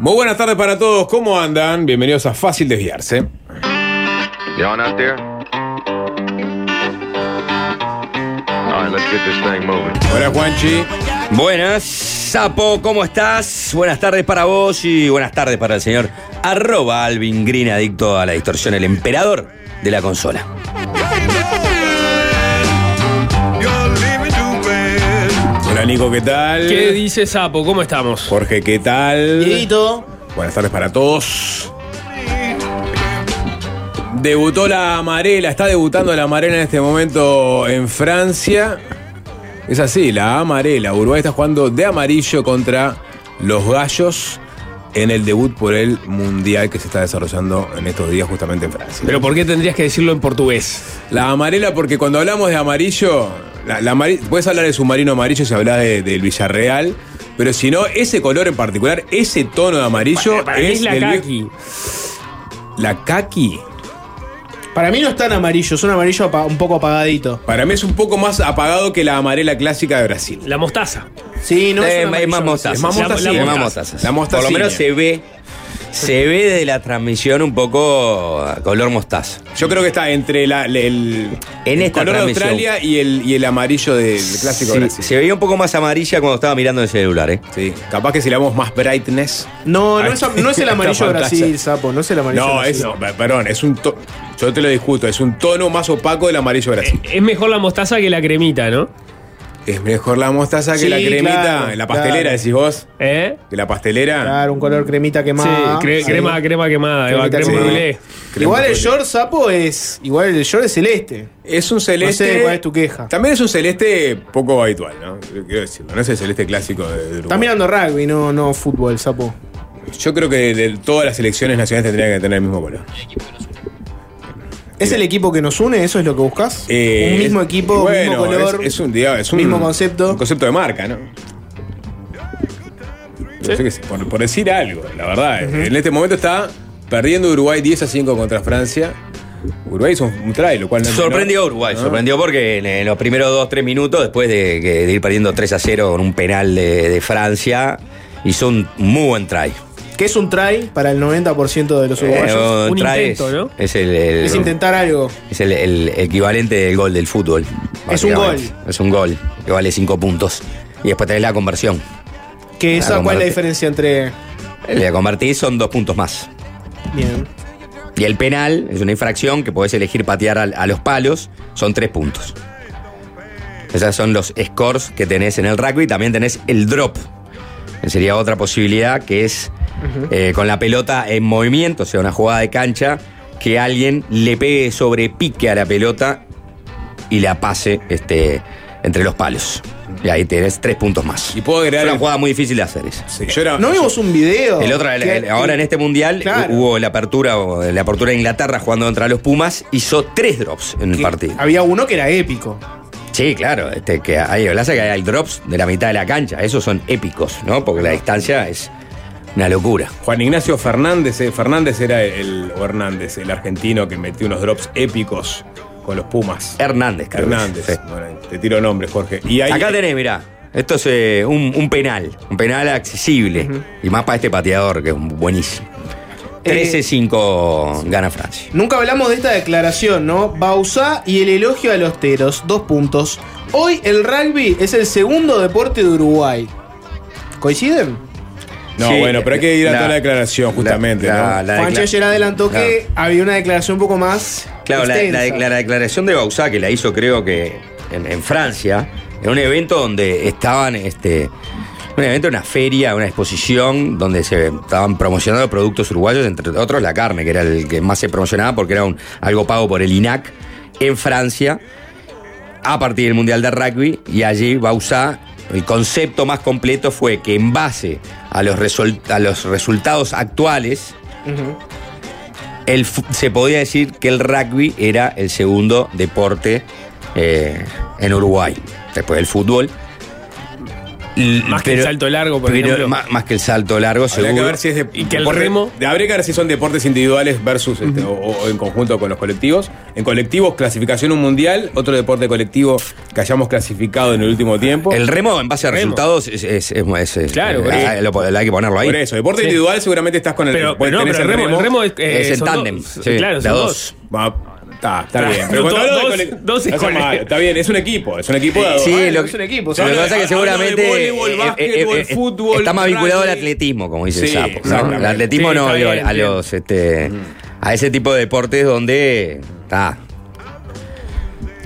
Muy buenas tardes para todos, ¿cómo andan? Bienvenidos a Fácil Desviarse. You on out there? All right, let's get this thing moving. Hola Juanchi. Buenas, Sapo, ¿cómo estás? Buenas tardes para vos y buenas tardes para el señor arroba Alvin Green, adicto a la distorsión, el emperador de la consola. Hola Nico, ¿qué tal? ¿Qué dice Sapo? ¿Cómo estamos? Jorge, ¿qué tal? Dieguito. Buenas tardes para todos. Debutó la Amarela, está debutando la Amarela en este momento en Francia. Es así, la Amarela. Uruguay está jugando de amarillo contra los Gallos en el debut por el Mundial que se está desarrollando en estos días justamente en Francia. Pero ¿por qué tendrías que decirlo en portugués? La amarela, porque cuando hablamos de amarillo, la, puedes hablar de submarino amarillo si hablas de- del Villarreal, pero si no, ese color en particular, ese tono de amarillo Para mí es la del kaki. La kaki. Para mí no es tan amarillo, es un amarillo un poco apagadito. Para mí es un poco más apagado que la amarela clásica de Brasil. La mostaza. Sí, no Eh, es un es más mostaza. Es más La- mostacilla. la mostaza. mostaza. Por lo menos se ve, se ve de la transmisión un poco color mostaza. Yo creo que está entre la- el, En esta color de. Australia y el, y el amarillo del clásico Sí, Brasil. se veía un poco más amarilla cuando estaba mirando el celular, ¿eh? Sí, capaz que si le damos más brightness. No, no es, no es el amarillo. Brasil, sapo, no es el amarillo No, Brasil. no, perdón, es un to- yo te lo discuto, es un tono más opaco del amarillo de Brasil. Es mejor la mostaza que la cremita, ¿no? Es mejor la mostaza que Sí, la cremita, claro, la pastelera, claro. decís vos. ¿Eh? Que la pastelera. Claro, un color cremita Sí, quemada. cre- Sí. crema, crema quemada, Eva, Cremita crema quemada. brûlée. crema Igual el brûlée. short sapo es. Igual el short es celeste. Es un celeste. No sé cuál es tu queja. También es un celeste poco habitual, ¿no? Quiero decirlo, no es el celeste clásico de, de Uruguay. Estás mirando rugby, no, no fútbol, sapo. Yo creo que de todas las selecciones nacionales tendrían que tener el mismo color. ¿Es el equipo que nos une? ¿Eso es lo que buscas? Eh, un mismo es- equipo, bueno, mismo color. Es, es un, digamos, es un mismo concepto. Un concepto de marca, ¿no? Sé por, por decir algo, la verdad. En este momento está perdiendo Uruguay 10 a 5 contra Francia. Uruguay hizo un, try, lo cual no Sorprendió a Uruguay, ¿no? sorprendió porque en, los primeros 2-3 minutos, después de ir perdiendo 3 a 0 con un penal de, de Francia, hizo un muy buen try. Que es un try para el 90% de los uruguayos. Eh, un try intento, es, ¿no? Es el, el- es intentar algo. es el- el equivalente del gol del fútbol. Es un básicamente. Es un gol que vale 5 puntos. Y después tenés la conversión. Que esa, ¿Cuál es la diferencia entre. La convertís son 2 puntos más. Bien. Y el penal es una infracción que podés elegir patear al- a, los palos, son 3 puntos. Esos son los scores que tenés en el rugby. También tenés el drop. que sería otra posibilidad que es eh, con la pelota en movimiento, o sea, una jugada de cancha, que alguien le pegue sobre pique a la pelota y la pase este, entre los palos. Y ahí tenés 3 puntos más. Y puedo Es agregar. una jugada muy difícil de hacer esa. Sí, yo era- ¿No vimos un video? El otro, el- que- el- ahora en este mundial Claro. hubo la apertura, o la apertura de Inglaterra jugando contra los Pumas, hizo tres drops en el que partido. Había uno que era épico. Sí, claro, este, que hay, que hay drops de la mitad de la cancha, esos son épicos, ¿no? Porque la distancia es una locura. Juan Ignacio Fernández, eh, Fernández era el, o Hernández, el argentino que metió unos drops épicos con los Pumas. Hernández, creo. Hernández. Sí. Bueno, te tiro nombres, Jorge. Y ahí, Acá tenés, mirá, esto es eh, un, un penal, un penal accesible, y más para este pateador que es buenísimo. Eh, 13-5 gana Francia. Nunca hablamos de esta declaración, ¿no? Bausá y el elogio a los teros. Dos puntos. Hoy el rugby es el segundo deporte de Uruguay. ¿Coinciden? No, Sí, bueno, pero hay que ir a la- toda la declaración, justamente, la- ¿no? la- ayer adelantó que había una declaración un poco más. Claro, la, la- extensa. la declaración de Bausá que la hizo creo que en, en Francia, en un evento donde estaban, este, un evento, una feria, una exposición donde se estaban promocionando productos uruguayos, entre otros la carne, que era el que más se promocionaba porque era un, algo pago por el INAC en Francia, a partir del Mundial de Rugby, y allí Bausá, el concepto más completo fue que en base a los, a los resultados actuales, el se podía decir que el rugby era el segundo deporte eh, en Uruguay, después del fútbol. Más que el salto largo, por pero ejemplo. Más, más que el salto largo, Habría seguro. que ver si es de, Y que el deporte- remo- de- habría que ver si son deportes individuales versus este, o, o en conjunto con los colectivos. En colectivos, clasificación un mundial, otro deporte colectivo que hayamos clasificado en el último tiempo. El remo, en base a Remo. resultados, es, es- es- es- es- Claro, eh, hay, lo- hay que ponerlo ahí. Por eso, deporte Sí. individual seguramente estás con el Pero, puedes- pero no, tenés pero el remo, el remo es, eh, Es en son tándem, sí, claro, son dos. dos. Va, está, está bien. Pero cuando hablo de dos- cole- dos no escuelas. malo, Está bien, es un equipo, es un equipo de. Sí, lo, es un equipo, lo que pasa es que seguramente eh, eh, eh, fútbol, está más vinculado al atletismo, como dice Sí, el sapo. ¿no? El atletismo Sí, no, a los este a ese tipo de deportes donde está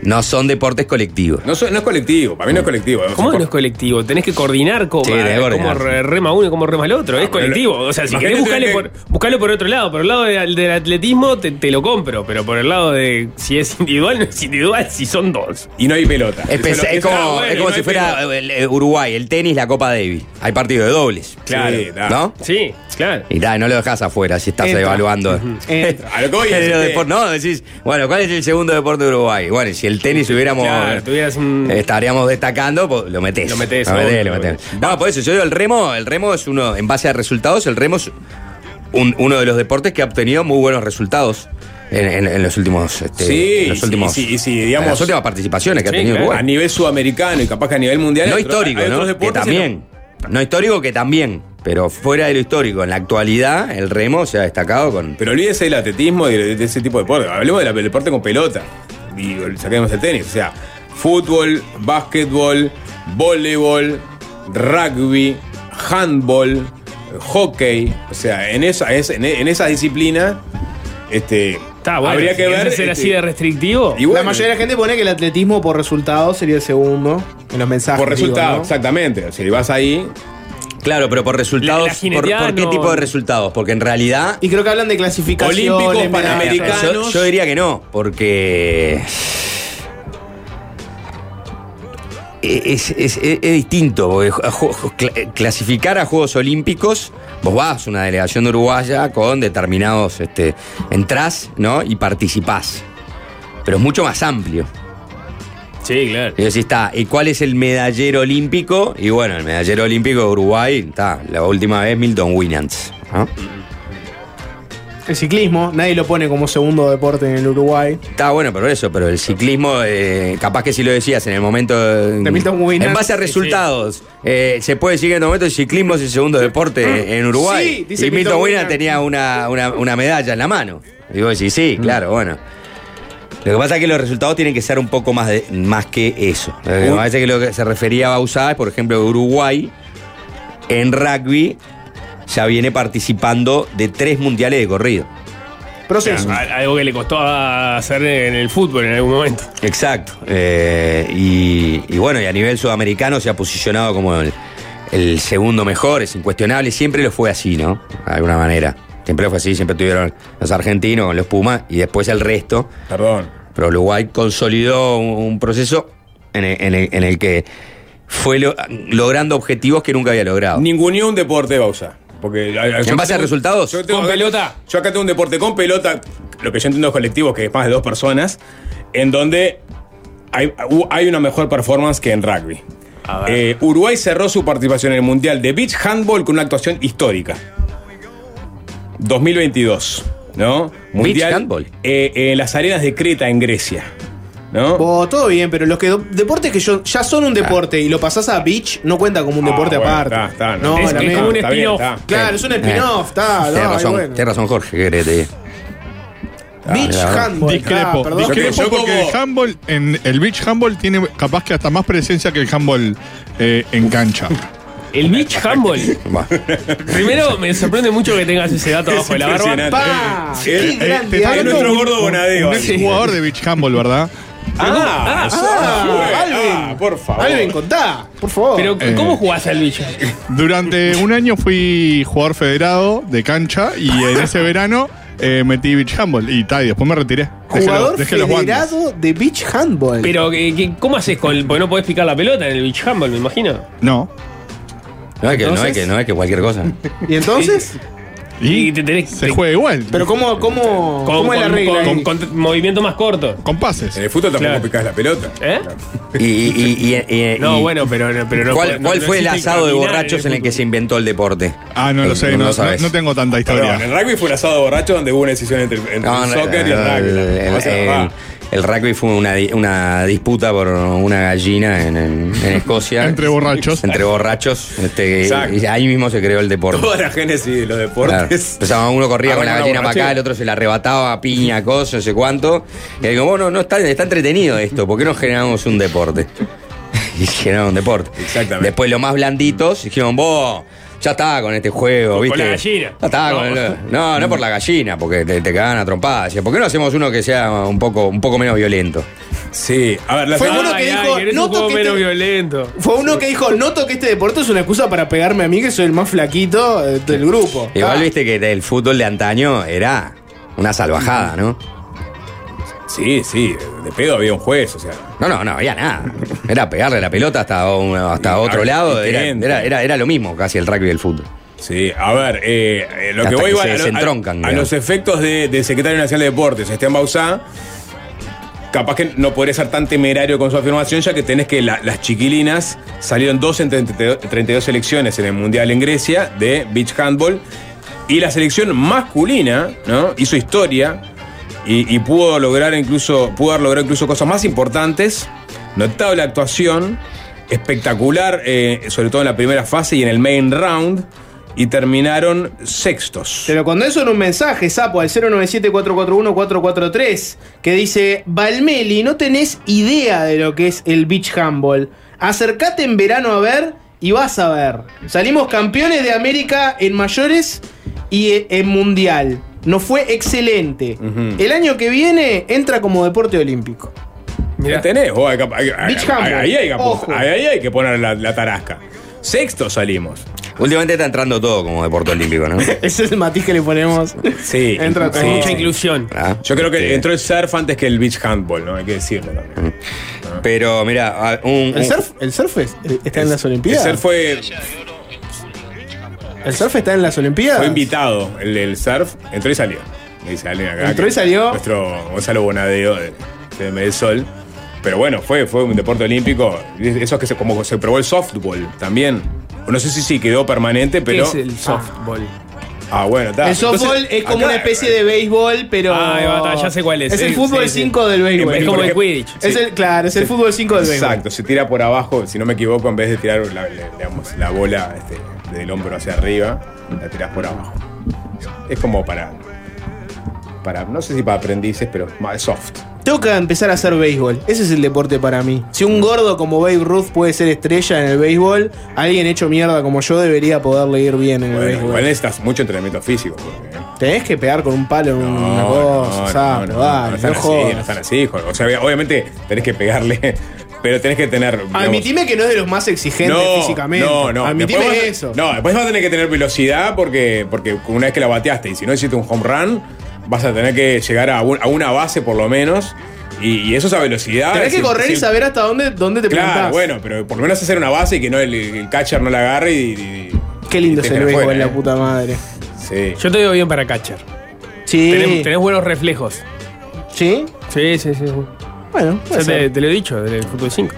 no son deportes colectivos. No, so- no es colectivo, para mí no es colectivo. ¿Cómo no es colectivo? Tenés que coordinar cómo, Sí, cómo rema uno y cómo rema el otro. es pero colectivo. O sea, si querés buscarle por, buscarlo por otro lado. Por el lado de- del atletismo te, te lo compro. Pero por el lado de si es individual, no es individual, si son dos. Y no hay pelota. Es, como, ah, bueno, es como no si fuera pelota. el- el Uruguay, el tenis, la Copa Davis. Hay partido de dobles. Claro. Sí, da. ¿No? Sí, claro. Y da, no lo dejas afuera si estás Entra. evaluando. Entra. A lo que voy es Pero que- depor- no, decís, bueno, ¿cuál es el segundo deporte de Uruguay? Bueno, si el tenis hubiéramos. Claro, tuvieras un- eh, estaríamos destacando, pues, lo metés. Lo metés, Lo metés, lo metés. No, por eso, yo digo, el remo, el remo es uno, en base a resultados, el remo es un- uno de los deportes que ha obtenido muy buenos resultados en, en- en los últimos. este, Sí, en los últimos. sí, sí, digamos- en las últimas participaciones que ha tenido claro. Uruguay. a nivel sudamericano y capaz que a nivel mundial. No histórico, ¿no? Que también. No histórico que también. Pero fuera de lo histórico, en la actualidad, el remo se ha destacado con. Pero olvídese del atletismo y de, de ese tipo de deporte. Hablemos del deporte con pelota. Y saquemos el tenis. O sea, fútbol, básquetbol, voleibol, rugby, handball, hockey. O sea, en esa, es- en, en esa disciplina, este, Está bueno. habría que ver. ser este, así de restrictivo. y bueno, La mayoría de la gente pone que el atletismo por resultados sería el segundo en los mensajes. por digo, resultado, ¿no? exactamente. Si vas ahí, Claro, pero por resultados. La- la por, qué no- tipo de resultados? Porque en realidad. Y creo que hablan de clasificación. Olímpicos, Panamericanos. Yo, yo diría que no, porque. Es, es- es- es distinto, porque cla- clasificar a Juegos Olímpicos, vos vas, una delegación de uruguaya, con determinados, este, entrás, ¿no? Y participás. Pero es mucho más amplio. Sí, claro. Y decís, está, ¿y cuál es el medallero olímpico? Y bueno, el medallero olímpico de Uruguay, está, la última vez Milton Winans. ¿no? El ciclismo, nadie lo pone como segundo deporte en el Uruguay. Está bueno, pero eso, pero el ciclismo, eh, capaz que si lo decías en el momento. De Milton Winans. En base a resultados, eh, se puede decir que en el momento el ciclismo es el segundo deporte en Uruguay. Sí, dice y Milton Milton Winans Winans. tenía una, una- una medalla en la mano. Y vos decís, sí, claro, bueno. Lo que pasa es que los resultados tienen que ser un poco más, de- más que eso. Me parece que lo que se refería a Bausá es, por ejemplo, Uruguay en rugby ya viene participando de tres mundiales de corrido. Proceso. Algo que le costó hacer en el fútbol en algún momento. Exacto. Eh, y, y bueno, y a nivel sudamericano se ha posicionado como el, el segundo mejor, es incuestionable. Siempre lo fue así, ¿no? De alguna manera. Siempre fue así, siempre tuvieron los argentinos los Pumas y después el resto. perdón. Pero Uruguay consolidó un, un proceso en el, en el- en el que fue lo- logrando objetivos que nunca había logrado. Ninguneó un deporte Bausa. Porque, ¿En base tengo- a resultados? yo tengo ¿Con acá- pelota? Yo acá tengo un deporte con pelota, lo que yo entiendo es colectivo, que es más de dos personas, en donde hay, una mejor performance que en rugby. Eh, Uruguay cerró su participación en el Mundial de Beach Handball con una actuación histórica. 2022, ¿no? handball? eh, en las arenas de Creta, en Grecia. ¿No? Oh, todo bien, pero los que deportes que yo, ya son un deporte y lo pasás a beach no cuenta como un Ah, deporte bueno, aparte. está, está, no, Es- es un spin-off. Claro, es un spin-off, está. Tienes no, razón, bueno. tienes razón, Jorge, que diga. Beach handball. Discrepo, ah, perdón. discrepo Yo porque el handball, en el beach handball tiene capaz que hasta más presencia que el handball eh, en cancha. El beach handball. Va. Primero, me sorprende mucho que tengas ese dato abajo de la barba. impresionante. Pa, Eh, qué eh, grande. te Es nuestro un- gordo Bonadeo. Un ex jugador de beach handball, ¿verdad? Ah, Ah, Ah, ah, Alvin. por favor. Alvin, contá, por favor. Pero, Eh. ¿cómo jugás al bicho? Durante un año fui jugador federado de cancha y en ese verano eh, metí beach handball y, ta, y después me retiré. Dejé Jugador los- dejé los guantes. federado de beach handball. Pero, ¿qué- qué- ¿cómo haces con el- Porque no podés picar la pelota en el beach handball, me imagino. No. No es que, no es Entonces- que, no es que cualquier cosa. ¿Y entonces? Y, Y te tenés- se te- juega igual. Pero ¿cómo, cómo, Con, cómo es la con- regla? con- con movimiento más corto. con pases. En el fútbol tampoco Claro. picás la pelota. ¿Eh? Y, y- y- y- No, y- bueno, pero, pero no. ¿Cuál, no- cuál no fue el asado de borrachos en el que se inventó el deporte? Ah, no lo sé, No no, lo no- sabes. no tengo tanta Perdón, historia. el rugby fue un asado borracho donde hubo una decisión entre, entre No, el no, soccer y el el, rugby. El- rugby fue una, una disputa por una gallina en, en- en Escocia. Entre borrachos. Entre borrachos. este, Exacto. y ahí mismo se creó el deporte. Toda la génesis de los Claro. deportes. Empezaba uno corría con la gallina para acá, el otro se la arrebataba, piña, cosas, no sé cuánto. Y digo, bueno, no está, está entretenido esto, ¿por qué no generamos un deporte? y generaron un deporte. Exactamente. Después los más blanditos dijeron, vos, ya está con este juego, Con ¿viste? la gallina. Ya está No. con el- no, no por la gallina, porque te, te cagan a trompadas. ¿Por qué no hacemos uno que sea un poco, un poco menos violento? Sí, a ver, la Fue uno que Ay, dijo, ay, no menos este- violento. Fue uno que dijo, noto que este deporte es una excusa para pegarme a mí, que soy el más flaquito eh, del grupo. Igual Ah. viste que el fútbol de antaño era una salvajada, ¿no? Sí, sí, de pedo había un juez, o sea. No, no, no había nada. Era pegarle la pelota hasta, un- hasta otro a- lado. Era, era, era, era lo mismo casi el rugby y el fútbol. Sí, a ver, eh, eh, lo Hasta que voy que se a, a- desentroncan, a digamos. los efectos de- del secretario nacional de deportes, Esteban Bausá, capaz que no podría ser tan temerario con su afirmación, ya que tenés que la- las chiquilinas salieron dos en 32, 32 selecciones en el Mundial en Grecia de beach handball, y la selección masculina, ¿no? Hizo historia y, pudo lograr incluso, pudo haber logrado incluso cosas más importantes. Notable actuación, espectacular, eh, sobre todo en la primera fase y en el main round, y terminaron sextos. Pero cuando eso en un mensaje, sapo, al 097-441-443, que dice, Valmeli, no tenés idea de lo que es el beach handball. Acercate en verano a ver y vas a ver. Salimos campeones de América en mayores y e- en mundial. Nos fue excelente. El año que viene entra como deporte olímpico. Mirá. ¿Tenés? Vos hay hay- hay- Beach handball. ahí, hay que, Ojo. ahí- ahí hay que poner la, la tarasca. Sexto salimos. Últimamente está entrando todo como deporte olímpico, ¿no? Ese es el matiz que le ponemos. Sí. Entra sí. Mucha sí. inclusión. Ah, Yo creo que sí. entró el surf antes que el beach handball, ¿no? Hay que decirlo también. Pero mira, un, ¿El surf, el surf es- está en las El Olimpiadas? surf fue, ¿El surf está en las Olimpiadas? fue invitado, el, surf, entró y salió. Me dice alguien acá. Entró y salió. Nuestro Gonzalo Bonadeo de, de Medellín. Pero bueno, fue, fue un deporte olímpico. Eso es que se, como se probó el softball también. No sé si sí quedó permanente, ¿Qué pero. es el softball? Ah, bueno, está. El softball Entonces, es como acá- una especie de béisbol, pero. Ah, ya sé cuál es. Es el fútbol sí, sí. 5 del béisbol. Es como el Quidditch. Es el, claro, es el fútbol 5 del béisbol. Exacto, se tira por abajo, si no me equivoco, en vez de tirar la, la- digamos, la bola este, del hombro hacia arriba, la tiras por abajo. Es como para. para no sé si para aprendices, pero más soft. Tengo que empezar a hacer béisbol. Ese es el deporte para mí. Si un gordo como Babe Ruth puede ser estrella en el béisbol, alguien hecho mierda como yo debería poderle ir bien en el Bueno, béisbol. igual necesitas mucho entrenamiento físico. porque, ¿eh? Tenés que pegar con un palo en una No, cosa, no, sapo, no, no, dale, no están no así, no están así, joder. O sea, obviamente tenés que pegarle, pero tenés que tener. digamos, Admitime que no es de los más exigentes físicamente. No, no. Admitime Después eso. No, después vas a tener que tener velocidad porque, porque una vez que la bateaste y si no hiciste un home run, vas a tener que llegar a, un- a una base por lo menos. Y, y eso es a velocidad. Tenés que correr y saber hasta dónde, dónde te Claro, plantás. bueno, pero por lo menos hacer una base y que no el, el catcher no la agarre y. y- Qué lindo y es te el la eh. puta madre. Sí. Yo te digo bien para catcher. Sí. Tenés, tenés buenos reflejos. ¿Sí? Sí, sí, sí. Bueno, te, ser. te lo he dicho, del fútbol 5.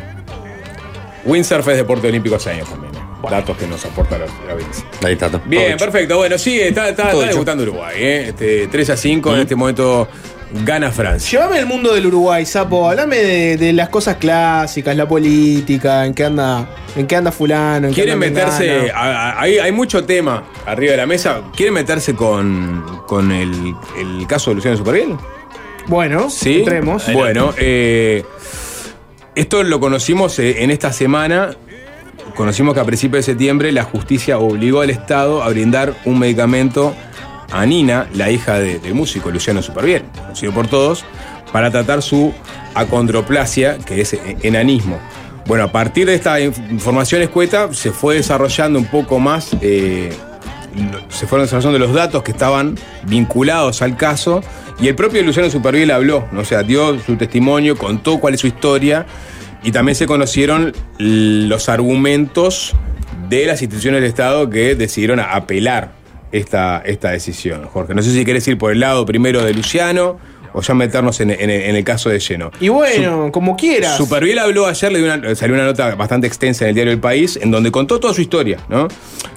Windsurf es deporte olímpico hace años también. eh. Datos que nos aporta la, la Vinci. ahí está. todo Bien, hecho. perfecto. Bueno, sí, está, está, Todo está debutando Uruguay. ¿eh? Este, 3 a 5 en este momento gana Francia. Llévame al mundo del Uruguay, Sapo. Hablame de, de las cosas clásicas, la política, en qué anda, en qué anda fulano. En qué Quieren anda meterse, Mengano. a- a- hay, hay mucho tema arriba de la mesa. ¿Quieren meterse con, con el, el caso de Luciano Superviel? Bueno, Sí. entremos. Bueno, eh, esto lo conocimos eh, en esta semana. Conocimos que a principios de septiembre la justicia obligó al Estado a brindar un medicamento a Nina, la hija de- del músico Luciano Superviel, conocido por todos, para tratar su acondroplasia, que es eh, enanismo. Bueno, a partir de esta inf- información escueta se fue desarrollando un poco más, eh, se fueron desarrollando los datos que estaban vinculados al caso y el propio Luciano Superviel habló, o sea, dio su testimonio, contó cuál es su historia y también se conocieron los argumentos de las instituciones del Estado que decidieron apelar esta, esta decisión, Jorge. No sé si querés ir por el lado primero de Luciano o ya meternos en, en- en el caso de lleno. Y bueno, como quieras. Superviel habló ayer, le dio una- salió una nota bastante extensa en el diario El País, en donde contó toda su historia, ¿no?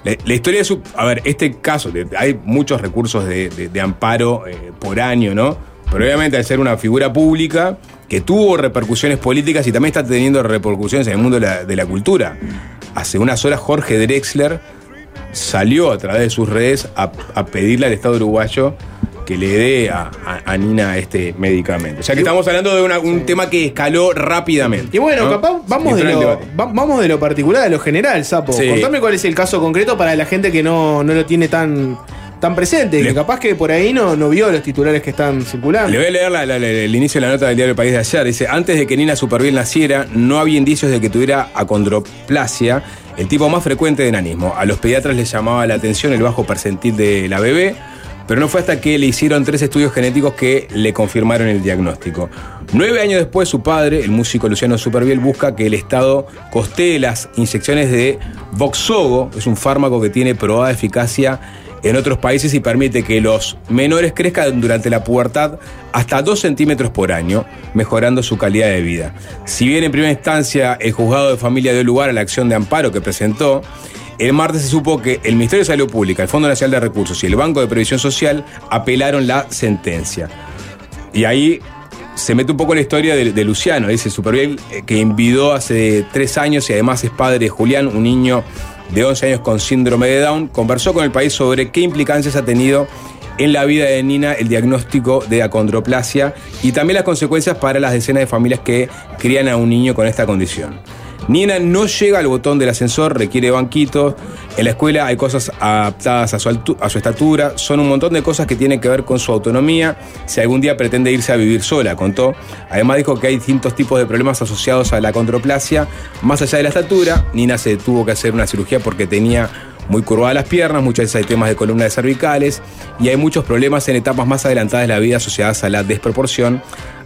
La, la historia de su. A ver, este caso, hay muchos recursos de, de- de amparo eh, por año, ¿no? Pero obviamente al ser una figura pública que tuvo repercusiones políticas y también está teniendo repercusiones en el mundo de la, de la cultura. Hace unas horas Jorge Drexler salió a través de sus redes a, a pedirle al Estado uruguayo que le dé a, a- a Nina este medicamento. O sea que estamos hablando de una- un tema que escaló rápidamente. Y bueno, ¿no? capaz vamos de, lo, va- vamos de lo particular a lo general, Sapo. Sí. Contame cuál es el caso concreto para la gente que no, no lo tiene tan, tan presente, que capaz que por ahí no, no vio los titulares que están circulando. Le voy a leer la- la- la- el inicio de la nota del diario El País de ayer. Dice, antes de que Nina Superviel naciera, no había indicios de que tuviera acondroplasia, el tipo más frecuente de enanismo. A los pediatras les llamaba la atención el bajo percentil de la bebé, pero no fue hasta que le hicieron tres estudios genéticos que le confirmaron el diagnóstico. Nueve años después, su padre, el músico Luciano Superviel, busca que el Estado costee las inyecciones de Voxogo, es un fármaco que tiene probada eficacia en otros países y permite que los menores crezcan durante la pubertad hasta 2 centímetros por año, mejorando su calidad de vida. Si bien en primera instancia el juzgado de familia dio lugar a la acción de amparo que presentó, el martes se supo que el Ministerio de Salud Pública, el Fondo Nacional de Recursos y el Banco de Previsión Social apelaron la sentencia. Y ahí se mete un poco la historia de, Luciano, dice Superviel, eh, que envidó hace tres años y además es padre de Julián, un niño de 11 años con síndrome de Down. Conversó con el país sobre qué implicancias ha tenido en la vida de Nina el diagnóstico de acondroplasia y también las consecuencias para las decenas de familias que crían a un niño con esta condición. Nina no llega al botón del ascensor, requiere banquitos. En la escuela hay cosas adaptadas a su, a su estatura. Son un montón de cosas que tienen que ver con su autonomía. Si algún día pretende irse a vivir sola, contó. Además dijo que hay distintos tipos de problemas asociados a la condroplasia. Más allá de la estatura, Nina se tuvo que hacer una cirugía porque tenía muy curvadas las piernas, muchas veces hay temas de columna cervicales y hay muchos problemas en etapas más adelantadas de la vida asociadas a la desproporción.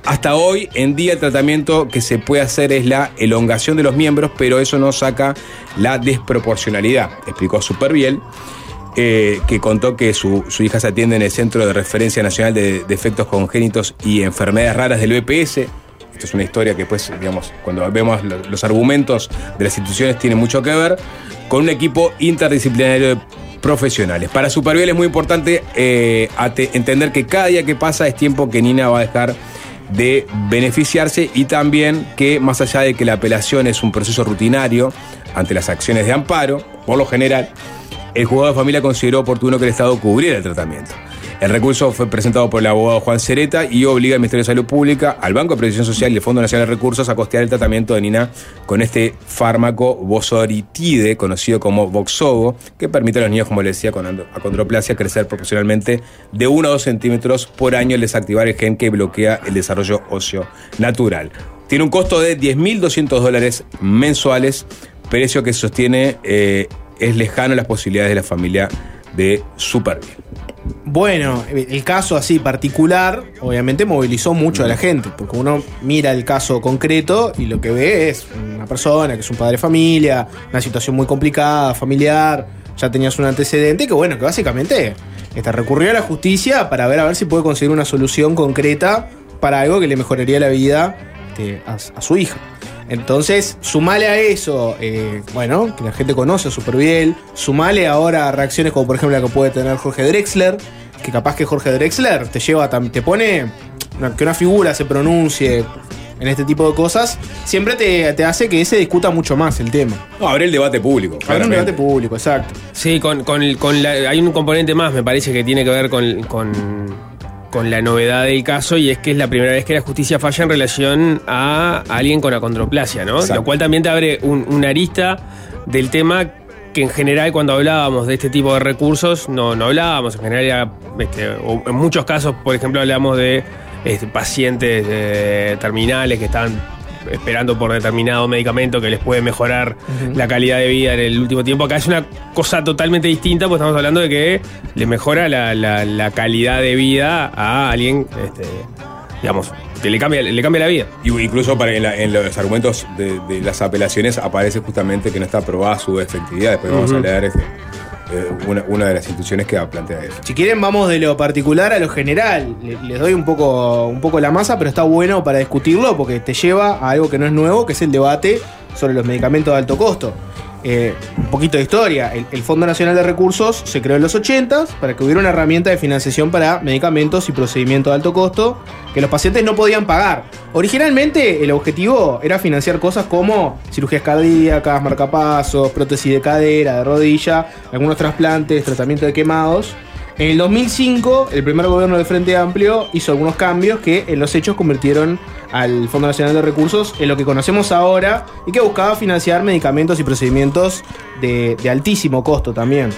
Hasta hoy en día el tratamiento que se puede hacer es la elongación de los miembros, pero eso no saca la desproporcionalidad, explicó Superbiel. eh, que contó que su, su hija se atiende en el Centro de Referencia Nacional de Defectos Congénitos y Enfermedades Raras del BPS. Esto es una historia que, pues, digamos, cuando vemos lo- los argumentos de las instituciones tiene mucho que ver con un equipo interdisciplinario de profesionales. Para Superviel es muy importante eh, entender que cada día que pasa es tiempo que Nina va a dejar de beneficiarse y también que más allá de que la apelación es un proceso rutinario ante las acciones de amparo, por lo general, el juzgado de familia consideró oportuno que el Estado cubriera el tratamiento. El recurso fue presentado por el abogado Juan Cereta y obliga al Ministerio de Salud Pública, al Banco de Previsión Social y al Fondo Nacional de Recursos a costear el tratamiento de Nina con este fármaco bosoritide, conocido como Voxogo, que permite a los niños, como les decía, con acondroplasia crecer proporcionalmente de 1 a 2 centímetros por año al desactivar el gen que bloquea el desarrollo óseo natural. Tiene un costo de 10.200 dólares mensuales, precio que sostiene eh, es lejano a las posibilidades de la familia de Superbiel. Bueno, el caso así particular, obviamente movilizó mucho a la gente, porque uno mira el caso concreto y lo que ve es una persona que es un padre de familia, una situación muy complicada, familiar, ya tenías un antecedente que bueno, que básicamente este, recurrió a la justicia para ver a ver si puede conseguir una solución concreta para algo que le mejoraría la vida este, a su hija. Entonces, sumale a eso, eh, bueno, que la gente conoce a Superbiel, sumale ahora a reacciones como por ejemplo la que puede tener Jorge Drexler, que capaz que Jorge Drexler te lleva, te pone una- que una figura se pronuncie en este tipo de cosas, siempre te, te hace que se discuta mucho más el tema. No, abre el debate público. Habrá un debate público, exacto. Sí, con, con, con la- hay un componente más, me parece que tiene que ver con, con, con la novedad del caso y es que es la primera vez que la justicia falla en relación a alguien con acondroplasia, ¿no? Exacto. Lo cual también te abre un- una arista del tema que en general cuando hablábamos de este tipo de recursos no, no hablábamos, en general era, este, o en muchos casos, por ejemplo, hablamos de este, pacientes eh, terminales que están esperando por determinado medicamento que les puede mejorar la calidad de vida en el último tiempo. Acá es una cosa totalmente distinta, porque estamos hablando de que le mejora la, la- la calidad de vida a alguien, este, digamos, que le cambia, le cambia la vida. Y incluso para en, la- en los argumentos de, de las apelaciones aparece justamente que no está aprobada su efectividad. Después vamos a leer este, una, una de las instituciones que plantea eso. Si quieren, vamos de lo particular a lo general. Le- Les doy un poco, un poco la masa, pero está bueno para discutirlo porque te lleva a algo que no es nuevo, que es el debate sobre los medicamentos de alto costo. Eh, un poquito de historia. El, el Fondo Nacional de Recursos se creó en los 80 para que hubiera una herramienta de financiación para medicamentos y procedimientos de alto costo que los pacientes no podían pagar. Originalmente el objetivo era financiar cosas como cirugías cardíacas, marcapasos, prótesis de cadera, de rodilla, algunos trasplantes, tratamiento de quemados. En el 2005, el primer gobierno del Frente Amplio hizo algunos cambios que en los hechos convirtieron al Fondo Nacional de Recursos en lo que conocemos ahora y que buscaba financiar medicamentos y procedimientos de, de altísimo costo también.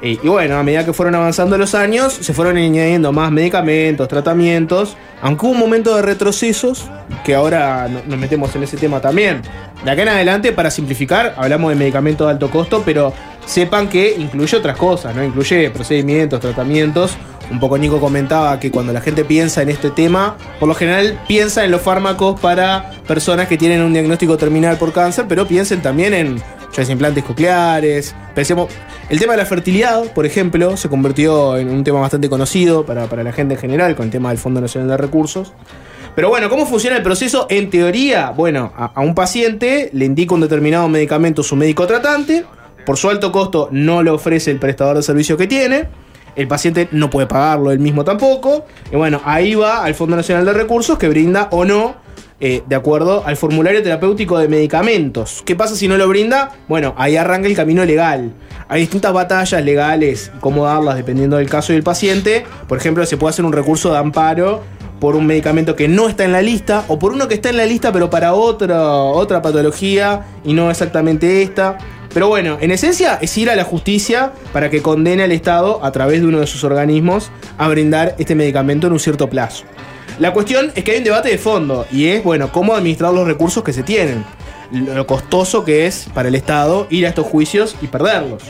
Y, bueno, a medida que fueron avanzando los años, se fueron añadiendo más medicamentos, tratamientos, aunque hubo un momento de retrocesos, que ahora no- nos metemos en ese tema también. De acá en adelante, para simplificar, hablamos de medicamentos de alto costo, pero sepan que incluye otras cosas, ¿no? Incluye procedimientos, tratamientos. Un poco Nico comentaba que cuando la gente piensa en este tema, por lo general piensa en los fármacos para personas que tienen un diagnóstico terminal por cáncer, pero piensen también en ya sea implantes cocleares. Pensemos, el tema de la fertilidad, por ejemplo, se convirtió en un tema bastante conocido para, para la gente en general con el tema del Fondo Nacional de Recursos. Pero bueno, ¿cómo funciona el proceso? En teoría, bueno, a, a un paciente le indica un determinado medicamento su médico tratante, por su alto costo no le ofrece el prestador de servicio que tiene, el paciente no puede pagarlo él mismo tampoco, y bueno, ahí va al Fondo Nacional de Recursos que brinda o no, eh, de acuerdo al formulario terapéutico de medicamentos. ¿Qué pasa si no lo brinda? Bueno, ahí arranca el camino legal. Hay distintas batallas legales, cómo darlas dependiendo del caso y del paciente. Por ejemplo, se puede hacer un recurso de amparo por un medicamento que no está en la lista o por uno que está en la lista pero para otra, otra patología y no exactamente esta. Pero bueno, en esencia es ir a la justicia para que condene al Estado a través de uno de sus organismos a brindar este medicamento en un cierto plazo. La cuestión es que hay un debate de fondo y es, bueno, cómo administrar los recursos que se tienen. Lo costoso que es para el Estado ir a estos juicios y perderlos.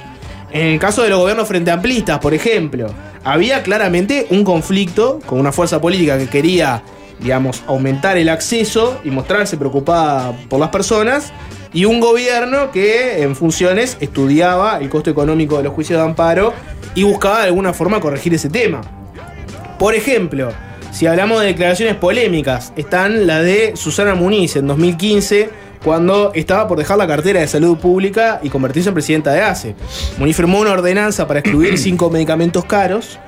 En el caso de los gobiernos frente amplistas, por ejemplo, había claramente un conflicto con una fuerza política que quería, digamos, aumentar el acceso y mostrarse preocupada por las personas, y un gobierno que en funciones estudiaba el costo económico de los juicios de amparo y buscaba de alguna forma corregir ese tema. Por ejemplo, si hablamos de declaraciones polémicas, están la de Susana Muniz en 2015, cuando estaba por dejar la cartera de salud pública y convertirse en presidenta de ACE. Muniz firmó una ordenanza para excluir cinco medicamentos caros,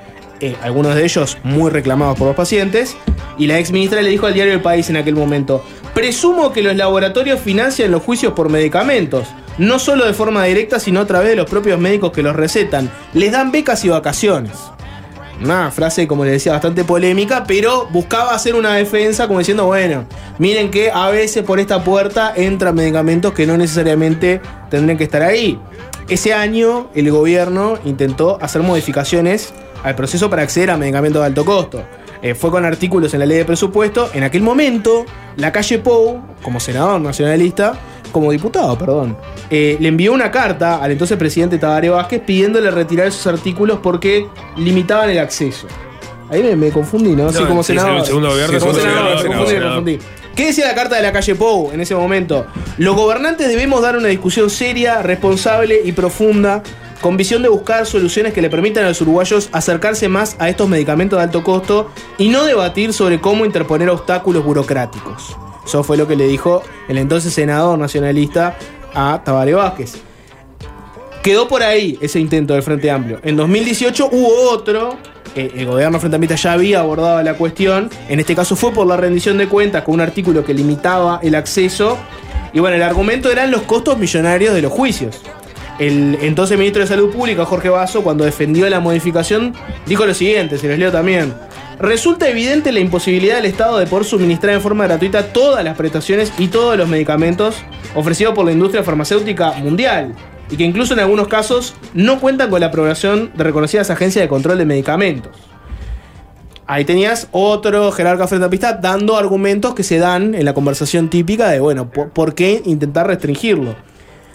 eh, algunos de ellos muy reclamados por los pacientes, y la ex ministra le dijo al diario El País en aquel momento, presumo que los laboratorios financian los juicios por medicamentos, no solo de forma directa, sino a través de los propios médicos que los recetan, les dan becas y vacaciones. Una frase, como les decía, bastante polémica, pero buscaba hacer una defensa como diciendo, bueno, miren que a veces por esta puerta entran medicamentos que no necesariamente tendrían que estar ahí. Ese año el gobierno intentó hacer modificaciones al proceso para acceder a medicamentos de alto costo. Eh, fue con artículos en la ley de presupuesto. En aquel momento, la calle Pou, como senador nacionalista, como diputado, perdón, eh, le envió una carta al entonces presidente Tabaré Vázquez pidiéndole retirar esos artículos porque limitaban el acceso. Ahí me, me confundí, ¿no? sí, No, como sí, senador. el segundo gobierno, como senador, confundí, me senador. confundí. ¿Qué decía la carta de la calle Pou en ese momento? Los gobernantes debemos dar una discusión seria, responsable y profunda, con visión de buscar soluciones que le permitan a los uruguayos acercarse más a estos medicamentos de alto costo y no debatir sobre cómo interponer obstáculos burocráticos. Eso fue lo que le dijo el entonces senador nacionalista a Tabaré Vázquez. Quedó por ahí ese intento del Frente Amplio. En 2018 hubo otro. eh, el gobierno Frente Amplista ya había abordado la cuestión. En este caso fue por la rendición de cuentas con un artículo que limitaba el acceso. Y bueno, el argumento eran los costos millonarios de los juicios. El entonces ministro de Salud Pública, Jorge Basso, cuando defendió la modificación, dijo lo siguiente, se los leo también. Resulta evidente la imposibilidad del Estado de poder suministrar en forma gratuita todas las prestaciones y todos los medicamentos ofrecidos por la industria farmacéutica mundial y que incluso en algunos casos no cuentan con la aprobación de reconocidas agencias de control de medicamentos. Ahí tenías otro jerarca frente a pista dando argumentos que se dan en la conversación típica de, bueno, ¿por, por qué intentar restringirlo?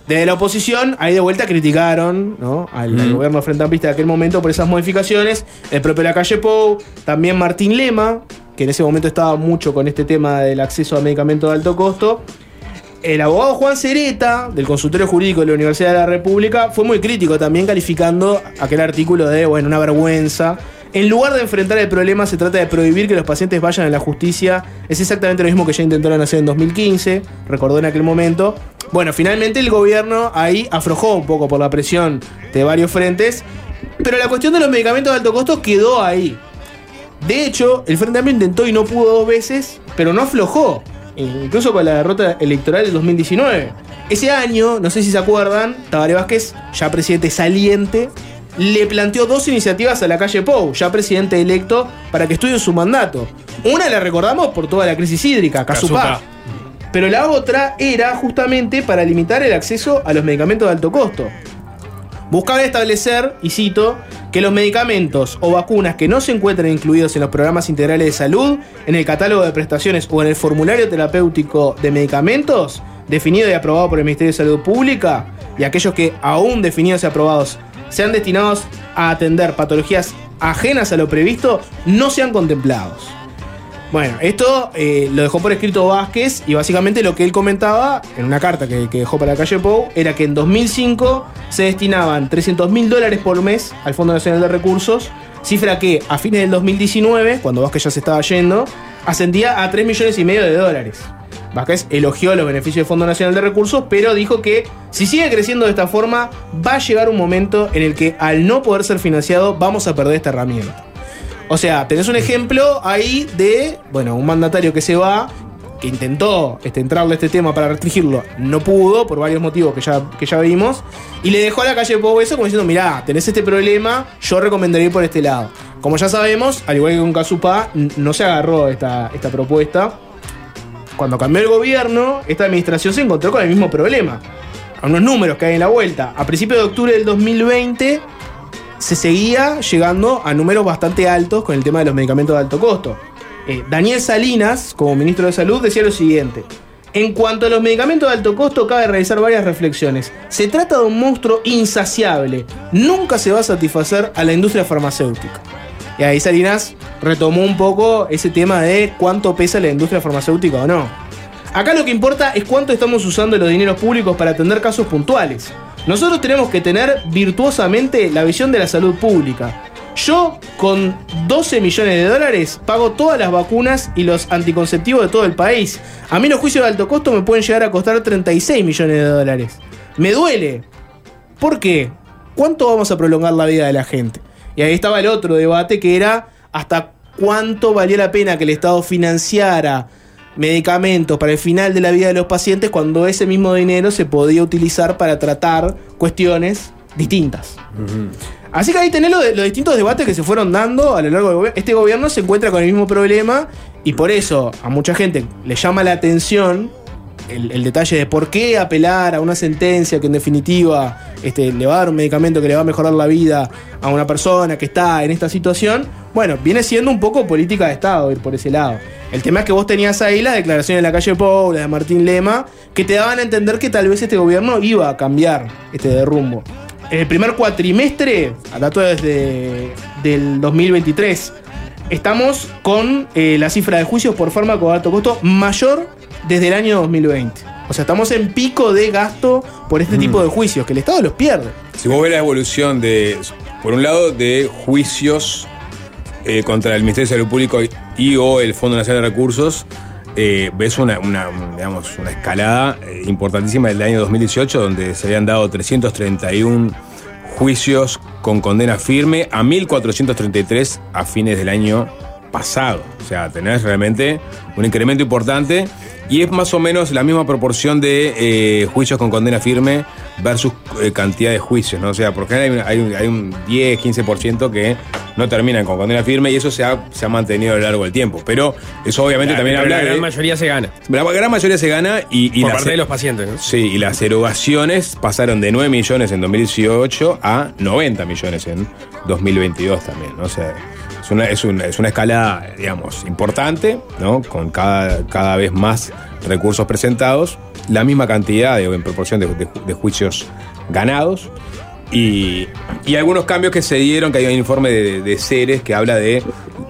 Desde la oposición, ahí de vuelta criticaron ¿no? al, al gobierno frente ampista de aquel momento por esas modificaciones. El propio La Calle Pou, también Martín Lema, que en ese momento estaba mucho con este tema del acceso a medicamentos de alto costo. el abogado Juan Cereta, del consultorio jurídico de la Universidad de la República, fue muy crítico también calificando aquel artículo de, bueno, una vergüenza. En lugar de enfrentar el problema, se trata de prohibir que los pacientes vayan a la justicia. Es exactamente lo mismo que ya intentaron hacer en 2015, recordó en aquel momento. Bueno, finalmente el gobierno ahí aflojó un poco por la presión de varios frentes, pero la cuestión de los medicamentos de alto costo quedó ahí. De hecho, el Frente Amplio intentó y no pudo dos veces, pero no aflojó. Incluso con la derrota electoral del 2019. Ese año, no sé si se acuerdan, Tabaré Vázquez, ya presidente saliente, le planteó dos iniciativas a la calle Pou, ya presidente electo, para que estudien su mandato. Una la recordamos por toda la crisis hídrica. Casupá. Pero la otra era justamente para limitar el acceso a los medicamentos de alto costo. Buscaba establecer, y cito, que los medicamentos o vacunas que no se encuentren incluidos en los programas integrales de salud, en el catálogo de prestaciones o en el formulario terapéutico de medicamentos, definido y aprobado por el Ministerio de Salud Pública, y aquellos que aún definidos y aprobados sean destinados a atender patologías ajenas a lo previsto, no sean contemplados. Bueno, esto eh, lo dejó por escrito Vázquez y básicamente lo que él comentaba en una carta que, que dejó para la calle Pou era que en 2005 se destinaban 300 mil dólares por mes al Fondo Nacional de Recursos, cifra que a fines del 2019, cuando Vázquez ya se estaba yendo, ascendía a 3 millones y medio de dólares. Vázquez elogió los beneficios del Fondo Nacional de Recursos, pero dijo que si sigue creciendo de esta forma, va a llegar un momento en el que al no poder ser financiado vamos a perder esta herramienta. O sea, tenés un ejemplo ahí de, bueno, un mandatario que se va, que intentó este, entrarle a este tema para restringirlo, no pudo, por varios motivos que ya, que ya vimos, y le dejó a la calle Pou eso como diciendo, mirá, tenés este problema, yo recomendaría ir por este lado. Como ya sabemos, al igual que con n- no se agarró esta, esta propuesta. Cuando cambió el gobierno, esta administración se encontró con el mismo problema. A unos números que hay en la vuelta. A principios de octubre del 2020 se seguía llegando a números bastante altos con el tema de los medicamentos de alto costo. Eh, Daniel Salinas, como ministro de Salud, decía lo siguiente. En cuanto a los medicamentos de alto costo, cabe realizar varias reflexiones. Se trata de un monstruo insaciable. Nunca se va a satisfacer a la industria farmacéutica. Y ahí Salinas retomó un poco ese tema de cuánto pesa la industria farmacéutica o no. Acá lo que importa es cuánto estamos usando los dineros públicos para atender casos puntuales. Nosotros tenemos que tener virtuosamente la visión de la salud pública. Yo, con 12 millones de dólares, pago todas las vacunas y los anticonceptivos de todo el país. A mí los juicios de alto costo me pueden llegar a costar 36 millones de dólares. Me duele. ¿Por qué? ¿Cuánto vamos a prolongar la vida de la gente? Y ahí estaba el otro debate que era hasta cuánto valía la pena que el Estado financiara medicamentos para el final de la vida de los pacientes cuando ese mismo dinero se podía utilizar para tratar cuestiones distintas. Así que ahí tenés lo de- los distintos debates que se fueron dando a lo largo del gobierno. Este gobierno se encuentra con el mismo problema y por eso a mucha gente le llama la atención el, detalle de por qué apelar a una sentencia que en definitiva este, le va a dar un medicamento que le va a mejorar la vida a una persona que está en esta situación. Bueno, viene siendo un poco política de Estado ir por ese lado. El tema es que vos tenías ahí las declaraciones de la calle Pou, la de Martín Lema, que te daban a entender que tal vez este gobierno iba a cambiar este de rumbo. En el primer cuatrimestre, a dato desde del 2023, estamos con eh, la cifra de juicios por fármaco de alto costo mayor desde el año 2020. O sea, estamos en pico de gasto por este tipo de juicios, que el Estado los pierde. Si vos ves la evolución de, por un lado, de juicios eh, contra el Ministerio de Salud Pública y o el Fondo Nacional de Recursos, eh, ves una, una, digamos, una escalada eh, importantísima del año 2018, donde se habían dado 331 juicios con condena firme a 1433 a fines del año pasado. O sea, tenés realmente un incremento importante y es más o menos la misma proporción de eh, juicios con condena firme versus eh, cantidad de juicios, ¿no? O sea, porque hay un, hay un, hay un 10, 15% que no terminan con condena firme y eso se ha, se ha mantenido a lo largo del tiempo. Pero eso obviamente también habla la gran de... mayoría se gana. La gran mayoría se gana y, y por parte de los pacientes, ¿no? Sí, y las erogaciones pasaron de 9 millones en 2018 a 90 millones en 2022 también, ¿no? O sea, es una, es una, es escala, digamos, importante, ¿no? Con cada, cada vez más recursos presentados, la misma cantidad, digo, en proporción de, de- de juicios ganados. Y, y algunos cambios que se dieron, que hay un informe de, de Ceres que habla de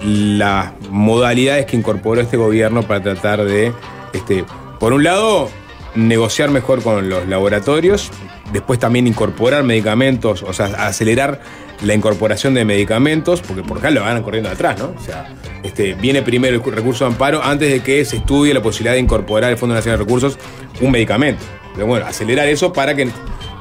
las modalidades que incorporó este gobierno para tratar de, este, por un lado, negociar mejor con los laboratorios, después también incorporar medicamentos, o sea, acelerar la incorporación de medicamentos, porque por acá lo van corriendo atrás, ¿no? O sea, este, viene primero el recurso de amparo antes de que se estudie la posibilidad de incorporar al Fondo Nacional de Recursos un medicamento. Pero bueno, acelerar eso para que.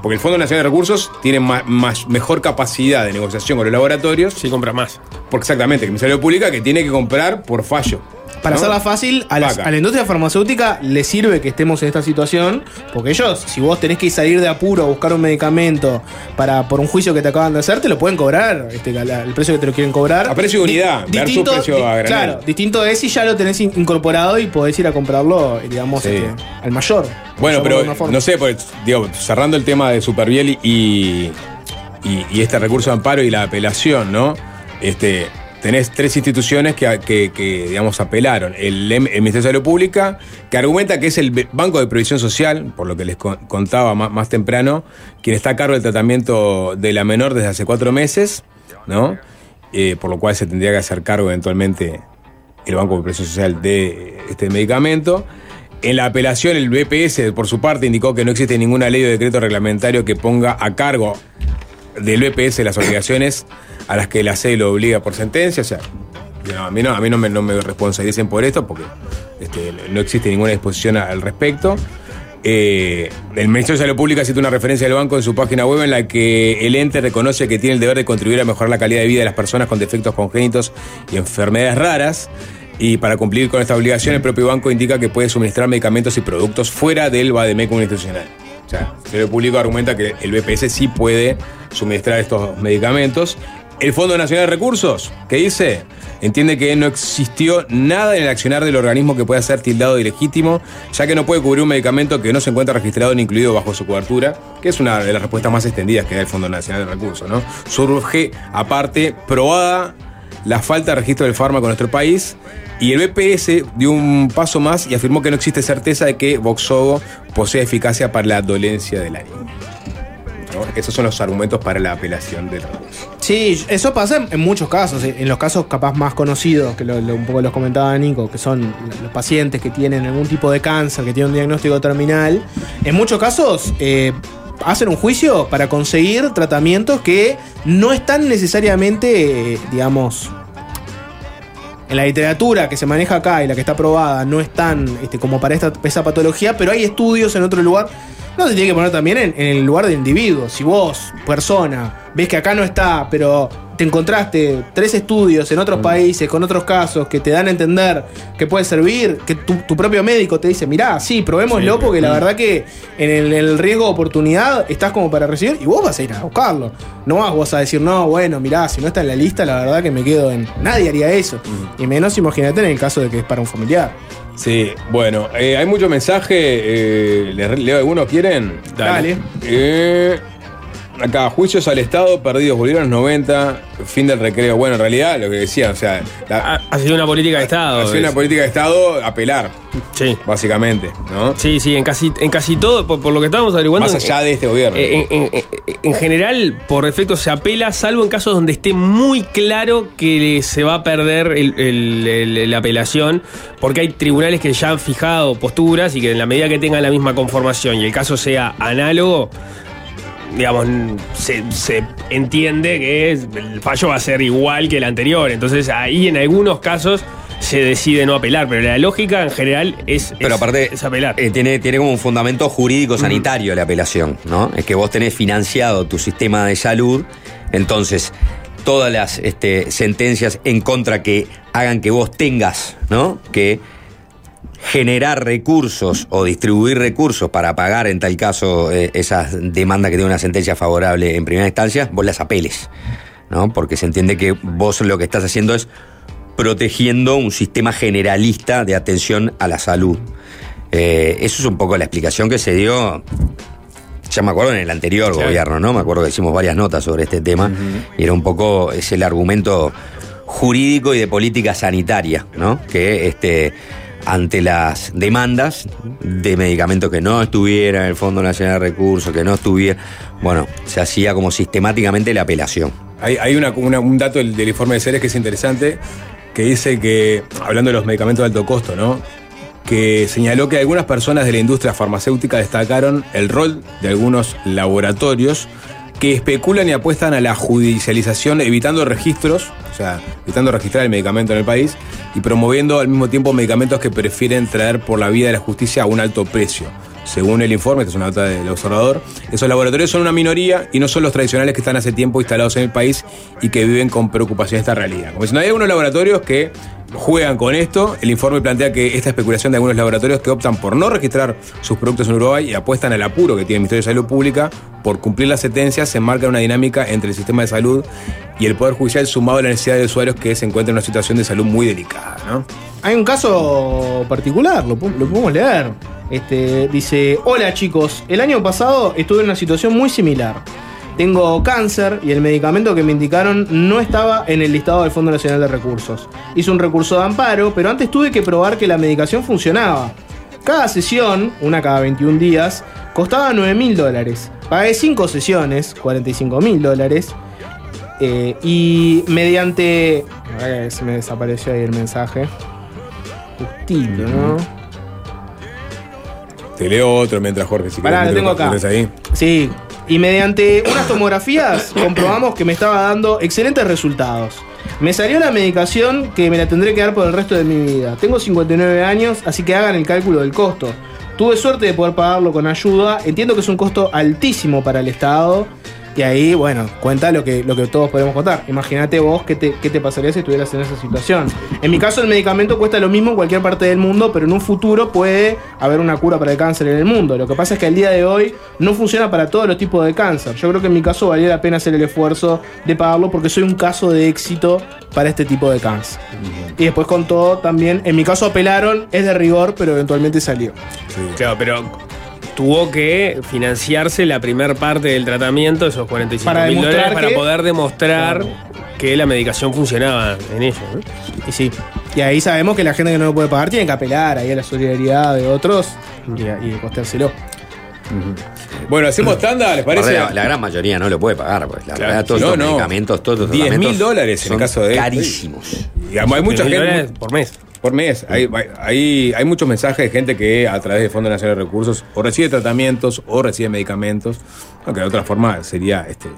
Porque el Fondo Nacional de Recursos tiene más, más- mejor capacidad de negociación con los laboratorios. Si compras más. Porque exactamente, que el Ministerio Pública que tiene que comprar por fallo. Para ¿no? hacerla fácil, a, las- Vaca. a la industria farmacéutica le sirve que estemos en esta situación, porque ellos, si vos tenés que salir de apuro a buscar un medicamento para por un juicio que te acaban de hacer, te lo pueden cobrar, este, la- el precio que te lo quieren cobrar. A precio de Di- unidad, versus distinto, precio di-. Claro, distinto es si ya lo tenés in- incorporado y podés ir a comprarlo, digamos, Sí. este, al mayor. Bueno, pero no sé, pues, digo, cerrando el tema de Superviel y, y, y este recurso de amparo y la apelación, ¿no? Este, tenés tres instituciones que, que- digamos, apelaron. El, Ministerio de Salud Pública, que argumenta que es el Banco de Previsión Social, por lo que les con- contaba más, más temprano, quien está a cargo del tratamiento de la menor desde hace cuatro meses, ¿no? Eh, por lo cual se tendría que hacer cargo eventualmente el Banco de Previsión Social de este medicamento. En la apelación, el BPS, por su parte, indicó que no existe ninguna ley o decreto reglamentario que ponga a cargo del BPS las obligaciones a las que la SED lo obliga por sentencia. O sea, a mí no, a mí no me, no me responsabilicen por esto porque este, no existe ninguna disposición al respecto. Eh, el Ministerio de Salud Pública cita una referencia del banco en su página web en la que el ente reconoce que tiene el deber de contribuir a mejorar la calidad de vida de las personas con defectos congénitos y enfermedades raras. Y para cumplir con esta obligación, el propio banco indica que puede suministrar medicamentos y productos fuera del Bademecum institucional. O sea, el Ministerio Público argumenta que el BPS sí puede suministrar estos medicamentos. El Fondo Nacional de Recursos, ¿qué dice? Entiende que no existió nada en el accionar del organismo que pueda ser tildado de ilegítimo, ya que no puede cubrir un medicamento que no se encuentra registrado ni incluido bajo su cobertura, que es una de las respuestas más extendidas que da el Fondo Nacional de Recursos. Surge, aparte, probada la falta de registro del fármaco en nuestro país. Y el BPS dio un paso más y afirmó que no existe certeza de que Voxogo posee eficacia para la dolencia del ánimo. ¿No? Esos son los argumentos para la apelación del recurso. Sí, eso pasa en, muchos casos. En los casos capaz más conocidos, que un poco los comentaba Nico, que son los pacientes que tienen algún tipo de cáncer, que tienen un diagnóstico terminal. En muchos casos eh, hacen un juicio para conseguir tratamientos que no están necesariamente, digamos, en la literatura que se maneja acá y la que está aprobada no están este, como para esta, esa patología, pero hay estudios en otro lugar. No se tiene que poner también en, en el lugar del individuo. Si vos, persona, ves que acá no está, pero te encontraste tres estudios en otros países con otros casos que te dan a entender que puede servir, que tu, tu propio médico te dice, mirá, sí, probémoslo porque la verdad que en el, riesgo de oportunidad estás como para recibir y vos vas a ir a buscarlo. No vas vos a decir, no, bueno, mirá, si no está en la lista, la verdad que me quedo en... Nadie haría eso. Y menos imagínate en el caso de que es para un familiar. Sí, bueno, eh, hay mucho mensaje. eh, ¿Les leo algunos? ¿Quieren? Dale. Eh, acá, juicios al Estado perdidos, los 90, fin del recreo. Bueno, en realidad, lo que decía, o sea, la- Ha, ha sido una política de Estado. hacer una es- política de Estado, apelar, Sí. básicamente, ¿no? Sí, sí, en casi, en casi todo, por, por lo que estábamos averiguando. Más allá de este gobierno. Eh, En, en- en general, por defecto se apela, salvo en casos donde esté muy claro que se va a perder el- el- el- la apelación, porque hay tribunales que ya han fijado posturas y que en la medida que tengan la misma conformación y el caso sea análogo, digamos, se, se entiende que es- el fallo va a ser igual que el anterior. Entonces ahí en algunos casos se decide no apelar, pero la lógica en general es, Pero es- aparte, es apelar. eh, tiene, tiene como un fundamento jurídico sanitario la apelación, ¿no? Es que vos tenés financiado tu sistema de salud, entonces todas las este, sentencias en contra que hagan que vos tengas, ¿no? Que generar recursos o distribuir recursos para pagar en tal caso eh, esas demandas que tiene una sentencia favorable en primera instancia, vos las apeles, ¿no? Porque se entiende que vos lo que estás haciendo es protegiendo un sistema generalista de atención a la salud. Eh, eso es un poco la explicación que se dio, ya me acuerdo en el anterior Claro. gobierno, ¿no? Me acuerdo que hicimos varias notas sobre este tema y era un poco, es el argumento jurídico y de política sanitaria, ¿no? Que este ante las demandas de medicamentos que no estuvieran en el Fondo Nacional de Recursos, que no estuviera, bueno, se hacía como sistemáticamente la apelación. Hay, hay una- un dato del, del informe de Ceres que es interesante, que dice que, hablando de los medicamentos de alto costo, ¿no? que señaló que algunas personas de la industria farmacéutica destacaron el rol de algunos laboratorios que especulan y apuestan a la judicialización evitando registros, o sea, evitando registrar el medicamento en el país y promoviendo al mismo tiempo medicamentos que prefieren traer por la vía de la justicia a un alto precio. Según el informe, esta es una nota del observador, esos laboratorios son una minoría y no son los tradicionales que están hace tiempo instalados en el país y que viven con preocupación esta realidad. Como si no hay algunos laboratorios que juegan con esto. El informe plantea que esta especulación de algunos laboratorios que optan por no registrar sus productos en Uruguay y apuestan al apuro que tiene el Ministerio de Salud Pública por cumplir las sentencias se enmarca una dinámica entre el sistema de salud y el Poder Judicial sumado a la necesidad de usuarios que se encuentran en una situación de salud muy delicada. ¿no? Hay un caso particular, lo, podemos leer. Este, dice, hola chicos, el año pasado estuve en una situación muy similar. Tengo cáncer y el medicamento que me indicaron no estaba en el listado del Fondo Nacional de Recursos. Hice un recurso de amparo, pero antes tuve que probar que la medicación funcionaba. Cada sesión, una cada 21 días, costaba 9 mil dólares. Pagué 5 sesiones, 45 mil dólares. Eh, y mediante. ver, Se me desapareció ahí el mensaje. Justito, ¿no? Te leo otro mientras Jorge, si Pará, lo tengo acá. ahí. Sí. Y mediante unas tomografías comprobamos que me estaba dando excelentes resultados. Me salió la medicación que me la tendré que dar por el resto de mi vida. Tengo 59 años, así que hagan el cálculo del costo. Tuve suerte de poder pagarlo con ayuda. Entiendo que es un costo altísimo para el Estado. Y ahí, bueno, cuenta lo que, lo que todos podemos contar. Imagínate vos qué te, qué te pasaría si estuvieras en esa situación. En mi caso, el medicamento cuesta lo mismo en cualquier parte del mundo, pero en un futuro puede haber una cura para el cáncer en el mundo. Lo que pasa es que al día de hoy no funciona para todos los tipos de cáncer. Yo creo que en mi caso valía la pena hacer el esfuerzo de pagarlo porque soy un caso de éxito para este tipo de cáncer. Y después con todo también, en mi caso apelaron, es de rigor, pero eventualmente salió. Claro, pero tuvo que financiarse la primer parte del tratamiento, esos 45 Para mil dólares, para que- poder demostrar Claro. que la medicación funcionaba en ello. ¿no? Y sí. Y ahí sabemos que la gente que no lo puede pagar tiene que apelar ahí a la solidaridad de otros y, y costeárselo. Bueno, hacemos tanda, ¿les parece? La, la gran mayoría no lo puede pagar, pues. La Claro, verdad, todos no, estos no. medicamentos, todos estos 10.000 tratamientos dólares en el caso de- Carísimos. Y hay mucha Mil gente. por mes. Por mes. Hay, hay, hay muchos mensajes de gente que a través del Fondo Nacional de Recursos o recibe tratamientos o recibe medicamentos. Aunque de otra forma sería este,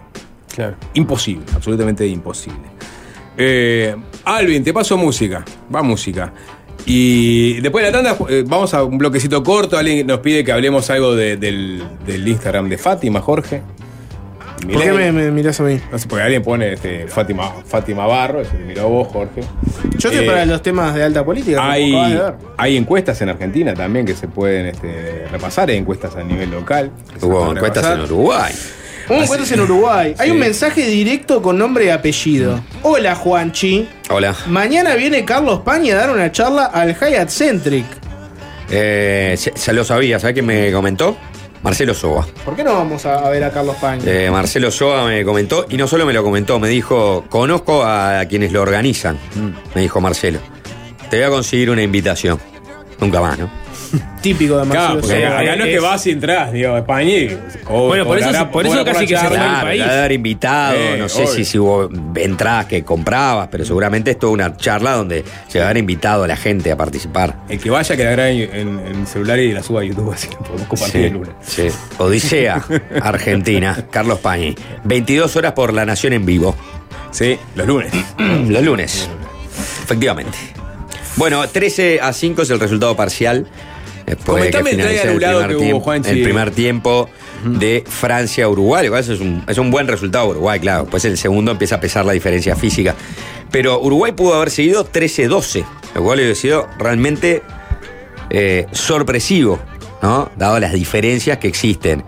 Claro. imposible, absolutamente imposible. Eh, Alvin, te paso música. Va música. Y después de la tanda eh, vamos a un bloquecito corto. Alguien nos pide que hablemos algo de- del, del Instagram de Fátima, Jorge. ¿Por qué me, me mirás a mí? No sé, porque alguien pone este, Fátima, Fátima Barro, se te miró a vos, Jorge. Yo estoy Eh, para los temas de alta política. hay, de hay encuestas en Argentina también que se pueden este, repasar, hay encuestas a nivel local. Hubo encuestas en. Uruguay. Un encuentro en Uruguay. Hay Sí. un mensaje directo con nombre y apellido. Hola, Juanchi. Hola. Mañana viene Carlos Pañi a dar una charla al Hyatt Centric. Eh, se, se lo sabía, ¿sabes quién me comentó? Marcelo Soba. ¿Por qué no vamos a, ver a Carlos Pañi? Eh, Marcelo Soba me comentó, y no solo me lo comentó, me dijo, conozco a quienes lo organizan, me dijo Marcelo. Te voy a conseguir una invitación. Nunca más, ¿no? Típico de Claro, Marcelo porque Sosa. acá no es que es- vas y entras, digo, España. Bueno, por eso- por eso casi que se Claro, país. le debe haber invitado, Eh, no sé obvio. si, si hubo entradas que comprabas, pero seguramente es toda una charla donde se va a haber invitado a la gente a participar. El que vaya, que la grabe en, en el celular y la suba a YouTube, así que podemos compartir el lunes. sí. Odisea, Argentina, Carlos Pañi. 22 horas por La Nación en vivo. Sí, los lunes. Los lunes. Efectivamente. Bueno, 13 a 5 es el resultado parcial. Después de que Comentame el try finalice el anulado primer que hubo, tiempo- Juanchi. El primer tiempo de Francia-Uruguay. Eso es un, es un buen resultado Uruguay, claro. Pues el segundo empieza a pesar la diferencia física. Pero Uruguay pudo haber seguido 13-12, lo cual hubiera sido realmente eh, sorpresivo, ¿no? Dado las diferencias que existen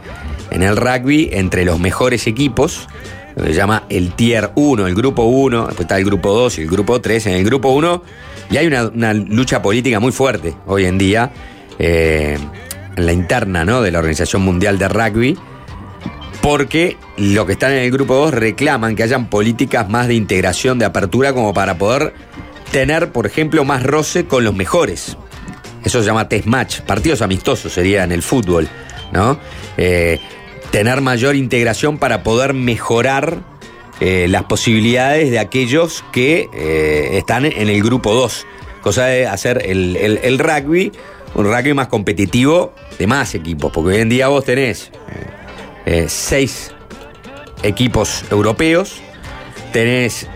en el rugby entre los mejores equipos, lo que se llama el Tier 1, el Grupo 1, después está el Grupo 2 y el Grupo 3. En el Grupo 1 y hay una, una lucha política muy fuerte hoy en día, eh, en la interna ¿no? de la Organización Mundial de Rugby, porque los que están en el Grupo 2 reclaman que hayan políticas más de integración, de apertura, como para poder tener, por ejemplo, más roce con los mejores. Eso se llama test match, partidos amistosos sería en el fútbol, ¿no? Eh, tener mayor integración para poder mejorar eh, las posibilidades de aquellos que están en el grupo 2. Cosa de hacer el rugby un rugby más competitivo de más equipos, porque hoy en día vos tenés eh, eh, seis equipos europeos, tenés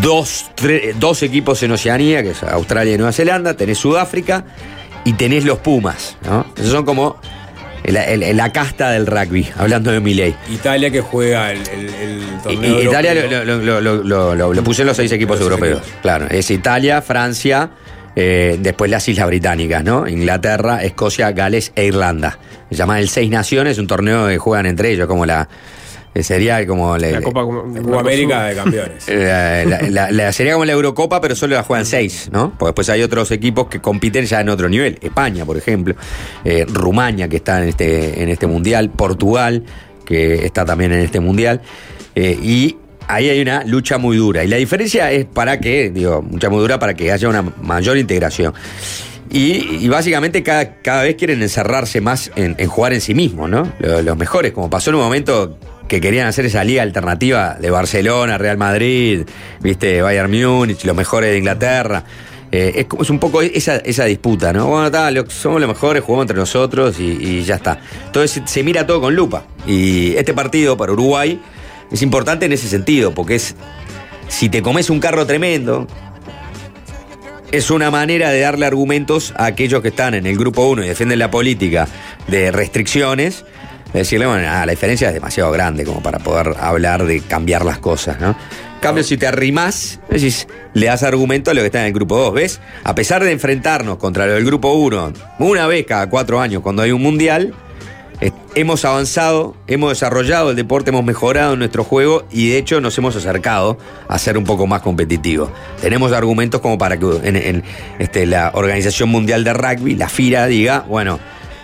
dos, tre- dos equipos en Oceanía, que es Australia y Nueva Zelanda, tenés Sudáfrica y tenés los Pumas, ¿no? Esos son como la, casta del rugby, hablando de Miley. Italia que juega el, el- el I- torneo. Italia lo, lo- lo- lo- lo- lo puse en los seis equipos Los europeos. equipos. Claro, es Italia, Francia, eh, después las Islas Británicas, ¿no? Inglaterra, Escocia, Gales e Irlanda. Se llama el Seis Naciones, un torneo que juegan entre ellos, como la. Sería como la, La Copa América de Campeones. la- la- la- sería como la Eurocopa, pero solo la juegan seis, ¿no? Porque después hay otros equipos que compiten ya en otro nivel. España, por ejemplo. eh, Rumania, que está en este, en este mundial. Portugal, que está también en este mundial. eh, y ahí hay una lucha muy dura. Y la diferencia es para que, digo, mucha muy dura para que haya una mayor integración. Y, y básicamente cada, cada vez quieren encerrarse más en, en jugar en sí mismos, ¿no? Lo- Los, mejores, como pasó en un momento que querían hacer esa liga alternativa de Barcelona, Real Madrid, viste, Bayern Múnich, los mejores de Inglaterra. Eh, es, es un poco esa, esa disputa, ¿no? Bueno, está, lo- somos los mejores, jugamos entre nosotros y, y ya está. Entonces se, se mira todo con lupa. Y este partido para Uruguay es importante en ese sentido, porque es, si te comes un carro tremendo, es una manera de darle argumentos a aquellos que están en el grupo 1 y defienden la política de restricciones, decirle, bueno, ah, la diferencia es demasiado grande como para poder hablar de cambiar las cosas, ¿no? Cambio, si te arrimás, decís, le das argumento a lo que está en el grupo 2, ¿ves? A pesar de enfrentarnos contra lo del grupo 1 una vez cada cuatro años cuando hay un mundial, eh, Hemos avanzado, hemos desarrollado el deporte, hemos mejorado nuestro juego y de hecho nos hemos acercado a ser un poco más competitivos. Tenemos argumentos como para que en, este, la Organización Mundial de Rugby, la FIRA, diga, bueno,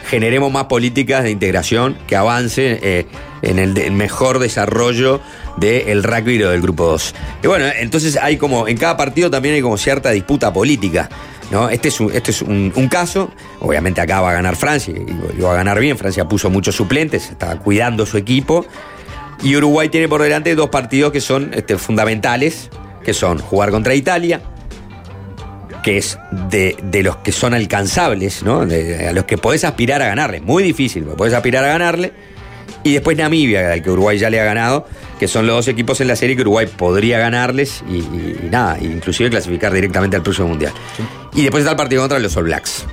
generemos más políticas de integración que avancen eh, en el, de- mejor desarrollo del rugby y lo del grupo 2. Y bueno, entonces hay como, en cada partido también hay como cierta disputa política. ¿no? Este es, un, este es un, caso, obviamente acá va a ganar Francia, y, y va a ganar bien, Francia puso muchos suplentes, está cuidando su equipo, y Uruguay tiene por delante dos partidos que son este, fundamentales, que son jugar contra Italia, que es de, de los que son alcanzables, ¿no? De- a los que podés aspirar a ganarle. Muy difícil, pero podés aspirar a ganarle. Y después Namibia, al que Uruguay ya le ha ganado, que son los dos equipos en la serie que Uruguay podría ganarles y, y- y nada, inclusive clasificar directamente al próximo mundial. Y después está el partido contra los All Blacks.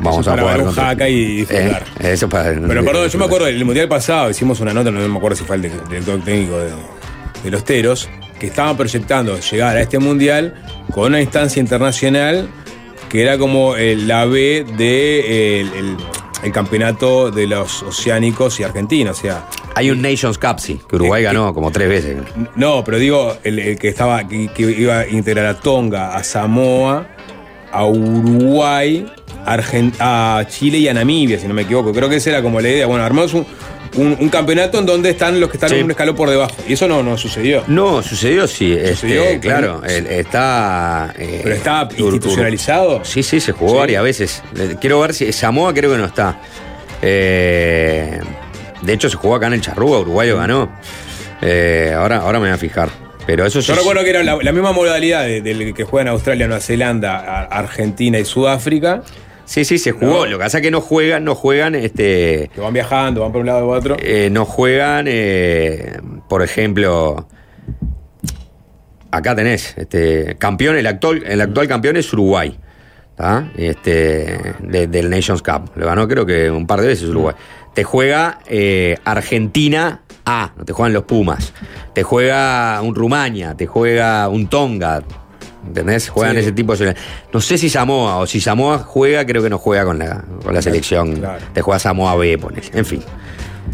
Vamos Eso a jugar un jaca y disfrutar. Eh, eso para. Pero perdón, yo me acuerdo del mundial pasado, hicimos una nota, no me acuerdo si fue el director técnico de, de los Teros, que estaban proyectando llegar a este mundial con una instancia internacional que era como el- la B de el, el- el campeonato de los oceánicos y Argentina, o sea. Hay un Nations Cup, sí, que Uruguay Eh, ganó como tres veces. No, pero digo, el, el que estaba, que, que iba a integrar a Tonga, a Samoa, a Uruguay, Argen- a Chile y a Namibia, si no me equivoco. Creo que esa era como la idea. Bueno, armamos un, un- un campeonato en donde están los que están Sí. un escalón por debajo. Y eso no, no sucedió. No, sucedió, sí. este, Sucedió, claro, está. eh, Pero está institucionalizado. Sí, sí, se jugó Sí. varias veces. Quiero ver si. Samoa creo que no está. Eh, de hecho, se jugó acá en el Charrúa, Uruguay lo ganó. Eh, ahora, ahora me voy a fijar. Pero eso sí. Yo recuerdo que era la, la misma modalidad de- del que juegan Australia, Nueva Zelanda, Argentina y Sudáfrica, Sí, sí, se jugó. No. Lo que pasa es que no juegan, no juegan, este. que van viajando, van por un lado u otro. eh, no juegan, eh, por ejemplo. Acá tenés, este, campeón, el actual, el actual campeón es Uruguay. ¿tá? Este, de- del Nations Cup. Lo ganó creo que un par de veces Uruguay. Te juega eh, Argentina A, no te juegan los Pumas. Te juega un Rumania, te juega un Tonga. ¿Entendés? Juegan Sí. ese tipo de No sé si Samoa, o si Samoa juega, creo que no juega con la, con la selección. Claro. Te juega Samoa B, ponele. En fin.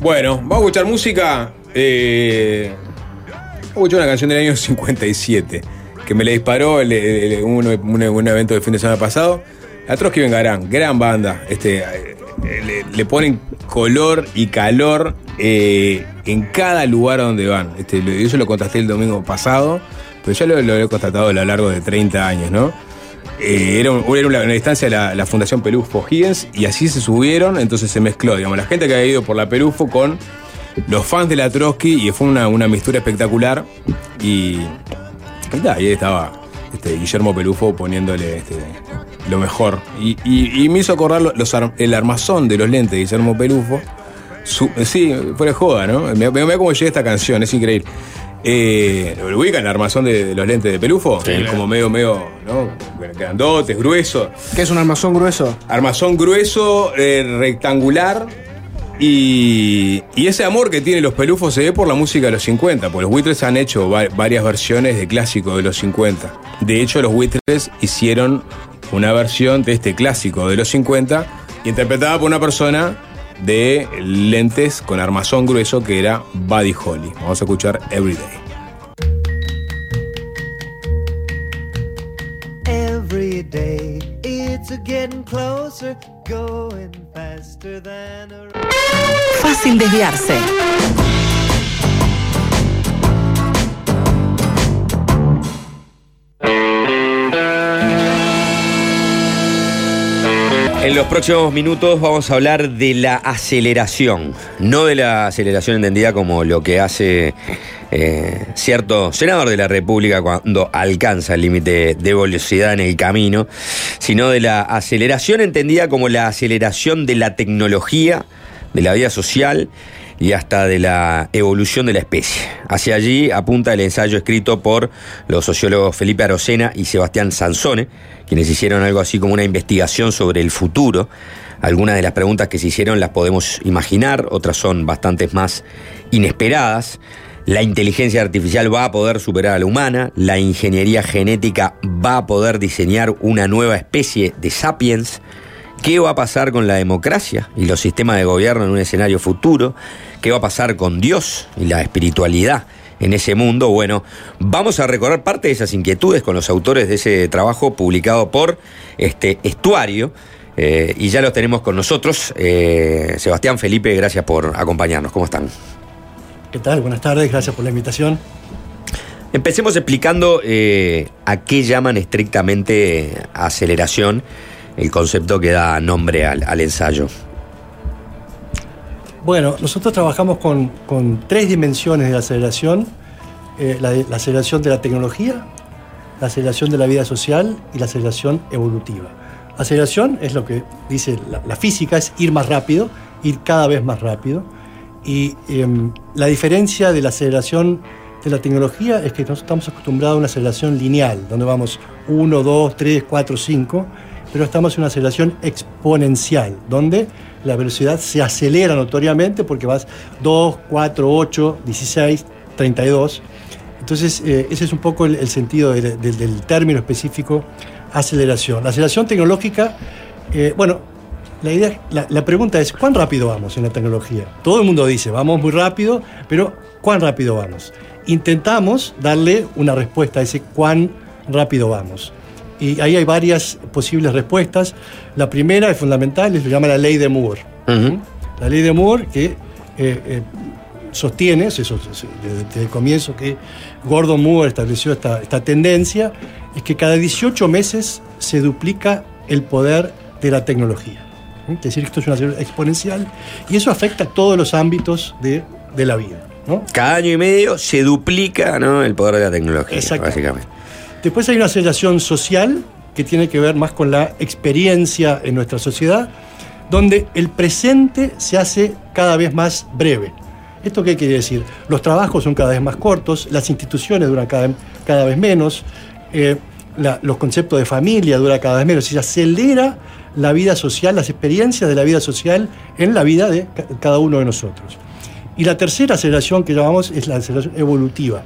Bueno, vamos a escuchar música. Eh, vamos a escuchar una canción del año 57 que me la disparó el- el- el- un, un- un evento del fin de semana pasado. La Trotsky Vengarán, gran banda. Este, eh, le, le ponen color y calor eh, en cada lugar a donde van. Este, yo lo contrasté el domingo pasado, pero ya lo, lo he constatado a lo largo de 30 años, ¿no? Eh, era, un- era una, una instancia la, Fundación Pelufo Higgins y así se subieron, entonces se mezcló, digamos, la gente que había ido por la Pelufo con los fans de la Trotsky y fue una, una mistura espectacular y, y ahí estaba este, Guillermo Pelufo poniéndole este, lo mejor. Y, y- me hizo acordar lo- los el armazón de los lentes de Guillermo Pelufo. Sí, fuera de joda, ¿no? Mira mira cómo llega esta canción, es increíble. Eh, ¿Lo ubican el armazón de, de los lentes de Pelufo? Como medio, medio, ¿no? Grandotes, gruesos. ¿Qué es un armazón grueso? Armazón grueso, eh, rectangular. Y, y ese amor que tienen los pelufos se ve por la música de los 50, porque los Beatles han hecho va- varias versiones de clásicos de los 50. De hecho, los Beatles hicieron una versión de este clásico de los 50, interpretada por una persona de lentes con armazón grueso que era Buddy Holly. Vamos a escuchar Everyday. Every day it's a getting closer, going faster than a Fácil desviarse. En los próximos minutos vamos a hablar de la aceleración, no de la aceleración entendida como lo que hace eh, cierto senador de la República cuando alcanza el límite de velocidad en el camino, sino de la aceleración entendida como la aceleración de la tecnología, de la vida social y hasta de la evolución de la especie. Hacia allí apunta el ensayo escrito por los sociólogos Felipe Arocena y Sebastián Sansone, quienes hicieron algo así como una investigación sobre el futuro. Algunas de las preguntas que se hicieron las podemos imaginar, otras son bastantes más inesperadas. La inteligencia artificial va a poder superar a la humana, la ingeniería genética va a poder diseñar una nueva especie de sapiens, ¿Qué va a pasar con la democracia y los sistemas de gobierno en un escenario futuro? ¿Qué va a pasar con Dios y la espiritualidad en ese mundo? Bueno, vamos a recorrer parte de esas inquietudes con los autores de ese trabajo publicado por este Estuario. eh, y ya los tenemos con nosotros. Eh, Sebastián Felipe, gracias por acompañarnos. ¿Cómo están? ¿Qué tal? Buenas tardes, gracias por la invitación. Empecemos explicando eh, a qué llaman estrictamente aceleración, el concepto que da nombre al, al ensayo. Bueno, nosotros trabajamos con, con tres dimensiones de la aceleración. eh, la, aceleración de la tecnología, la aceleración de la vida social y la aceleración evolutiva. Aceleración es lo que dice la, la física, es ir más rápido, ir cada vez más rápido. Y em, la diferencia de la aceleración de la tecnología es que nosotros estamos acostumbrados a una aceleración lineal, donde vamos 1, 2, 3, 4, 5, pero estamos en una aceleración exponencial, donde la velocidad se acelera notoriamente porque vas 2, 4, 8, 16, 32. Entonces, eh, ese es un poco el, sentido del término específico aceleración. La aceleración tecnológica, eh, bueno, la, idea, la, la pregunta es, ¿cuán rápido vamos en la tecnología? Todo el mundo dice, vamos muy rápido, pero ¿cuán rápido vamos? Intentamos darle una respuesta a ese cuán rápido vamos. Y ahí hay varias posibles respuestas. La primera es fundamental, se llama la ley de Moore. Ujú. La ley de Moore que eh, eh, sostiene, se- se- se- desde, el comienzo que Gordon Moore estableció esta, esta tendencia, es que cada 18 meses se duplica el poder de la tecnología. ¿Mm? Es decir, esto es una exponencial y eso afecta a todos los ámbitos de, de la vida. ¿no? Cada año y medio se duplica ¿no? el poder de la tecnología, básicamente. Después hay una aceleración social que tiene que ver más con la experiencia en nuestra sociedad, donde el presente se hace cada vez más breve. ¿Esto qué quiere decir? Los trabajos son cada vez más cortos, las instituciones duran cada, vez menos, eh, los conceptos de familia duran cada vez menos, y se acelera la vida social, las experiencias de la vida social en la vida de ca- cada uno de nosotros. Y la tercera aceleración que llamamos es la aceleración evolutiva.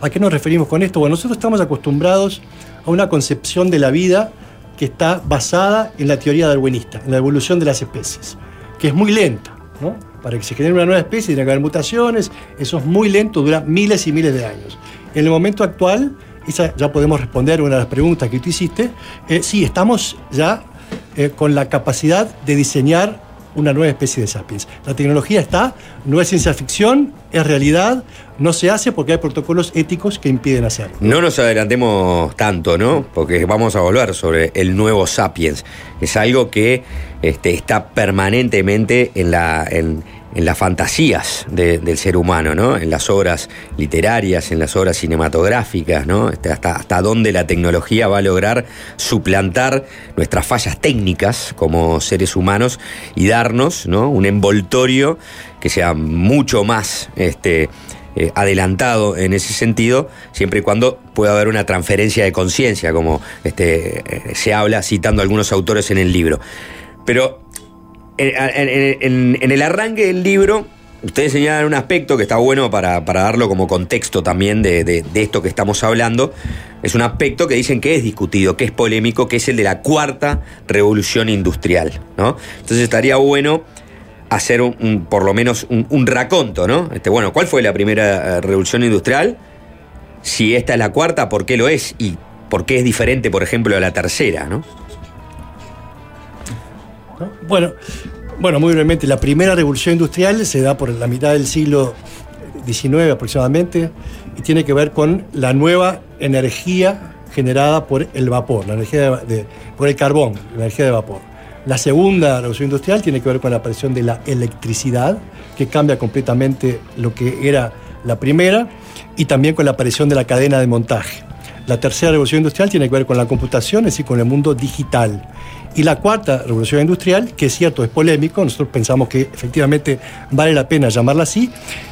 ¿A qué nos referimos con esto? Bueno, nosotros estamos acostumbrados a una concepción de la vida que está basada en la teoría darwinista, en la evolución de las especies, que es muy lenta, ¿no? Para que se genere una nueva especie tiene que haber mutaciones, eso es muy lento, dura miles y miles de años. En el momento actual, ya podemos responder una de las preguntas que tú hiciste, eh, sí, estamos ya eh, con la capacidad de diseñar una nueva especie de sapiens. La tecnología está, no es ciencia ficción, es realidad, no se hace porque hay protocolos éticos que impiden hacerlo. No nos adelantemos tanto, ¿no? Porque vamos a volver sobre el nuevo Sapiens. Es algo que este, está permanentemente en la, en, en las fantasías de- del ser humano, ¿no? En las obras literarias, en las obras cinematográficas, ¿no? Este, Hasta, hasta dónde la tecnología va a lograr suplantar nuestras fallas técnicas como seres humanos y darnos, ¿no? Un envoltorio que sea mucho más este, eh, adelantado en ese sentido, siempre y cuando pueda haber una transferencia de conciencia, como este, eh, se habla citando algunos autores en el libro. Pero en, el arranque del libro, ustedes señalan un aspecto que está bueno para, para darlo como contexto también de, de- esto que estamos hablando. Es un aspecto que dicen que es discutido, que es polémico, que es el de la cuarta revolución industrial. ¿no? Entonces estaría bueno hacer un, un- por lo menos un, un raconto, ¿no? Este, bueno, ¿cuál fue la primera eh, revolución industrial? Si esta es la cuarta, ¿por qué lo es? Y por qué es diferente, por ejemplo, a la tercera, ¿no? ¿No? Bueno, bueno, muy brevemente, la primera revolución industrial se da por la mitad del siglo XIX aproximadamente y tiene que ver con la nueva energía generada por el vapor, la energía de- de- por el carbón, la energía de vapor. La segunda revolución industrial tiene que ver con la aparición de la electricidad, que cambia completamente lo que era la primera, y también con la aparición de la cadena de montaje. La tercera revolución industrial tiene que ver con la computación, es decir, con el mundo digital. Y la cuarta revolución industrial, que es cierto, es polémico, nosotros pensamos que efectivamente vale la pena llamarla así,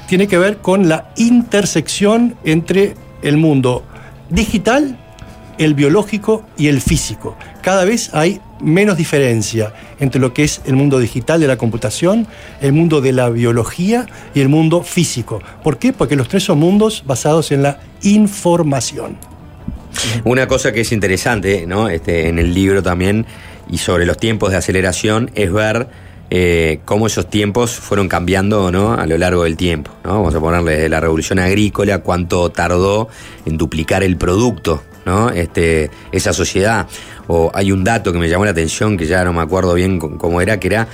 tiene que ver con la intersección entre el mundo digital, el biológico y el físico. Cada vez hay menos diferencia entre lo que es el mundo digital de la computación, el mundo de la biología y el mundo físico. ¿Por qué? Porque los tres son mundos basados en la información. Una cosa que es interesante, ¿no? Este, en el libro también, y sobre los tiempos de aceleración, es ver eh, cómo esos tiempos fueron cambiando ¿no? a lo largo del tiempo. ¿no? Vamos a ponerle la revolución agrícola, cuánto tardó en duplicar el producto, ¿no? Este, esa sociedad. O hay un dato que me llamó la atención, que ya no me acuerdo bien cómo era, que era,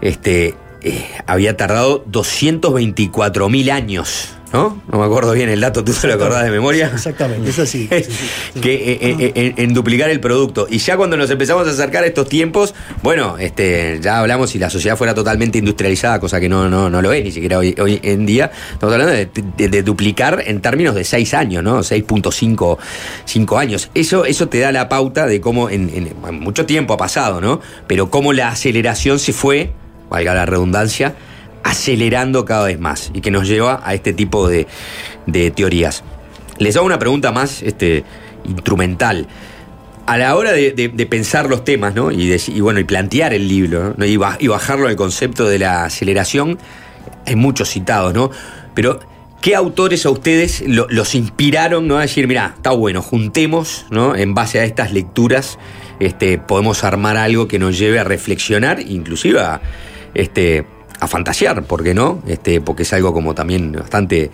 este, eh, había tardado 224 mil años. ¿No? No me acuerdo bien el dato, ¿tú te lo acordás de memoria? Exactamente, es así. sí, sí, sí. que eh, eh, eh, en, en duplicar el producto. Y ya cuando nos empezamos a acercar a estos tiempos, bueno, este, ya hablamos si la sociedad fuera totalmente industrializada, cosa que no, no, no lo es, ni siquiera hoy, hoy en día. Estamos hablando de, de- de duplicar en términos de 6 años, ¿no? 6.5 cinco años. Eso, eso te da la pauta de cómo en mucho tiempo ha pasado, ¿no? Pero cómo la aceleración se fue, valga la redundancia, acelerando cada vez más y que nos lleva a este tipo de, de teorías. Les hago una pregunta más este, instrumental. A la hora de, pensar los temas, ¿no? Y, bueno, y plantear el libro, ¿no? y, ba- y bajarlo al concepto de la aceleración, hay muchos citados, ¿no? Pero, ¿qué autores a ustedes lo- los inspiraron, ¿no? A decir, mira, está bueno, juntemos, ¿no? En base a estas lecturas, este, podemos armar algo que nos lleve a reflexionar, inclusive a, este, a fantasear, ¿por qué no? Este, porque es algo como también bastante.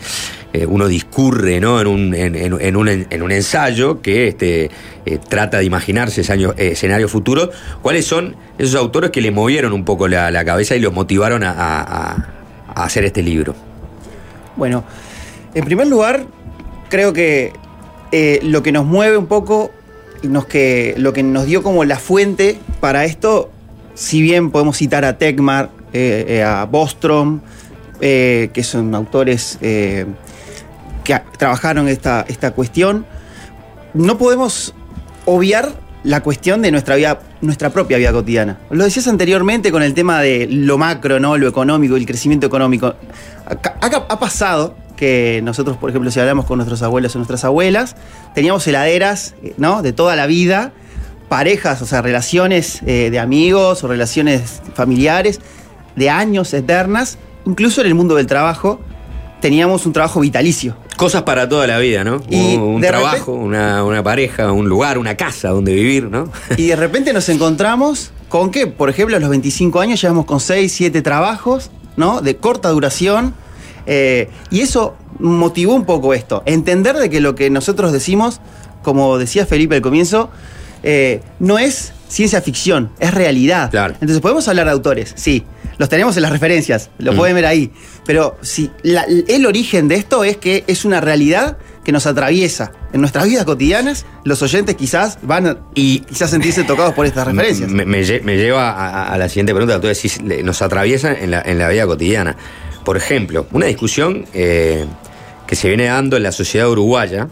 eh, uno discurre ¿no? en, un, en, un, en un ensayo que este, eh, trata de imaginarse ese año- eh, escenarios futuros. ¿Cuáles son esos autores que le movieron un poco la, cabeza y los motivaron a, a- hacer este libro? Bueno, en primer lugar, creo que lo que nos mueve un poco, nos que, lo que nos dio como la fuente para esto, si bien podemos citar a Tegmar, eh, a Bostrom, eh, que son autores eh, que trabajaron esta, esta cuestión, no podemos obviar la cuestión de nuestra vida, nuestra propia vida cotidiana. Lo decías anteriormente con el tema de lo macro, ¿no? Lo económico, el crecimiento económico. Acá ha pasado que nosotros, por ejemplo, si hablamos con nuestros abuelos o nuestras abuelas, teníamos heladeras, eh, ¿no? De toda la vida, parejas, o sea, relaciones eh, de amigos o relaciones familiares de años eternas, incluso en el mundo del trabajo, teníamos un trabajo vitalicio. Cosas para toda la vida, ¿no? Y un trabajo, una, una pareja, un lugar, una casa donde vivir, ¿no? Y de repente nos encontramos con que, por ejemplo, a los 25 años llevamos con 6, 7 trabajos, ¿no? De corta duración. eh, y eso motivó un poco esto. Entender de que lo que nosotros decimos, como decía Felipe al comienzo, eh, no es ciencia ficción, es realidad. Claro. Entonces podemos hablar de autores, sí. Los tenemos en las referencias, lo Mm. pueden ver ahí. Pero si la- el origen de esto es que es una realidad que nos atraviesa en nuestras vidas cotidianas, los oyentes quizás van Y- quizás sentirse tocados por estas referencias. Me, me lle- me lleva a, la siguiente pregunta tú decís, nos atraviesa en la, en la vida cotidiana. Por ejemplo, una discusión eh, que se viene dando en la sociedad uruguaya,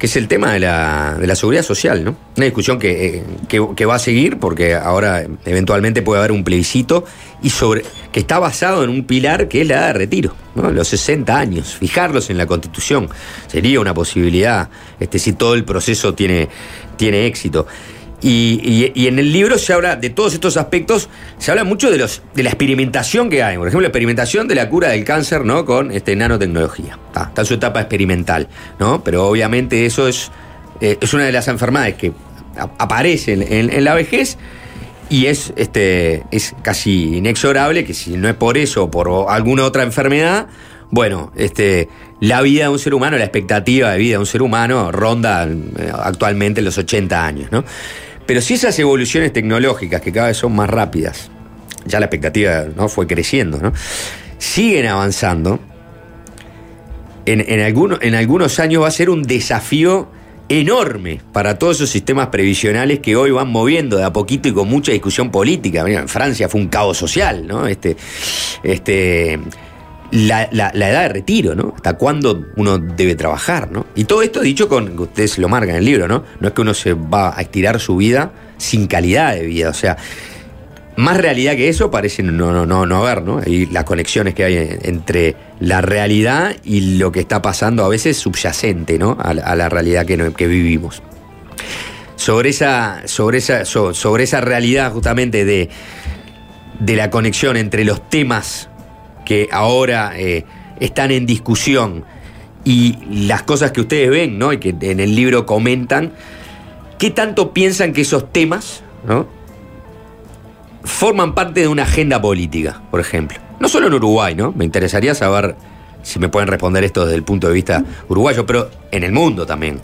que es el tema de la, de la seguridad social, ¿no? Una discusión que, eh, que- que va a seguir porque ahora eventualmente puede haber un plebiscito y sobre que está basado en un pilar que es la edad de retiro, ¿no? Los 60 años, fijarlos en la Constitución sería una posibilidad, este, si todo el proceso tiene, tiene éxito. Y, en el libro se habla de todos estos aspectos, se habla mucho de los de la experimentación que hay. Por ejemplo, la experimentación de la cura del cáncer, ¿no? Con este nanotecnología. Está, en su etapa experimental, ¿no? Pero obviamente eso es, eh, es una de las enfermedades que aparecen en, en la vejez y es, este, es casi inexorable que si no es por eso o por alguna otra enfermedad, bueno, este, la vida de un ser humano, la expectativa de vida de un ser humano ronda eh, actualmente los 80 años, ¿no? Pero si esas evoluciones tecnológicas, que cada vez son más rápidas, ya la expectativa ¿no? fue creciendo, ¿no? siguen avanzando, en, en, en algunos años va a ser un desafío enorme para todos esos sistemas previsionales que hoy van moviendo de a poquito y con mucha discusión política. En Francia fue un caos social, ¿no? Este, este, la, la- edad de retiro, ¿no? Hasta cuándo uno debe trabajar, ¿no? Y todo esto dicho con, ustedes lo marcan en el libro, ¿no? No es que uno se va a estirar su vida sin calidad de vida, o sea, más realidad que eso parece no, no, no, no haber, ¿no? Y las conexiones que hay entre la realidad y lo que está pasando a veces subyacente, ¿no? A, la- realidad que, que vivimos. Sobre esa, sobre esa, so- sobre esa realidad justamente de, de la conexión entre los temas que ahora eh, están en discusión y las cosas que ustedes ven, ¿no? Y que en el libro comentan, ¿qué tanto piensan que esos temas, ¿no? forman parte de una agenda política, por ejemplo. No solo en Uruguay, ¿no? Me interesaría saber si me pueden responder esto desde el punto de vista uruguayo, pero en el mundo también.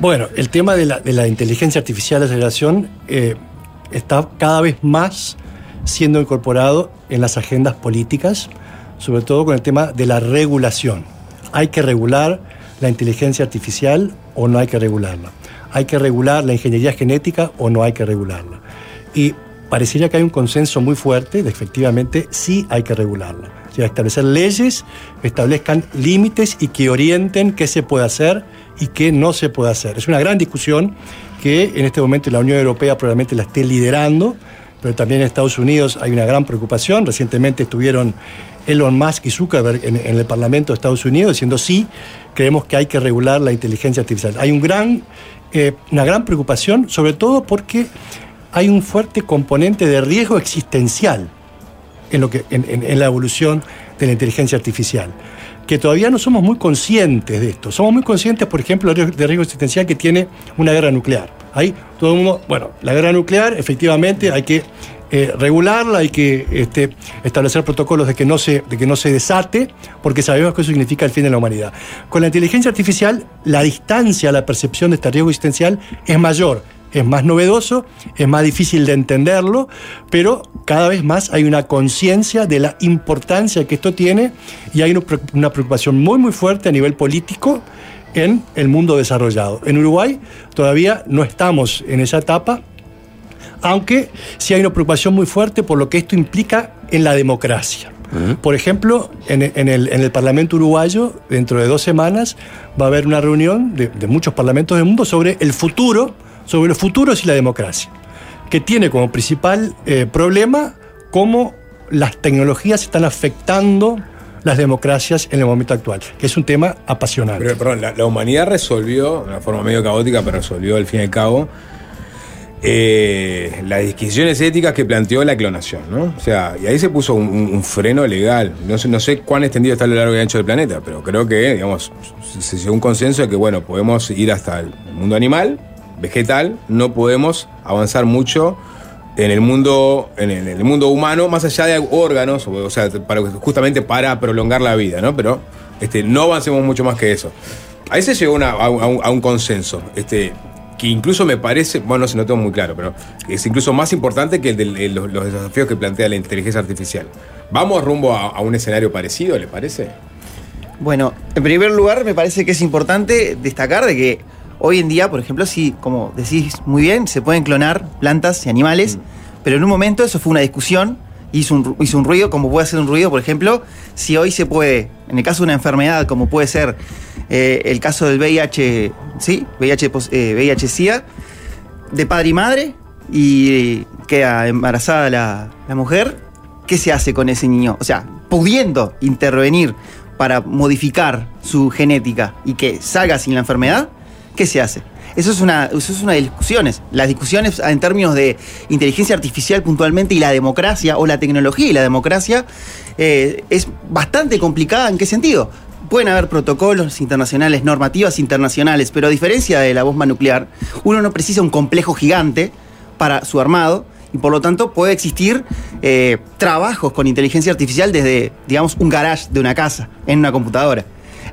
Bueno, el tema de la, inteligencia artificial de aceleración eh, está cada vez más siendo incorporado en las agendas políticas, sobre todo con el tema de la regulación. ¿Hay que regular la inteligencia artificial o no hay que regularla? ¿Hay que regular la ingeniería genética o no hay que regularla? Y parecería que hay un consenso muy fuerte de efectivamente sí hay que regularla. O sea, establecer leyes, establezcan límites y que orienten qué se puede hacer y qué no se puede hacer. Es una gran discusión que en este momento la Unión Europea probablemente la esté liderando, pero también en Estados Unidos hay una gran preocupación. Recientemente estuvieron Elon Musk y Zuckerberg en, el Parlamento de Estados Unidos diciendo sí, creemos que hay que regular la inteligencia artificial. Hay eh, una gran preocupación, sobre todo porque hay un fuerte componente de riesgo existencial en, lo que, en, la evolución de la inteligencia artificial, que todavía no somos muy conscientes de esto. Somos muy conscientes, por ejemplo, del riesgo existencial que tiene una guerra nuclear. Ahí todo el mundo, bueno, la guerra nuclear, efectivamente, hay que eh, regularla, hay que este, establecer protocolos de que, no se, de que no se desate, porque sabemos que eso significa el fin de la humanidad. Con la inteligencia artificial, la distancia a la percepción de este riesgo existencial es mayor es más novedoso, es más difícil de entenderlo, pero cada vez más hay una conciencia de la importancia que esto tiene y hay una pre- una preocupación muy muy fuerte a nivel político en el mundo desarrollado. En Uruguay todavía no estamos en esa etapa, aunque sí hay una preocupación muy fuerte por lo que esto implica en la democracia. Por ejemplo, en, en el, en el Parlamento uruguayo, dentro de dos semanas, va a haber una reunión de, de muchos parlamentos del mundo sobre el futuro, sobre los futuros y la democracia, que tiene como principal eh, problema cómo las tecnologías están afectando las democracias en el momento actual, que es un tema apasionante. La, humanidad resolvió, de una forma medio caótica, pero resolvió al fin y al cabo, eh, las disquisiciones éticas que planteó la clonación, ¿no? O sea, y ahí se puso un freno legal. No sé, no sé cuán extendido está a lo largo y ancho del planeta, pero creo que, digamos, se llegó a un consenso de que, bueno, podemos ir hasta el mundo animal, vegetal, no podemos avanzar mucho en el mundo en el, mundo humano más allá de órganos o, sea para, justamente para prolongar la vida no pero este no avancemos mucho más que eso. Ahí se llegó a, un- consenso este que incluso me parece bueno no sé no tengo muy claro pero es incluso más importante que el de los desafíos que plantea la inteligencia artificial. Vamos rumbo a, a un escenario parecido le parece Bueno, en primer lugar me parece que es importante destacar de que hoy en día, por ejemplo, sí, como decís muy bien, se pueden clonar plantas y animales, pero en un momento eso fue una discusión, hizo un, hizo un ruido, como puede hacer un ruido, por ejemplo, si hoy se puede, en el caso de una enfermedad como puede ser eh, el caso del VIH, ¿sí? VIH, eh, VIH-Sida, de padre y madre, y queda embarazada la, la mujer, ¿qué se hace con ese niño? O sea, pudiendo intervenir para modificar su genética y que salga sin la enfermedad, ¿qué se hace? Eso es una, eso es una de las discusiones. Las discusiones en términos de inteligencia artificial puntualmente y la democracia, o la tecnología y la democracia, eh, es bastante complicada. ¿En qué sentido? Pueden haber protocolos internacionales, normativas internacionales, pero a diferencia de la bomba nuclear, uno no precisa un complejo gigante para su armado y por lo tanto puede existir eh, trabajos con inteligencia artificial desde, digamos, un garage de una casa, en una computadora.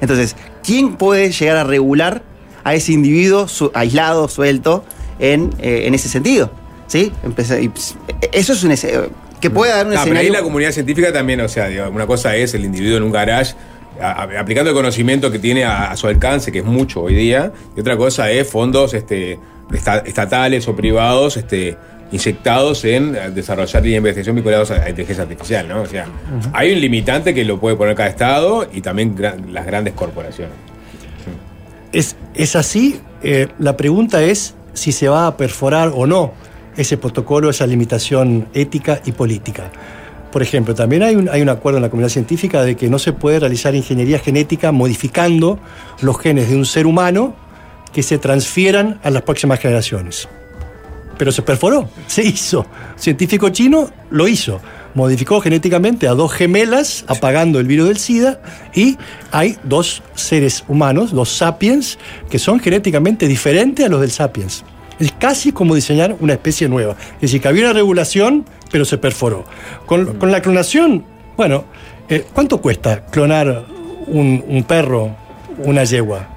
Entonces, ¿quién puede llegar a regular a ese individuo su- aislado, suelto, en, eh, en ese sentido? ¿Sí? Empecé- y, pues, eso es un ese- que puede dar un No, pero ahí la comunidad científica también, o sea, digo, una cosa es el individuo en un garage a- a- aplicando el conocimiento que tiene a, a su alcance, que es mucho hoy día, y otra cosa es fondos este, esta- estatales o privados este, inyectados en eh, desarrollar líneas de investigación vinculados a la inteligencia artificial, ¿no? O sea, hay un limitante que lo puede poner cada estado y también las grandes corporaciones. Es, es así. eh, la pregunta es si se va a perforar o no ese protocolo, esa limitación ética y política. Por ejemplo, también hay un, hay un acuerdo en la comunidad científica de que no se puede realizar ingeniería genética modificando los genes de un ser humano que se transfieran a las próximas generaciones. Pero se perforó, se hizo. Científico chino lo hizo. Modificó genéticamente a dos gemelas, apagando el virus del SIDA, y hay dos seres humanos, dos sapiens, que son genéticamente diferentes a los del sapiens. Es casi como diseñar una especie nueva. Es decir, que había una regulación, pero se perforó. Con, con la clonación, bueno, eh, ¿cuánto cuesta clonar un, un perro, una yegua?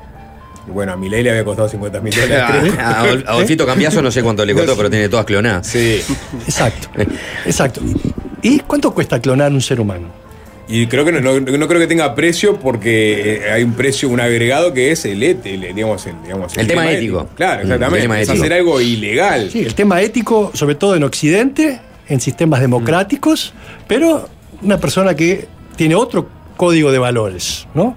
Bueno, a Milei le había costado 50 mil dólares. A Adol- Adolfito Cambiaso no sé cuánto le costó, pero tiene todas clonadas. Sí. Exacto, exacto. ¿Y cuánto cuesta clonar un ser humano? Y creo que no, no- no creo que tenga precio porque eh, hay un precio, un agregado que es el, et- el, digamos, el, digamos, El tema ético. Claro, Mm, exactamente. el tema es ético. hacer algo ilegal. Sí, el tema ético, sobre todo en Occidente, en sistemas democráticos, pero una persona que tiene otro código de valores, ¿no?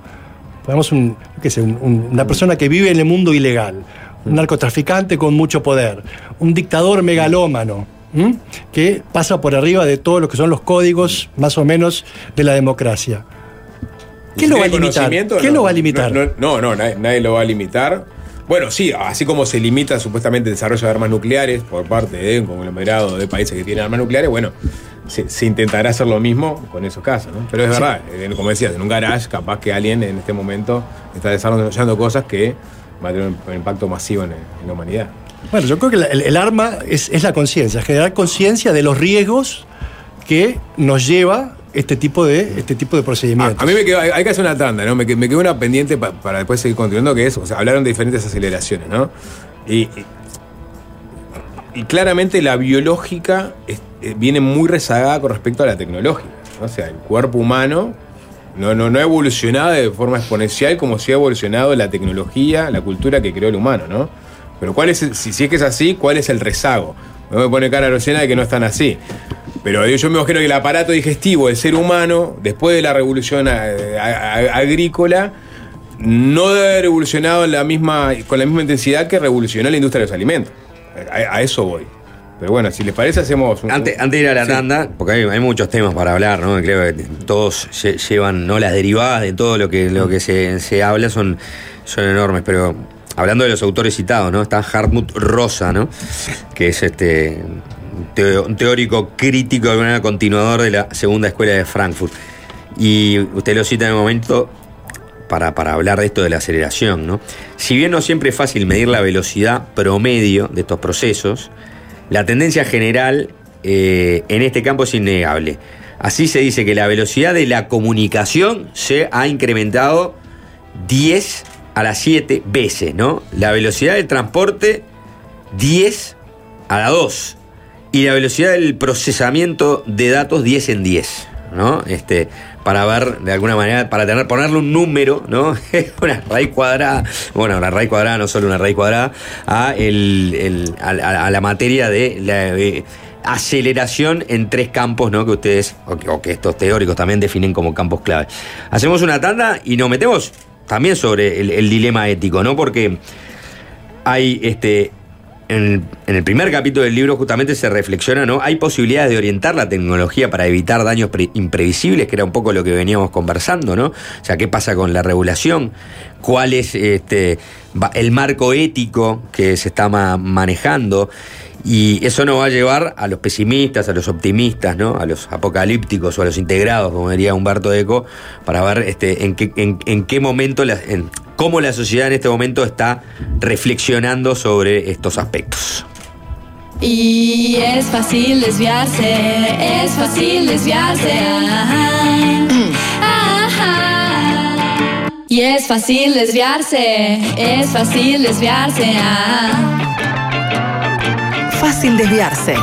Podemos un, qué sé, un- un- una persona que vive en el mundo ilegal, un narcotraficante con mucho poder, un dictador megalómano, ¿m? que pasa por arriba de todo lo que son los códigos más o menos de la democracia. ¿Qué lo va a limitar? ¿Qué no, lo va a limitar? No, no, no, nadie, nadie lo va a limitar. Bueno, sí, así como se limita supuestamente el desarrollo de armas nucleares por parte de un conglomerado de países que tienen armas nucleares, bueno, se, se intentará hacer lo mismo con esos casos, ¿no? Pero es verdad, como decías, en un garage capaz que alguien en este momento está desarrollando cosas que va a tener un, un impacto masivo en, en la humanidad. Bueno, yo creo que el, arma es, es la conciencia, generar conciencia de los riesgos que nos lleva este tipo de, este tipo de procedimientos. a mí me quedó, hay, que hacer una tanda, ¿no? Me, me quedó una pendiente pa- para después seguir continuando, que es, o sea, hablaron de diferentes aceleraciones, ¿no? Y, y- claramente la biológica eh, viene muy rezagada con respecto a la tecnológica. ¿no? O sea, el cuerpo humano no, no, no ha evolucionado de forma exponencial como si ha evolucionado la tecnología, la cultura que creó el humano, ¿no? Pero cuál es si, si es que es así, ¿cuál es el rezago? No me pone cara rociana de que no están así. Pero yo me imagino que el aparato digestivo del ser humano, después de la revolución agrícola, no debe haber evolucionado en la misma, con la misma intensidad que revolucionó la industria de los alimentos. A, a eso voy. Pero bueno, si les parece, hacemos un. Antes, antes de ir a la Sí. tanda, porque hay, hay muchos temas para hablar, ¿no? Creo que todos lle- llevan, ¿no? Las derivadas de todo lo que, lo que se, se habla son, son enormes, pero hablando de los autores citados, ¿no? Está Hartmut Rosa, ¿no? Que es este un teórico crítico, de continuador de la segunda escuela de Frankfurt. Y usted lo cita en el momento para, para hablar de esto de la aceleración, ¿no? Si bien no siempre es fácil medir la velocidad promedio de estos procesos, la tendencia general eh, en este campo es innegable. Así se dice que la velocidad de la comunicación se ha incrementado 10 a las 7 veces, ¿no? La velocidad del transporte 10 a la 2. Y la velocidad del procesamiento de datos 10 en 10, ¿no? Este, para ver de alguna manera, para tener, ponerle un número, ¿no? una raíz cuadrada, bueno, la raíz cuadrada, no solo una raíz cuadrada, a, el, el- a, la materia de la aceleración en tres campos, ¿no? Que ustedes, que, o que estos teóricos también definen como campos clave. Hacemos una tanda y nos metemos también sobre el, dilema ético, ¿no? Porque hay este. En el, primer capítulo del libro justamente se reflexiona, ¿no? Hay posibilidades de orientar la tecnología para evitar daños pre- imprevisibles, que era un poco lo que veníamos conversando, ¿no? O sea, ¿qué pasa con la regulación? ¿Cuál es este, el marco ético que se está ma- manejando? Y eso nos va a llevar a los pesimistas, a los optimistas, ¿no? A los apocalípticos o a los integrados, como diría Humberto Eco, para ver este, en, qué, en, qué momento, la- en cómo la sociedad en este momento está reflexionando sobre estos aspectos. Y es fácil desviarse, es fácil desviarse. ajá, ajá. Y es fácil desviarse, es fácil desviarse. ajá. Fácil desviarse.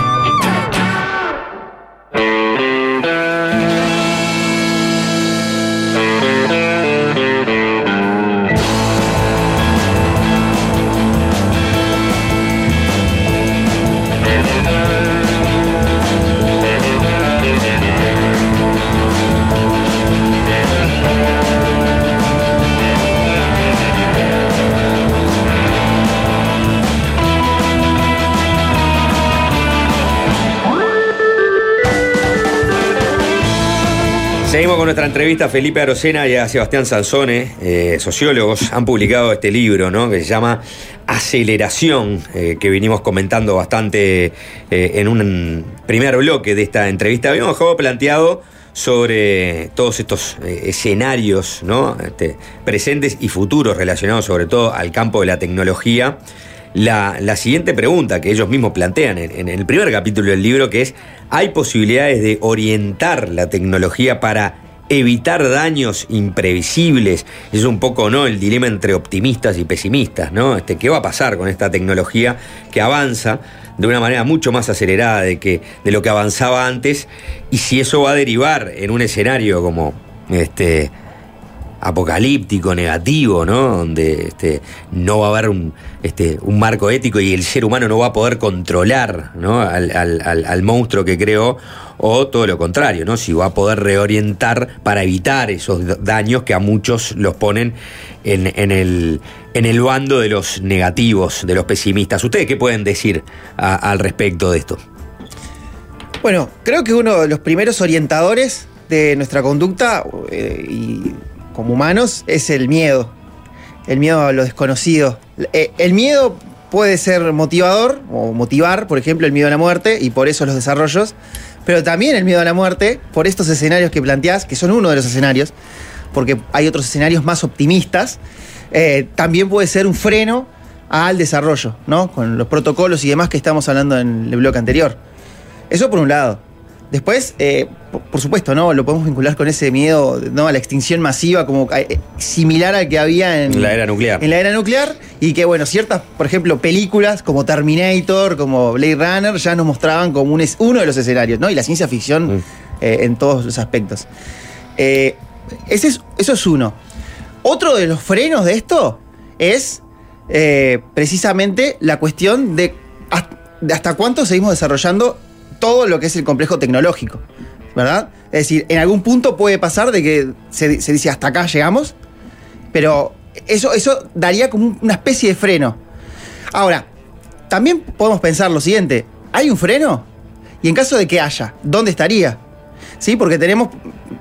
Seguimos con nuestra entrevista a Felipe Arocena y a Sebastián Sansone, eh, sociólogos, han publicado este libro, ¿no? Que se llama Aceleración, eh, que vinimos comentando bastante eh, en un primer bloque de esta entrevista. Habíamos dejado planteado sobre todos estos escenarios, ¿no? Este, presentes y futuros relacionados sobre todo al campo de la tecnología. La, la siguiente pregunta que ellos mismos plantean en, el primer capítulo del libro, que es, ¿hay posibilidades de orientar la tecnología para evitar daños imprevisibles? Es un poco ¿no? el dilema entre optimistas y pesimistas, ¿no? Este, ¿Qué va a pasar con esta tecnología que avanza de una manera mucho más acelerada de, que, de lo que avanzaba antes? Y si eso va a derivar en un escenario como este, apocalíptico, negativo, ¿no? Donde este, no va a haber un, este, un marco ético y el ser humano no va a poder controlar ¿no? al, al- al- monstruo que creó, o todo lo contrario, ¿no? Si va a poder reorientar para evitar esos daños que a muchos los ponen en, en el, en el bando de los negativos, de los pesimistas. ¿Ustedes qué pueden decir al respecto de esto? Bueno, creo que uno de los primeros orientadores de nuestra conducta eh, y como humanos es el miedo. El miedo a lo desconocido. Eh, el miedo puede ser motivador o motivar, por ejemplo, el miedo a la muerte y por eso los desarrollos, pero también el miedo a la muerte por estos escenarios que planteás, que son uno de los escenarios, porque hay otros escenarios más optimistas, eh, también puede ser un freno al desarrollo, ¿no? Con los protocolos y demás que estamos hablando en el bloque anterior. Eso por un lado. Después, eh, por, supuesto, ¿no? Lo podemos vincular con ese miedo ¿no? a la extinción masiva, como eh, similar al que había en La era nuclear. En la era nuclear. Y que, bueno, ciertas, por ejemplo, películas como Terminator, como Blade Runner, ya nos mostraban como un es, uno de los escenarios, ¿no? Y la ciencia ficción Mm. eh, en todos los aspectos. Eh, ese es, eso es uno. Otro de los frenos de esto es precisamente la cuestión de hasta, de hasta cuánto seguimos desarrollando todo lo que es el complejo tecnológico, ¿verdad? Es decir, en algún punto puede pasar de que se, dice hasta acá llegamos, pero eso, eso daría como un- una especie de freno. Ahora, también podemos pensar lo siguiente, ¿hay un freno? Y en caso de que haya, ¿dónde estaría? ¿Sí? Porque tenemos,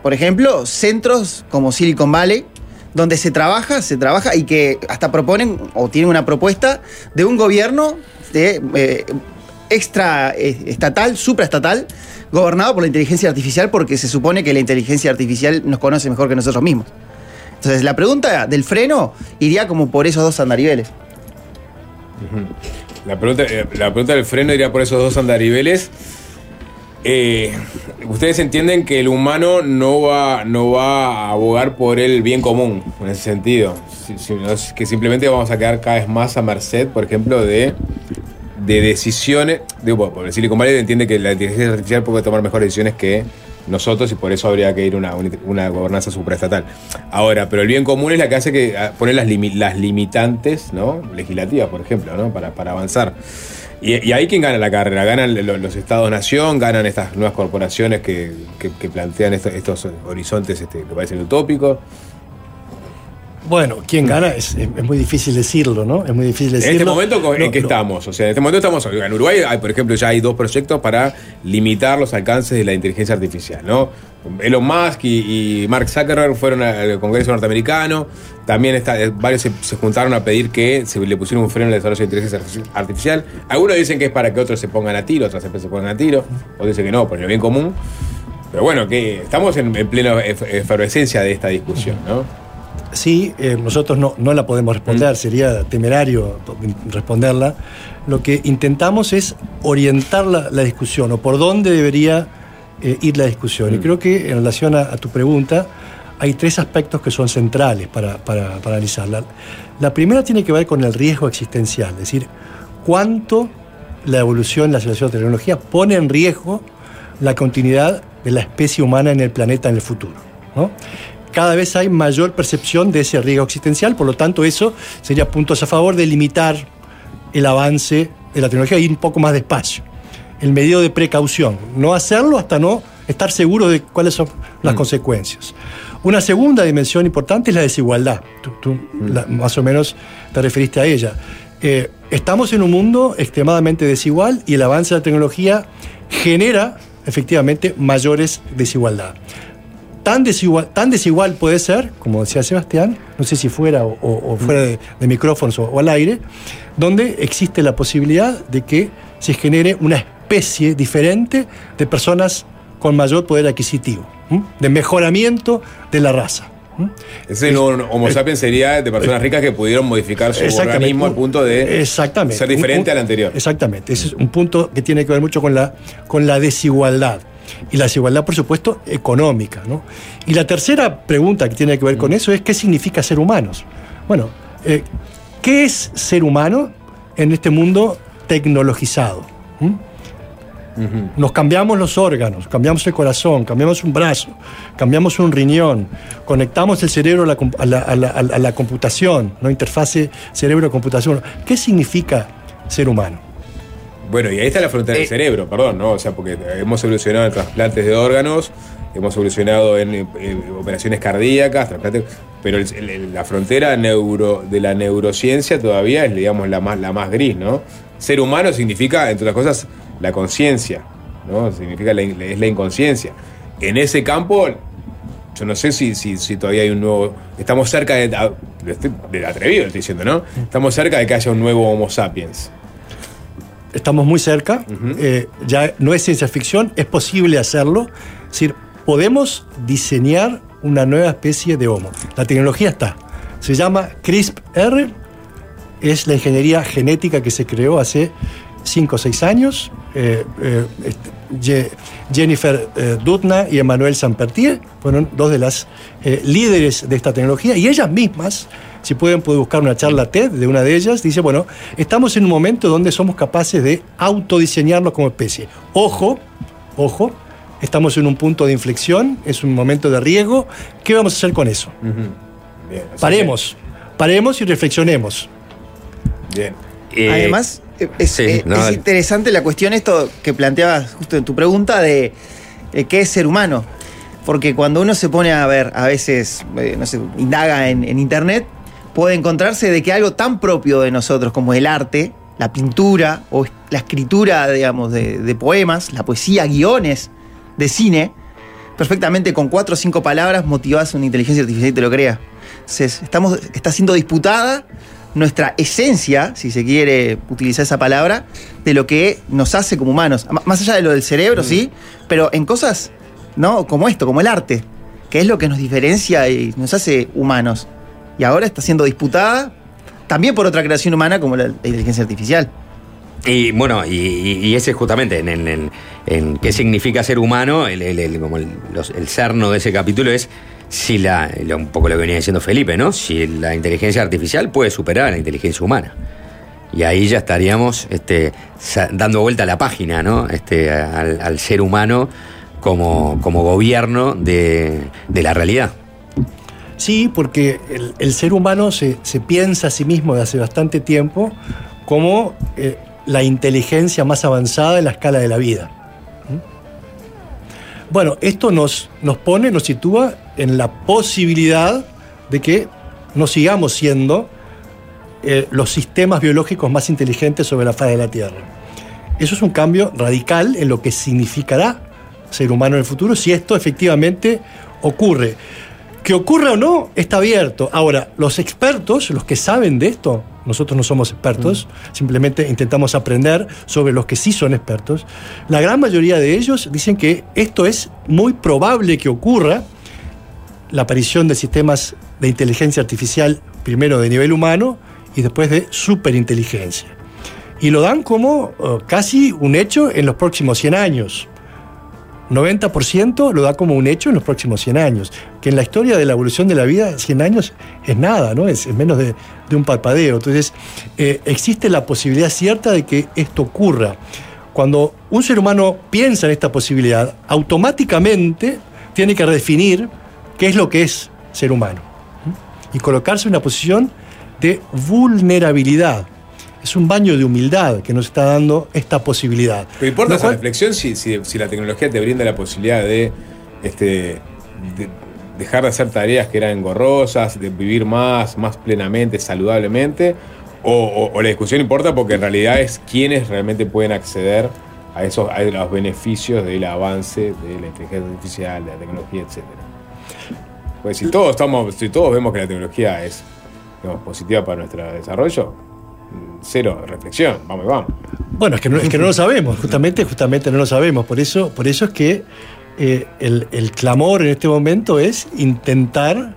por ejemplo, centros como Silicon Valley, donde se trabaja, se trabaja y que hasta proponen o tienen una propuesta de un gobierno de, eh, extra eh, estatal, supraestatal, gobernado por la inteligencia artificial porque se supone que la inteligencia artificial nos conoce mejor que nosotros mismos. Entonces, la pregunta del freno iría como por esos dos andariveles. La pregunta, eh, la pregunta del freno iría por esos dos andariveles. Eh, Ustedes entienden que el humano no va, no va a abogar por el bien común, en ese sentido. Si- que simplemente vamos a quedar cada vez más a merced, por ejemplo, de, de decisiones. Digo, por el Silicon Valley entiende que la inteligencia artificial puede tomar mejores decisiones que nosotros y por eso habría que ir una, una gobernanza supraestatal. Ahora, pero el bien común es la que hace que ah, poner las, limi- las limitantes ¿no? legislativas, por ejemplo, ¿no? para, para avanzar. Y, y ahí quién gana la carrera, ganan lo- los estados-nación, ganan estas nuevas corporaciones que, que- que plantean estos, estos horizontes este, que parecen utópicos. Bueno, ¿quién gana? Es, muy difícil decirlo, ¿no? Es muy difícil En decirlo. este momento, ¿en no. estamos? O sea, en este momento estamos. En Uruguay, hay, por ejemplo, ya hay dos proyectos para limitar los alcances de la inteligencia artificial, ¿no? Elon Musk y, y Mark Zuckerberg fueron al Congreso norteamericano. También está, eh, varios se, se juntaron a pedir que se le pusiera un freno al desarrollo de inteligencia artifici- artificial. Algunos dicen que es para que otros se pongan a tiro, otras empresas se pongan a tiro. Otros dicen que no, por el bien común. Pero bueno, que estamos en, en plena ef- efervescencia de esta discusión, ¿no? Sí, eh, nosotros no, no la podemos responder, sería temerario responderla. Lo que intentamos es orientar la, la discusión o por dónde debería eh, ir la discusión. Y creo que en relación a, a tu pregunta hay tres aspectos que son centrales para, para, para analizarla. La primera tiene que ver con el riesgo existencial, es decir, cuánto la evolución, la aceleración de la tecnología pone en riesgo la continuidad de la especie humana en el planeta en el futuro. ¿no? Cada vez hay mayor percepción de ese riesgo existencial, por lo tanto eso sería puntos a favor de limitar el avance de la tecnología e ir un poco más despacio. El medio de precaución, no hacerlo hasta no estar seguro de cuáles son las consecuencias. Una segunda dimensión importante es la desigualdad. Tú, tú la- más o menos te referiste a ella. Eh, estamos en un mundo extremadamente desigual y el avance de la tecnología genera efectivamente mayores desigualdad. Tan desigual, tan desigual puede ser, como decía Sebastián, no sé si fuera o, o- fuera de, de micrófonos o, o al aire, donde existe la posibilidad de que se genere una especie diferente de personas con mayor poder adquisitivo, ¿m? de mejoramiento de la raza. Ese no, Homo sapiens sería de personas ricas que pudieron modificar su organismo al punto de Exactamente. ser diferente Un- un- al anterior. Exactamente. Ese es un punto que tiene que ver mucho con la, con la desigualdad. Y la desigualdad, por supuesto, económica. ¿no? Y la tercera pregunta que tiene que ver Mm. con eso es qué significa ser humanos. Bueno, eh, ¿qué es ser humano en este mundo tecnologizado? ¿Mm? Nos cambiamos los órganos, cambiamos el corazón, cambiamos un brazo, cambiamos un riñón, conectamos el cerebro la- a la- a la- a la computación, ¿no? interfase cerebro-computación. ¿Qué significa ser humano? Bueno, y ahí está la frontera Eh. del cerebro, perdón, ¿no? O sea, porque hemos evolucionado en trasplantes de órganos, hemos evolucionado en, eh, operaciones cardíacas, trasplantes, pero el- el- la frontera neuro, de la neurociencia todavía es, digamos, la más, la más gris, ¿no? Ser humano significa, entre otras cosas, la conciencia, ¿no? Significa la es la inconsciencia. En ese campo, yo no sé si, si, si todavía hay un nuevo. Estamos cerca de atrevido, estoy diciendo, ¿no? Estamos cerca de que haya un nuevo Homo sapiens. Estamos muy cerca, eh, ya no es ciencia ficción, es posible hacerlo. Es decir, podemos diseñar una nueva especie de Homo. La tecnología está. Se llama CRISPR, es la ingeniería genética que se creó hace 5 o 6 años. Eh, eh, este, Jennifer Doudna y Emmanuel Sampertier fueron dos de las líderes de esta tecnología y ellas mismas, si pueden, pueden buscar una charla TED de una de ellas, dice, bueno, estamos en un momento donde somos capaces de autodiseñarnos como especie. Ojo, ojo, estamos en un punto de inflexión, es un momento de riesgo. ¿Qué vamos a hacer con eso? Paremos, paremos y reflexionemos. Bien. Eh, Además, es, sí, eh, no, es dale. interesante la cuestión esto que planteabas justo en tu pregunta de eh, qué es ser humano. Porque cuando uno se pone a ver, a veces, eh, no sé, indaga en, en internet, puede encontrarse de que algo tan propio de nosotros como el arte, la pintura o la escritura, digamos, de, poemas, la poesía, guiones de cine, perfectamente con cuatro o cinco palabras motivadas una inteligencia artificial y te lo crea. Estamos, está siendo disputada nuestra esencia, si se quiere utilizar esa palabra, de lo que nos hace como humanos. Más allá de lo del cerebro, sí, pero en cosas, ¿no? Como esto, como el arte, que es lo que nos diferencia y nos hace humanos. Y ahora está siendo disputada también por otra creación humana como la, inteligencia artificial. Y bueno, y, y- ese justamente en, en- qué significa ser humano, el, el- como los- el cerno de ese capítulo es si la, un poco lo que venía diciendo Felipe, ¿no? Si la inteligencia artificial puede superar a la inteligencia humana. Y ahí ya estaríamos este, dando vuelta a la página, ¿no? Este, al, al ser humano como, como gobierno de, de la realidad. Sí, porque el, ser humano se, piensa a sí mismo de hace bastante tiempo como eh, la inteligencia más avanzada en la escala de la vida. ¿Mm? Bueno, esto nos, nos pone, nos sitúa en la posibilidad de que no sigamos siendo eh, los sistemas biológicos más inteligentes sobre la faz de la Tierra. Eso es un cambio radical en lo que significará ser humano en el futuro si esto efectivamente ocurre. Que ocurra o no, está abierto. Ahora, los expertos, los que saben de esto, nosotros no somos expertos, simplemente intentamos aprender sobre los que sí son expertos, la gran mayoría de ellos dicen que esto es muy probable que ocurra, la aparición de sistemas de inteligencia artificial, primero de nivel humano y después de superinteligencia. Y lo dan como eh, casi un hecho en los próximos 100 años. 90% lo da como un hecho en los próximos 100 años. Que en la historia de la evolución de la vida, 100 años es nada, ¿no? Es, es menos de, un parpadeo. Entonces, eh, existe la posibilidad cierta de que esto ocurra. Cuando un ser humano piensa en esta posibilidad, automáticamente tiene que redefinir qué es lo que es ser humano. Y colocarse en una posición de vulnerabilidad. Es un baño de humildad que nos está dando esta posibilidad. Pero importa esa cual- reflexión si, si- si la tecnología te brinda la posibilidad de, este, de dejar de hacer tareas que eran engorrosas, de vivir más, más plenamente, saludablemente, o, o- o la discusión importa porque en realidad es quienes realmente pueden acceder a esos a los beneficios del avance de la inteligencia artificial, de la tecnología, etc. Pues si todos estamos, si todos vemos que la tecnología es digamos, positiva para nuestro desarrollo, cero reflexión, vamos y vamos. Bueno, es que no, es que no lo sabemos, justamente, justamente no lo sabemos. Por eso, por eso es que eh, el, el clamor en este momento es intentar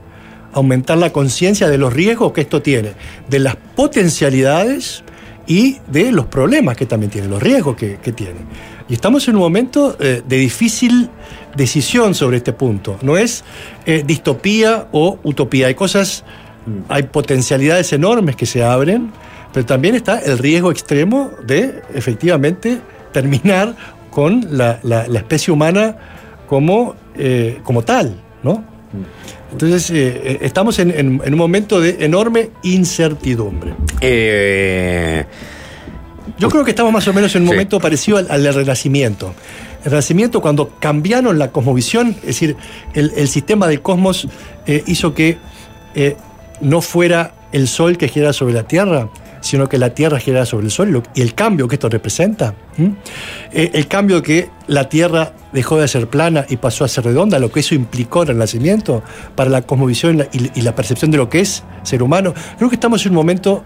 aumentar la conciencia de los riesgos que esto tiene, de las potencialidades y de los problemas que también tiene, los riesgos que, que tiene. Y estamos en un momento eh, de difícil decisión sobre este punto. No es eh, distopía o utopía. Hay cosas, hay potencialidades enormes que se abren, pero también está el riesgo extremo de efectivamente terminar con la, la- la especie humana como, eh, como tal, ¿no? Entonces, eh, eh, estamos en, en- en un momento de enorme incertidumbre. Eh, Yo creo que estamos más o menos en un Sí. momento parecido al, al Renacimiento. El Renacimiento, cuando cambiaron la cosmovisión, es decir, el, el sistema del cosmos eh, hizo que no fuera el Sol que girara sobre la Tierra, sino que la Tierra girara sobre el Sol y, el cambio que esto representa. Eh, el cambio que la Tierra dejó de ser plana y pasó a ser redonda, lo que eso implicó en el Renacimiento para la cosmovisión y la, percepción de lo que es ser humano. Creo que estamos en un momento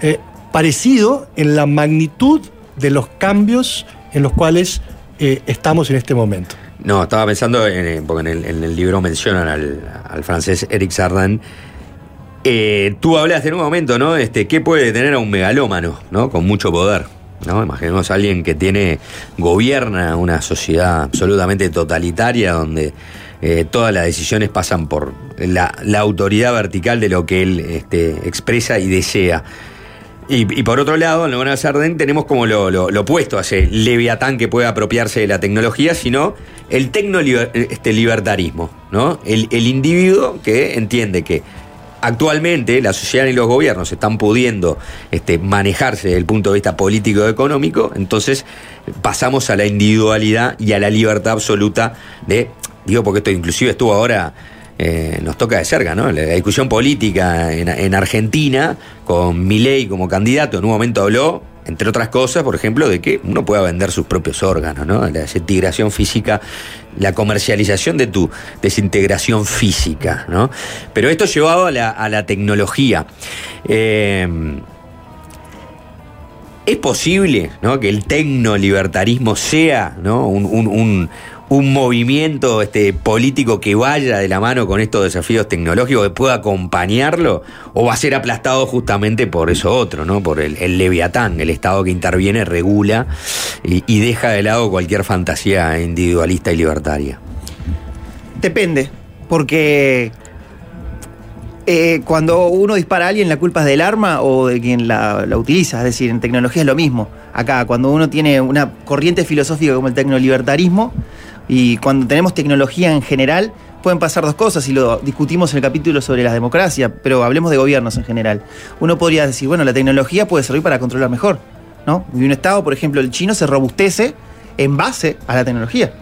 eh, parecido en la magnitud de los cambios en los cuales eh, estamos en este momento. No, estaba pensando, en, porque en el, en el libro mencionan al, al francés Eric Sardin. Eh, tú hablaste en un momento, ¿no? Este, ¿Qué puede tener a un megalómano, ¿no? Con mucho poder. ¿no? Imaginemos a alguien que tiene, gobierna una sociedad absolutamente totalitaria donde eh, todas las decisiones pasan por la, autoridad vertical de lo que él este, expresa y desea. Y, por otro lado, en Buena Sardén tenemos como lo, lo- lo opuesto a ese leviatán que puede apropiarse de la tecnología, sino el tecno-libertarismo, ¿no? El, el individuo que entiende que actualmente la sociedad y los gobiernos están pudiendo este, manejarse desde el punto de vista político y económico, entonces pasamos a la individualidad y a la libertad absoluta de, digo porque esto inclusive estuvo ahora eh, nos toca de cerca, ¿no? La discusión política en, en Argentina, con Milei como candidato, en un momento habló, entre otras cosas, por ejemplo, de que uno pueda vender sus propios órganos, ¿no? La desintegración física, la comercialización de tu desintegración física, ¿no? Pero esto llevado a la, a la tecnología. Eh, ¿Es posible ¿no? que el tecnolibertarismo sea ¿no? un, un- un- un movimiento este, político que vaya de la mano con estos desafíos tecnológicos, que pueda acompañarlo? ¿O va a ser aplastado justamente por eso otro, ¿no? por el, leviatán, el Estado que interviene, regula y, y deja de lado cualquier fantasía individualista y libertaria? Depende, porque eh, cuando uno dispara a alguien, la culpa es del arma o de quien la, la utiliza. Es decir, en tecnología es lo mismo. Acá, cuando uno tiene una corriente filosófica como el tecnolibertarismo, Y cuando tenemos tecnología en general, pueden pasar dos cosas, y lo discutimos en el capítulo sobre la democracia, pero hablemos de gobiernos en general. Uno podría decir, bueno, la tecnología puede servir para controlar mejor, ¿no? Y un Estado, por ejemplo, el chino, se robustece en base a la tecnología.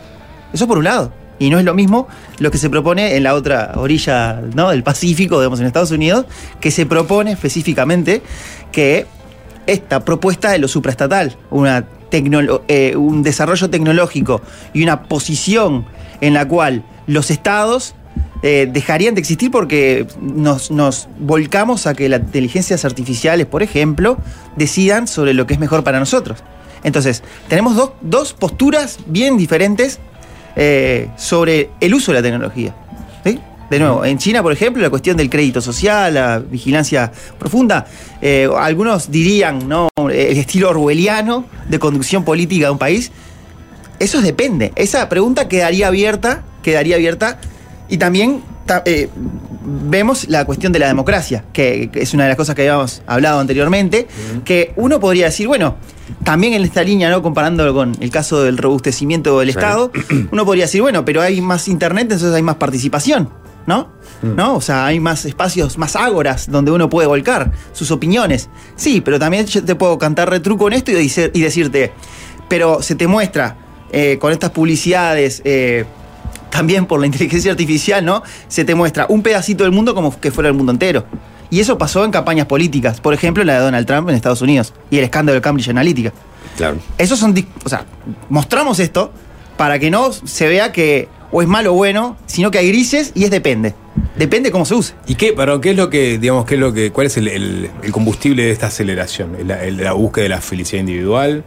Eso por un lado. Y no es lo mismo lo que se propone en la otra orilla del Pacífico, digamos, en Estados Unidos, que se propone específicamente que esta propuesta de lo supraestatal, una eh, un desarrollo tecnológico y una posición en la cual los estados eh, dejarían de existir porque nos, nos volcamos a que las inteligencias artificiales, por ejemplo, decidan sobre lo que es mejor para nosotros. Entonces, tenemos dos- posturas bien diferentes eh, sobre el uso de la tecnología. De nuevo, en China, por ejemplo, la cuestión del crédito social, la vigilancia profunda, eh, algunos dirían, ¿no? El estilo orwelliano de conducción política de un país. Eso depende. Esa pregunta quedaría abierta, quedaría abierta. Y también ta- eh, vemos la cuestión de la democracia, que, que es una de las cosas que habíamos hablado anteriormente, que uno podría decir, bueno, también en esta línea, ¿no? Comparándolo con el caso del robustecimiento del Estado, uno podría decir, bueno, pero hay más internet, entonces hay más participación, ¿no? ¿No? O sea, hay más espacios, más ágoras donde uno puede volcar sus opiniones. Sí, pero también yo te puedo cantar retruco en esto y, dice- y decirte, pero se te muestra eh, con estas publicidades, eh, también por la inteligencia artificial, ¿no? Se te muestra un pedacito del mundo como que fuera el mundo entero. Y eso pasó en campañas políticas, por ejemplo, la de Donald Trump en Estados Unidos y el escándalo de Cambridge Analytica. Claro. Esos son, o sea, mostramos esto para que no se vea que o es malo o bueno, sino que hay grises y es depende. Depende cómo se use. ¿Y qué, perdón, qué es lo que, digamos, qué es lo que, cuál es el, el- el combustible de esta aceleración? ¿El- el- ¿La, búsqueda de la felicidad individual?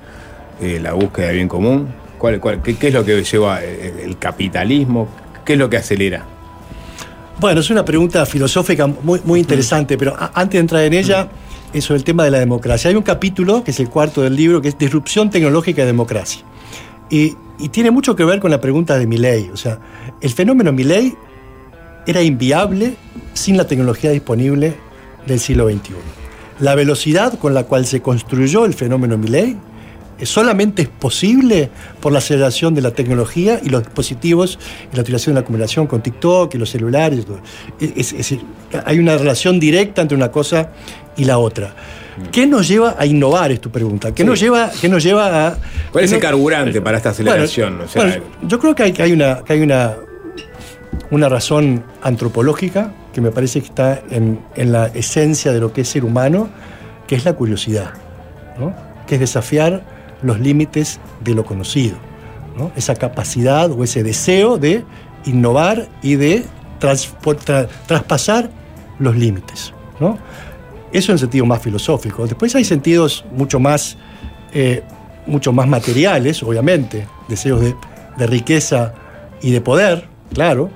Eh, ¿La búsqueda del bien común? ¿Cuál, cuál- qué, qué es lo que lleva eh, el capitalismo? ¿Qué es lo que acelera? Bueno, es una pregunta filosófica muy, muy interesante, pero antes de entrar en ella, es sobre el tema de la democracia. Hay un capítulo, que es el cuarto del libro, que es Disrupción Tecnológica y Democracia. Y, y tiene mucho que ver con la pregunta de Milley. O sea, el fenómeno Milley era inviable sin la tecnología disponible del siglo XXI. La velocidad con la cual se construyó el fenómeno Milley eh, solamente es posible por la aceleración de la tecnología y los dispositivos y la utilización de la comunicación con TikTok y los celulares. Es- es- hay una relación directa entre una cosa y la otra. ¿Qué nos lleva a innovar? Es tu pregunta. ¿Qué, Sí. nos, lleva, qué nos lleva a... ¿Cuál es el no- carburante para esta aceleración? Bueno, O sea, bueno, yo creo que hay, que hay una, que hay una, una razón antropológica que me parece que está en, en la esencia de lo que es ser humano, que es la curiosidad, ¿no? que es desafiar los límites de lo conocido. ¿no? Esa capacidad o ese deseo de innovar y de traspasar los límites. ¿no? Eso en sentido más filosófico. Después hay sentidos mucho más, eh, mucho más materiales, obviamente, deseos de, de riqueza y de poder, claro.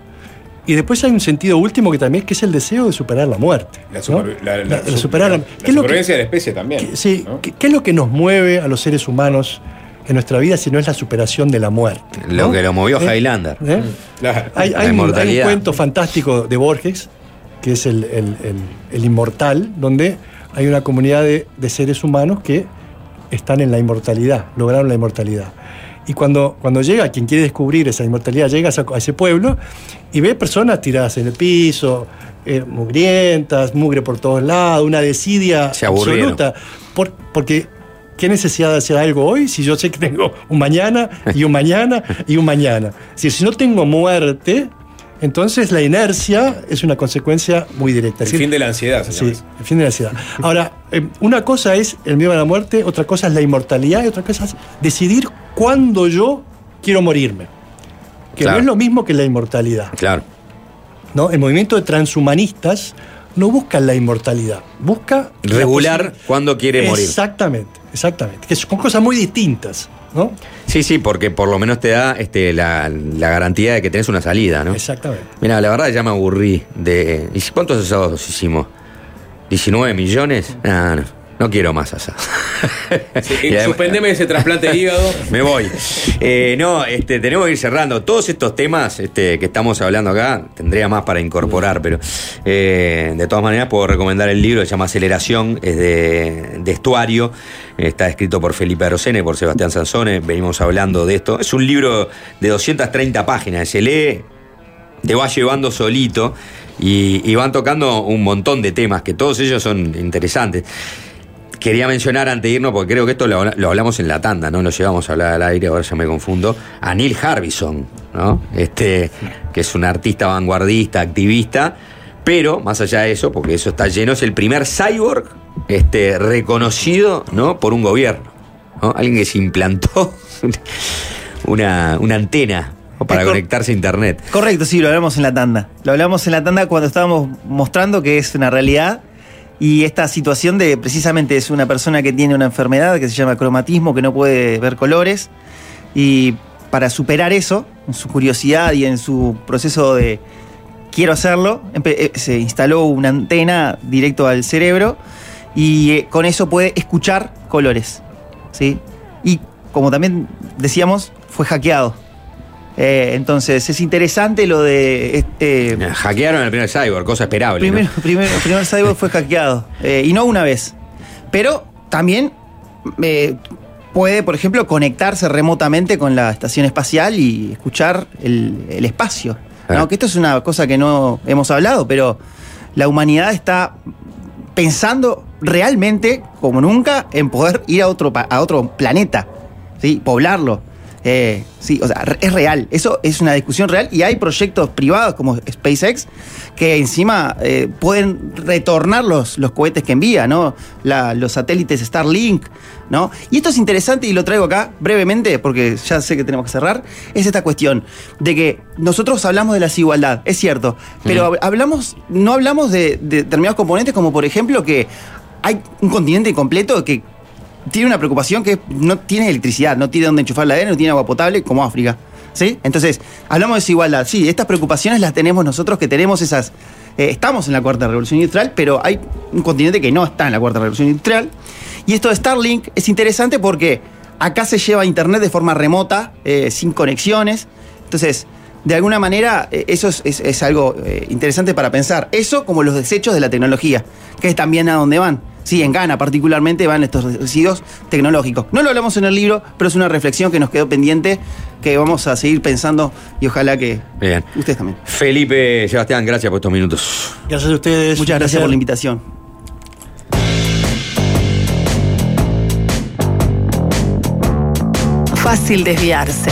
Y después hay un sentido último que también que es el deseo de superar la muerte. la, ¿no? super- la- la- La- la su- superar la- la ¿qué es lo que- supervivencia de la especie también. ¿Qué- sí, ¿no? ¿qué, qué es lo que nos mueve a los seres humanos en nuestra vida si no es la superación de la muerte? Lo que lo movió ¿Eh? Highlander. ¿Eh? Claro. Hay, La hay un, hay un inmortalidad. cuento fantástico de Borges, que es el, el- el- el inmortal, donde hay una comunidad de, de seres humanos que están en la inmortalidad, lograron la inmortalidad. Y cuando, cuando llega, quien quiere descubrir esa inmortalidad, llega a, ese pueblo y ve personas tiradas en el piso, eh, mugrientas, mugre por todos lados, una desidia absoluta. Por- porque, ¿qué necesidad de hacer algo hoy si yo sé que tengo un mañana y un mañana y un mañana? Decir, si no tengo muerte, entonces la inercia es una consecuencia muy directa. El decir, fin de la ansiedad, se Sí, eso. el fin de la ansiedad. Ahora, eh, una cosa es el miedo a la muerte, otra cosa es la inmortalidad y otra cosa es decidir cuándo yo quiero morirme. Que Claro. no es lo mismo que la inmortalidad. Claro. ¿no? El movimiento de transhumanistas no busca la inmortalidad, busca la Regular cuando quiere morir. Exactamente, exactamente. Que son cosas muy distintas, ¿no? Sí, sí, porque por lo menos te da este, la, la garantía de que tenés una salida, ¿no? Exactamente. Mira, la verdad ya me aburrí de. ¿Y cuántos asados hicimos? ¿19 millones? Ah, no. No quiero más asado. Sí, además- suspendeme ese trasplante de hígado. Me voy. Eh, no, este, tenemos que ir cerrando. Todos estos temas este, que estamos hablando acá, tendría más para incorporar, pero eh, de todas maneras puedo recomendar el libro, se llama Aceleración, es de, de estuario, está escrito por Felipe Arocene, por Sebastián Sansone, venimos hablando de esto. Es un libro de 230 páginas, se lee, te va llevando solito y, y van tocando un montón de temas, que todos ellos son interesantes. Quería mencionar antes de irnos, porque creo que esto lo, lo hablamos en la tanda, no lo llevamos a hablar al aire, ahora ya me confundo, a Neil Harbison, ¿no? Este, que es un artista vanguardista, activista, pero más allá de eso, porque eso está lleno, es el primer cyborg este, reconocido ¿no? por un gobierno. ¿no? Alguien que se implantó una, una antena para conectarse a internet. Correcto, sí, lo hablamos en la tanda. Lo hablamos en la tanda cuando estábamos mostrando que es una realidad y esta situación de precisamente es una persona que tiene una enfermedad que se llama cromatismo, que no puede ver colores y para superar eso, en su curiosidad y en su proceso de quiero hacerlo, eh, se instaló una antena directo al cerebro y eh, con eso puede escuchar colores. ¿sí? Y como también decíamos, fue hackeado. Eh, entonces es interesante lo de... eh, Hackearon el primer cyborg, cosa esperable. ¿no? Primero, primero, el primer cyborg fue hackeado. eh, y no una vez. Pero también eh, puede, por ejemplo, conectarse remotamente con la estación espacial y escuchar el, el espacio. ¿no? Que esto es una cosa que no hemos hablado, pero la humanidad está pensando realmente, como nunca, en poder ir a otro, a otro planeta, ¿sí? poblarlo. Eh, sí, o sea, es real. Eso es una discusión real y hay proyectos privados como SpaceX que encima eh, pueden retornar los, los cohetes que envía, ¿no? La- los satélites Starlink, ¿no? Y esto es interesante y lo traigo acá brevemente porque ya sé que tenemos que cerrar. Es esta cuestión de que nosotros hablamos de la desigualdad, es cierto, pero hab- hablamos, no hablamos de, de determinados componentes como por ejemplo que hay un continente completo que tiene una preocupación que no tiene electricidad, no tiene dónde enchufar la arena, no tiene agua potable, como África. ¿Sí? Entonces, hablamos de desigualdad. Sí, estas preocupaciones las tenemos nosotros que tenemos esas. eh, estamos en la cuarta revolución industrial, pero hay un continente que no está en la cuarta revolución industrial. Y esto de Starlink es interesante porque acá se lleva internet de forma remota, eh, sin conexiones. Entonces, de alguna manera, eh, eso es, es- es algo eh, interesante para pensar. Eso como los desechos de la tecnología, que es también a dónde van. Sí, en Ghana particularmente van estos residuos tecnológicos. No lo hablamos en el libro, pero es una reflexión que nos quedó pendiente, que vamos a seguir pensando y ojalá que Bien. ustedes también. Felipe, Sebastián, gracias por estos minutos. Gracias a ustedes. Muchas gracias por la invitación. Fácil desviarse.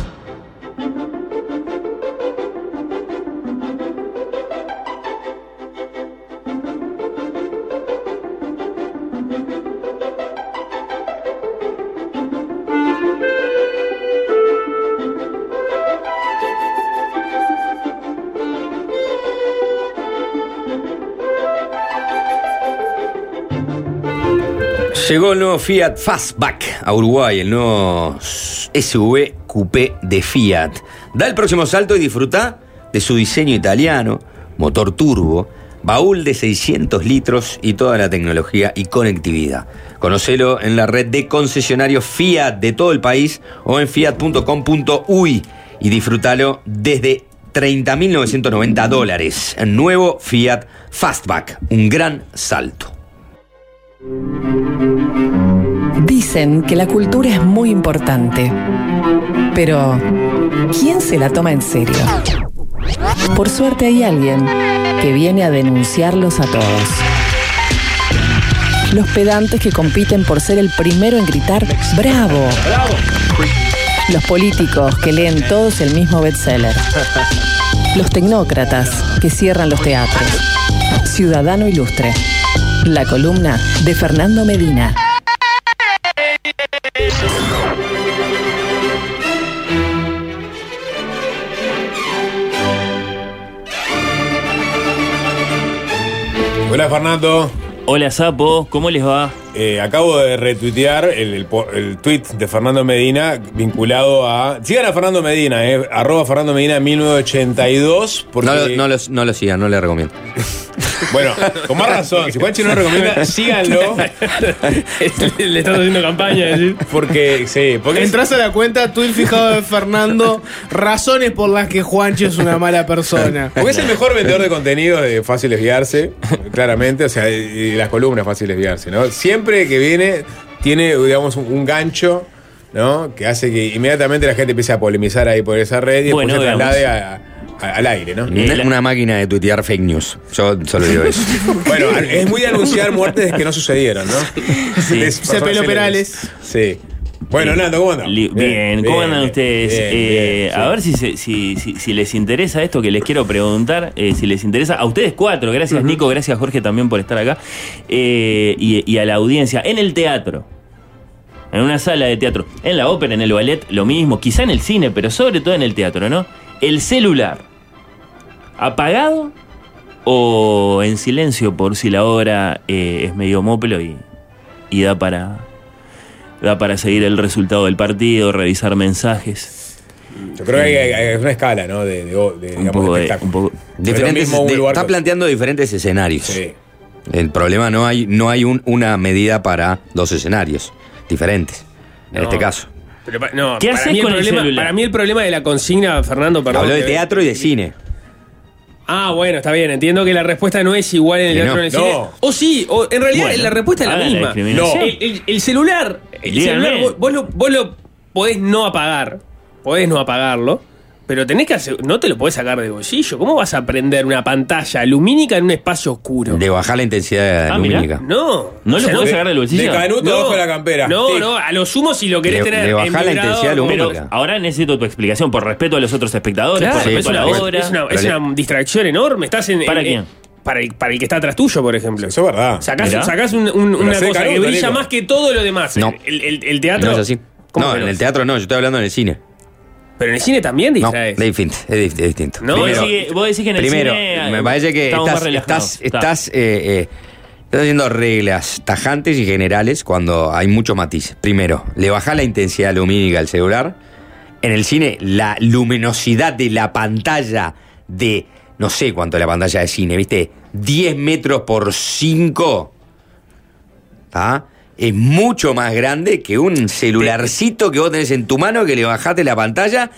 Llegó el nuevo Fiat Fastback a Uruguay, el nuevo SUV Coupé de Fiat. Da el próximo salto y disfruta de su diseño italiano, motor turbo, baúl de 600 litros y toda la tecnología y conectividad. Conocelo en la red de concesionarios Fiat de todo el país o en fiat.com.uy y disfrútalo desde 30.990 dólares. Nuevo Fiat Fastback, un gran salto. Dicen que la cultura es muy importante. Pero, ¿quién se la toma en serio? Por suerte hay alguien que viene a denunciarlos a todos. Los pedantes que compiten por ser el primero en gritar ¡Bravo! Los políticos que leen todos el mismo bestseller. Los tecnócratas que cierran los teatros. Ciudadano Ilustre. La columna de Fernando Medina. Hola Fernando. Hola Sapo, ¿cómo les va? Eh, acabo de retuitear el, el, tweet de Fernando Medina vinculado a. Sigan a Fernando Medina, eh, arroba Fernando Medina 1982. Porque, No, lo- no, lo- no lo sigan, no le recomiendo. Bueno, con más razón. Si Juanchi no lo recomienda, síganlo. Le estás haciendo campaña, decir. Porque, sí, porque Entras a la cuenta, tweet fijado de Fernando, razones por las que Juancho es una mala persona. Porque es el mejor vendedor de contenido de fácil desviarse, claramente, o sea, y las columnas fácil desviarse, ¿no? Siempre que viene, tiene, digamos, un, un gancho, ¿no? Que hace que inmediatamente la gente empiece a polemizar ahí por esa red y después Bueno, se veamos. traslade a- a- al aire, ¿no? Una, una máquina de tuitear fake news. Yo solo digo eso. Bueno, es muy de anunciar muertes que no sucedieron, ¿no? Sí. Cepelo Perales. Sí. Bueno, Nando, ¿cómo andan? Bien, ¿cómo andan bien, ustedes? bien, Eh, a sí. ver si, se- si, si, si les interesa esto que les quiero preguntar, eh, si les interesa a ustedes cuatro, gracias Nico, gracias Jorge también por estar acá, eh, y, y a la audiencia, en el teatro, en una sala de teatro, en la ópera, en el ballet, lo mismo, quizá en el cine, pero sobre todo en el teatro, ¿no? El celular, ¿apagado o en silencio por si la obra eh, es medio moplo y, y da para... Da para seguir el resultado del partido, revisar mensajes. Yo creo que hay, una escala, ¿no? De, de, de, Un digamos, poco de- espectáculo. un poco- No es lo Diferentes, mismo un de- lugar está planteando diferentes escenarios. Sí. El problema no hay, no hay un- una medida para dos escenarios diferentes. En No. este caso. Pero pa- no, ¿Qué para haces mí el con el problema, celular? Para mí el problema de la consigna, Fernando, perdón. Habló de teatro y de cine. Ah, bueno, está bien. Entiendo que la respuesta no es igual en el Que teatro no. en el cine. No. O sí, o en realidad Bueno, la respuesta es la hagan la misma. discriminación. El, el- el celular, el Díganme. celular vos, vos lo, vos lo podés no apagar. Podés no apagarlo. Pero tenés que hacer, no te lo podés sacar de bolsillo. ¿Cómo vas a prender una pantalla lumínica en un espacio oscuro? De bajar la intensidad Ah, mirá. lumínica. No. ¿No O sea, lo podés de- sacar del bolsillo? de Canuto No. abajo de la campera. No, no, a lo sumo si lo querés Le- tener bajás en la intensidad lumínica. Pero ahora necesito tu explicación por respeto a los otros espectadores, Claro, por respeto sí, a la por obra. Es una, es distracción enorme. Estás en. ¿Para en- quién? Para el, para el que está atrás tuyo, por ejemplo. Eso es verdad. Sacás, sacás un- un- una cosa que brilla más que todo lo demás. No. El, el- el teatro. No es así. ¿Cómo No, en el teatro no, yo estoy hablando en el cine. Pero en el cine también No, distraes. es distinto. Es, dist- es distinto. No, Vos Primero- decís que- vos decís que en el Primero, cine, me eh, parece que estás, estás, estás, eh, eh, estás haciendo reglas tajantes y generales cuando hay mucho matiz. Primero, le baja la intensidad lumínica al celular. En el cine, la luminosidad de la pantalla de, no sé cuánto es la pantalla de cine, ¿viste? 10 metros por 5. ¿Tá? Es mucho más grande que un celularcito que vos tenés en tu mano que le bajaste la pantalla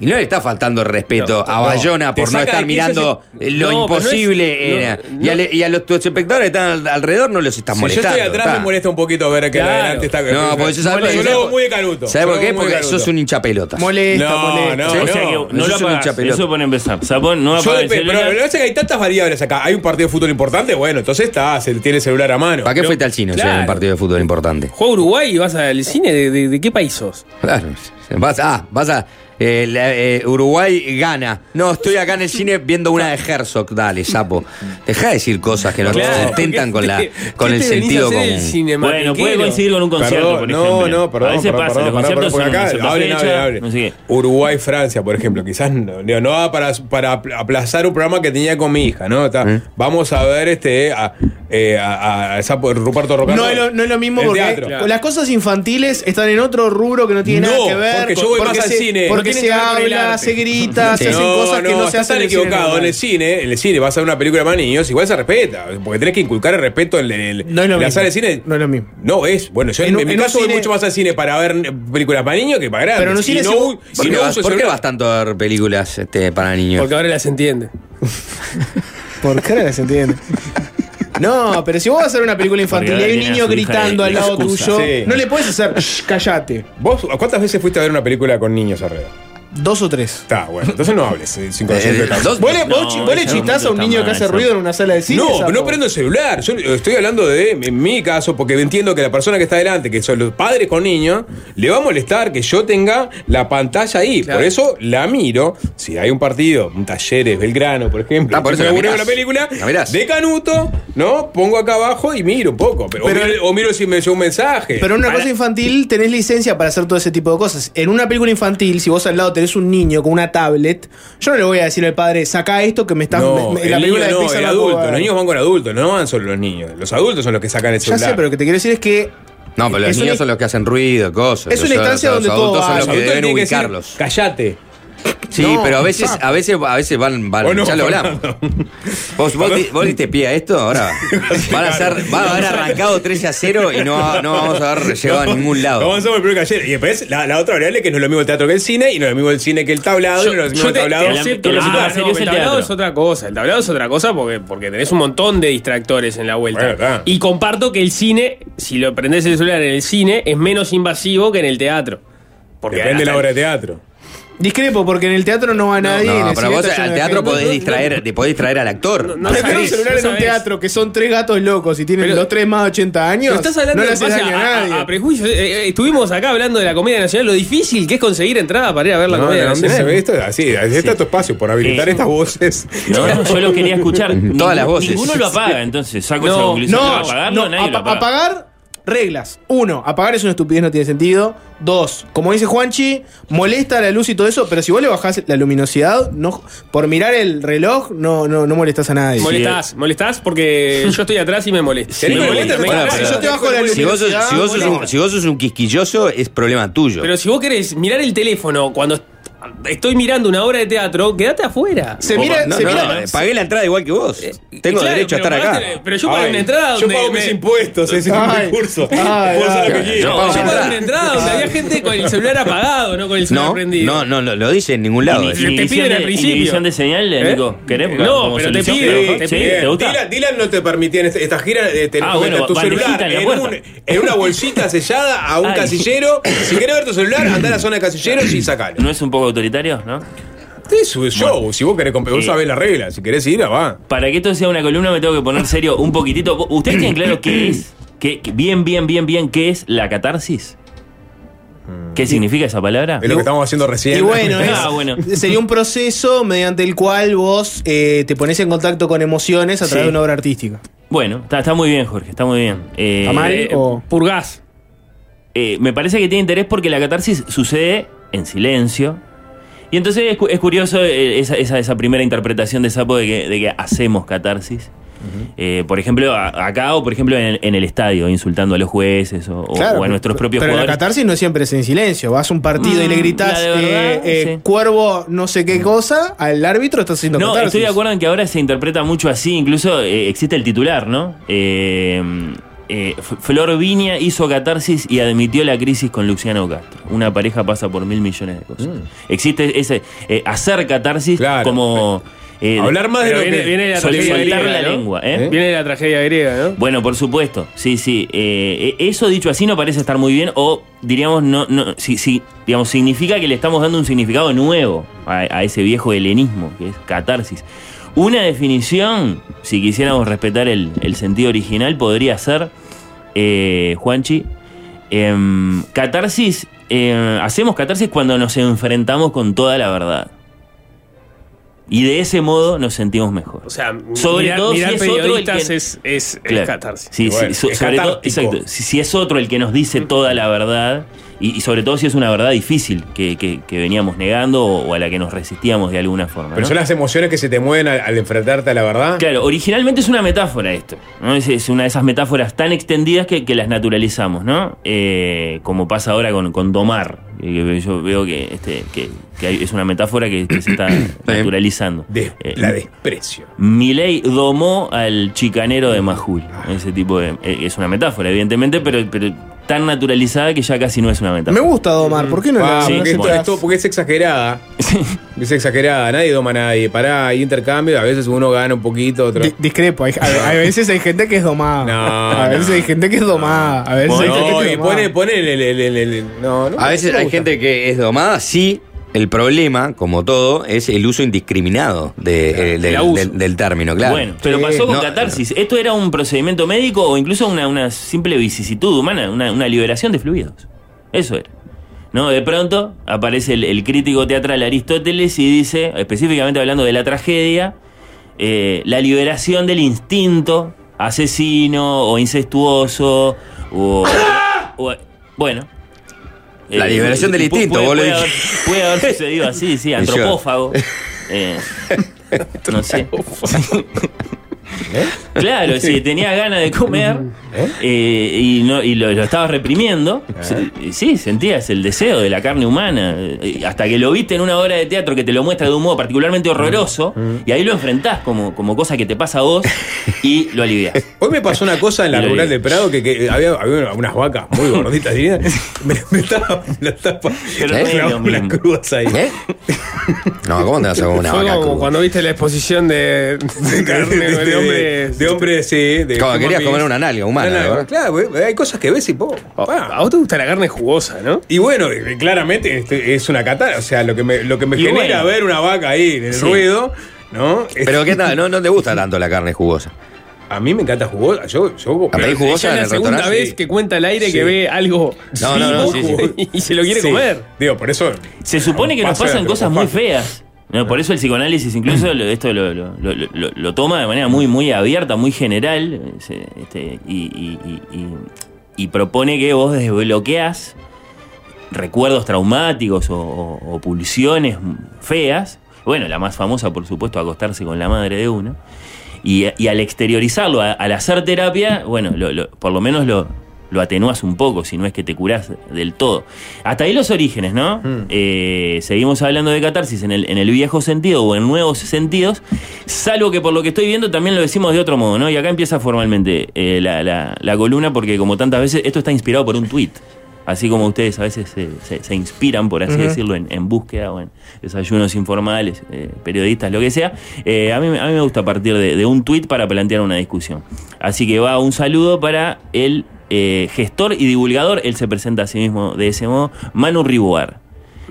y no le está faltando respeto No, a no. Bayona por no estar mirando lo No, no es- imposible. no, era. no. Y, a, le- y a los tus espectadores que están al- alrededor no los estás Si yo molestando. estoy atrás ¿tá? me molesta un poquito ver que Claro. adelante está. No, porque yo sabes- Yo lo hago muy de canuto. ¿Sabes por qué? Porque sos un hinchapelotas. Molesta, No, molesta. no, o sea que eso no lo es apagás. hinchapelota. Eso pone empezar. Sapón, no Yo pero lo que pasa es que hay tantas variables acá. Hay un partido de fútbol importante, bueno, entonces está, se tiene el celular a mano. ¿Para qué No, fuiste al cine? O sea, en claro. un partido de fútbol importante. Juega Uruguay y vas al cine. ¿De, de- de qué país sos? Claro. Vas, ah, vas a. eh, la- eh, Uruguay gana. No, estoy acá en el cine viendo una de Herzog. Dale, sapo. Deja de decir cosas que no Claro, se sustentan con, la, ¿qué- con el sentido común. el Bueno, puede coincidir con un concierto, Perdón, por no, ejemplo. no, perdón. A veces perdón, pasa, perdón, los perdón, conciertos porque son acá, no sé qué. Uruguay-Francia, por ejemplo, quizás no, no va para, para aplazar un programa que tenía con mi hija, ¿no? Está- ¿Mm? Vamos a ver este a, eh, a, a- a Sapo- Ruperto Rocardo. No es, lo, no es lo mismo porque teatro. las cosas infantiles están en otro rubro que no tiene No, nada que ver. porque yo voy más al cine. Porque No se habla, se grita, se hacen cosas que no se hacen equivocado. En el cine, en el cine vas a ver una película para niños, igual se respeta. Porque tenés que inculcar el respeto en, el- No es lo en la mismo. sala de cine. No es lo mismo. No es. Bueno, yo en, mi caso voy mucho más al cine para ver películas para niños que para grandes. Pero en un cine no, ¿Por, qué no vas, tanto a ver películas este, para niños? Porque ahora las entiende. ¿Por qué ahora se entiende? No, pero si vos vas a hacer una película infantil y hay un niño gritando al lado excusa. tuyo, Sí. no le puedes hacer "Shh, callate. ¿Vos cuántas veces fuiste a ver una película con niños alrededor? Dos o tres. Está, bueno, entonces no hables eh, sin conocimiento de Eh, causa. ¿Vos le, No, vos chi- vos le ese chistás a un niño que hace ruido en una sala de cine? No, sapo? no prendo el celular. Yo estoy hablando de, en mi caso, porque entiendo que la persona que está delante, que son los padres con niños, le va a molestar que yo tenga la pantalla ahí. Claro. Por eso la miro. Si hay un partido, un Talleres, Belgrano, por ejemplo, Ah, por que eso me la aburrió mirás. la película, La mirás. de Canuto, ¿no? Pongo acá abajo y miro un poco. Pero, Pero- o, miro, o miro si me llegó un mensaje. Pero en una Para- cosa infantil tenés licencia para hacer todo ese tipo de cosas. En una película infantil, si vos al lado tenés un niño con una tablet, yo no le voy a decir al padre, saca esto que me está. No, me- me- el la niño película de no, el puedo adulto. ver". Los niños van con adultos, no van solo los niños. Los adultos son los que sacan el Ya celular. sé, pero lo que te quiero decir es que. No, pero los Es niños una- son los que hacen ruido, cosas. Es una instancia los donde todo adultos son los que deben ubicarlos. Callate. Sí, No, pero a veces, a veces, a veces van, van no, ya lo hablamos. Vos, vos, di- vos diste pie a esto, ahora van a ser, van a haber arrancado 13 a 0 y no, no vamos a haber llegado a ningún lado. No avanzamos el primer que ayer. Y después la, la otra variable que no es lo mismo el teatro que el cine, y no es lo mismo el cine que el tablado, y no es lo mismo el te, tablado. te ah, no, es el tablado es otra cosa. El tablado es otra cosa porque, porque tenés un montón de distractores en la vuelta. Bueno, y comparto que el cine, si lo prendés el celular en el cine, es menos invasivo que en el teatro. Porque Depende de la obra de teatro. Discrepo, porque en el teatro no va nadie. No, pero vos al teatro podés distraer, te podés distraer al actor. No, no un celular no en un teatro que son tres gatos locos y tienen Pero- los tres más de 80 años. Pero estás hablando no le de hace base daño a, a, nadie. a- a prejuicios. Eh, eh, estuvimos acá hablando de la Comedia Nacional, lo difícil que es conseguir entrada para ir a ver la No, Comedia ¿de dónde se Nacional. ve esto? Así, ahí está tu espacio por habilitar Eh, estas voces. No, no, yo lo quería escuchar. Todas las voces. Ninguno lo apaga, entonces saco esa No, conclusión. No, apagarlo, no, nadie lo apa- apaga. apagar reglas. Uno, apagar es una estupidez, no tiene sentido. Dos, como dice Juanchi, molesta la luz y todo eso, pero si vos le bajás la luminosidad, no, por mirar el reloj, no, no, no molestás a nadie. Molestás, molestás porque yo estoy atrás y me molesta. Sí, Me pero molesta, bueno, me bueno, molesta. si yo te bajo la Si vos, sos, luminosidad, si, vos sos un, molesta. si vos sos un quisquilloso, es problema tuyo. Pero si vos querés mirar el teléfono cuando estoy mirando una obra de teatro, quédate afuera. Se mira, no, se no, mira- eh, pagué la entrada igual que vos. Tengo Claro, derecho a estar acá. Pero yo pagué Ay, una entrada Yo donde. pago me- mis impuestos, ese es un Ay, recurso. ay. que quiera. Yo pago Yo mi pagué una entrada donde había gente con el celular apagado, no con el celular No, prendido. no, no, lo, lo dice en ningún lado. Eso. te piden al principio. De señal, ¿Eh? Nico. ¿Querés? No, pero te solución? pide, te ¿Sí? pide. ¿Te gusta? Dylan, Dylan no te permitía en esta gira de tener Ah, bueno, tu celular en una bolsita sellada a un casillero. Si querés ver tu celular, anda a la zona de casilleros y sacalo. ¿No es un poco autoritario, no? Es su show. Si vos querés comprar, vos Eh. sabés las reglas. Si querés ir, va. Para que esto sea una columna me tengo que poner serio un poquitito. ¿Ustedes tienen claro qué es? ¿Qué, qué- bien, bien, bien, bien, qué es la catarsis? ¿Qué significa esa palabra? Es lo que estamos haciendo recién. Y bueno, es- Ah, bueno. sería un proceso mediante el cual vos eh, te pones en contacto con emociones a través Sí. de una obra artística. Bueno, está, está muy bien, Jorge, está muy bien. Eh, ¿Está mal? Eh, o- Purgás. eh, me parece que tiene interés porque la catarsis sucede en silencio. Y entonces es, cu- es curioso eh, esa, esa- esa primera interpretación de Sapo de que, de que hacemos catarsis. Eh, por ejemplo, a- acá o por ejemplo en el, en el estadio, insultando a los jueces o, Claro, o a nuestros propios pero la jugadores. catarsis no siempre es en silencio. Vas a un partido y le Mm, gritas la eh, eh, sí. cuervo no sé qué cosa, al árbitro estás haciendo No, catarsis. estoy de acuerdo en que ahora se interpreta mucho así, incluso eh, existe el titular, ¿no? Eh, eh, Flor Viña hizo catarsis y admitió la crisis con Luciano Castro. Una pareja pasa por mil millones de cosas. Existe ese eh, hacer catarsis Claro. como eh, Hablar más de lo viene, que. viene de la soltar tragedia la griega, ¿no? lengua, ¿eh? Viene de la tragedia griega, ¿no? Bueno, por supuesto, sí, sí. Eh, eh, eso dicho así no parece estar muy bien o diríamos, no, no, sí, sí, digamos, significa que le estamos dando un significado nuevo a, a ese viejo helenismo, que es catarsis. Una definición, si quisiéramos respetar el, el sentido original, podría ser, eh, Juanchi, em, catarsis, eh, hacemos catarsis cuando nos enfrentamos con toda la verdad. Y de ese modo nos sentimos mejor. O sea, Sobre mirar, todo si es otro el periodistas que- es, es, es Claro. catarsis. Sí, Y bueno, sí, so- es sobre todo, exacto. Si, si es otro el que nos dice toda la verdad, y, y sobre todo si es una verdad difícil que, que- que veníamos negando o, o a la que nos resistíamos de alguna forma. Pero ¿no? son las emociones que se te mueven al, al enfrentarte a la verdad. Claro, originalmente es una metáfora esto, ¿no? Es, es una de esas metáforas tan extendidas que, que las naturalizamos, ¿no? Eh, como pasa ahora con, con domar. que Yo veo que, este, que, es una metáfora que, que se está naturalizando. De- Eh, la desprecio. Milei domó al chicanero de Majul. Ese tipo de. eh, Es una metáfora, evidentemente, pero, pero tan naturalizada que ya casi no es una Me metáfora. gusta domar, ¿por qué no Ah, la sí, no porque, es exagerada. Es exagerada. Nadie doma a nadie. Pará, hay intercambio. A veces uno gana un poquito, otro. Di- Discrepo, hay, a, a veces hay gente que es domada. No, a veces no. hay gente que es domada. A veces hay gente no, que y es domada. pone, pone el, el- el- el- el- No, no. A veces no me hay gente que es domada, sí. El problema, como todo, es el uso indiscriminado de- eh, del, abuso. del- del término, claro. Bueno, pero Sí. pasó con No, catarsis. ¿Esto era un procedimiento médico o incluso una, una simple vicisitud humana, una, una liberación de fluidos? Eso era. ¿No? De pronto aparece el, el crítico teatral Aristóteles y dice, específicamente hablando de la tragedia, eh, la liberación del instinto asesino o incestuoso o, o- bueno La Eh, liberación del pu- instinto, puede, puede haber, puede haber sucedido así, sí, antropófago. Eh, no sé. Claro, si tenía ganas de comer eh, y, no, y lo, lo estabas reprimiendo, sí, sí, sentías el deseo de la carne humana. eh, Hasta que lo viste en una obra de teatro que te lo muestra de un modo particularmente horroroso, y ahí lo enfrentás como, como cosa que te pasa a vos y lo alivias. Hoy me pasó una cosa en la rural de Prado que, que había, había unas vacas muy gorditas. divinas. Me, me estaba, me la ¿Eh? no ahí. ¿Eh? ¿cómo te vas a comer una Fue vaca como cuando viste la exposición de, de carne de, de, hombre. De hombre, sí. De Como querías comer una nalga humana, Una nalga, ¿verdad? Claro, güey, hay cosas que ves y po. pa. A vos te gusta la carne jugosa, ¿no? Y bueno, eh, claramente este, es una catara. O sea, lo que me, lo que me Y genera bueno. ver una vaca ahí en el Sí. ruedo, ¿no? Pero ¿qué tal? No, no te gusta tanto la carne jugosa. a mí me encanta jugosa. Yo, yo ¿A pedir jugosa es la el segunda vez que cuenta al aire Sí. que ve algo No, no, no, vivo sí, sí. y se lo quiere Sí. comer. Digo, por eso. Se supone que nos pasan cosas muy feas. No, por eso el psicoanálisis incluso lo- esto lo, lo- toma de manera muy, muy abierta, muy general, este, y, propone que vos desbloqueas recuerdos traumáticos o, pulsiones feas. Bueno, la más famosa, por supuesto, acostarse con la madre de uno. Y, al exteriorizarlo, al hacer terapia, bueno, por lo menos lo, lo atenúas un poco, si no es que te curás del todo. Hasta ahí los orígenes, ¿no? Eh, seguimos hablando de catarsis en el, en el viejo sentido o en nuevos sentidos, salvo que por lo que estoy viendo también lo decimos de otro modo, ¿no? Y acá empieza formalmente eh, la, la- la columna, porque como tantas veces, esto está inspirado por un tuit. Así como ustedes a veces se, se- se inspiran, por así decirlo, en, en búsqueda o en desayunos informales, eh, periodistas, lo que sea, eh, a, mí, a mí me gusta partir de, de un tuit para plantear una discusión. Así que va un saludo para el eh, gestor y divulgador, él se presenta a sí mismo de ese modo, Manu Riboar,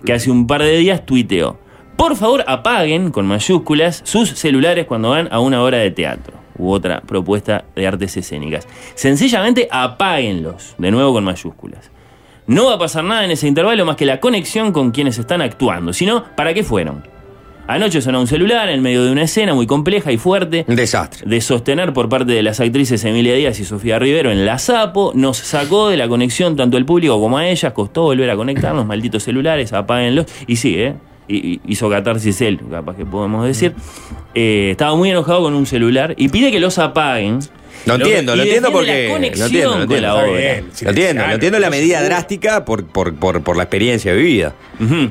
que hace un par de días tuiteó. Por favor, apaguen con mayúsculas sus celulares cuando van a una obra de teatro u otra propuesta de artes escénicas. Sencillamente apáguenlos, de nuevo con mayúsculas. No va a pasar nada en ese intervalo más que la conexión con quienes están actuando. Si no, ¿para qué fueron? Anoche sonó un celular en medio de una escena muy compleja y fuerte. Un desastre. De sostener por parte de las actrices Emilia Díaz y Sofía Rivero en la Sapo. Nos sacó de la conexión tanto el público como a ellas. Costó volver a conectarnos. Malditos celulares, apáguenlos. Y sigue, ¿eh? Hizo catarsis él, capaz que podemos decir. Eh, estaba muy enojado con un celular y pide que los apaguen. Lo entiendo, lo entiendo porque. conexión Lo entiendo, lo entiendo. la Está obra. bien, Lo entiendo, lo entiendo la medida drástica por, por, por, por la experiencia vivida.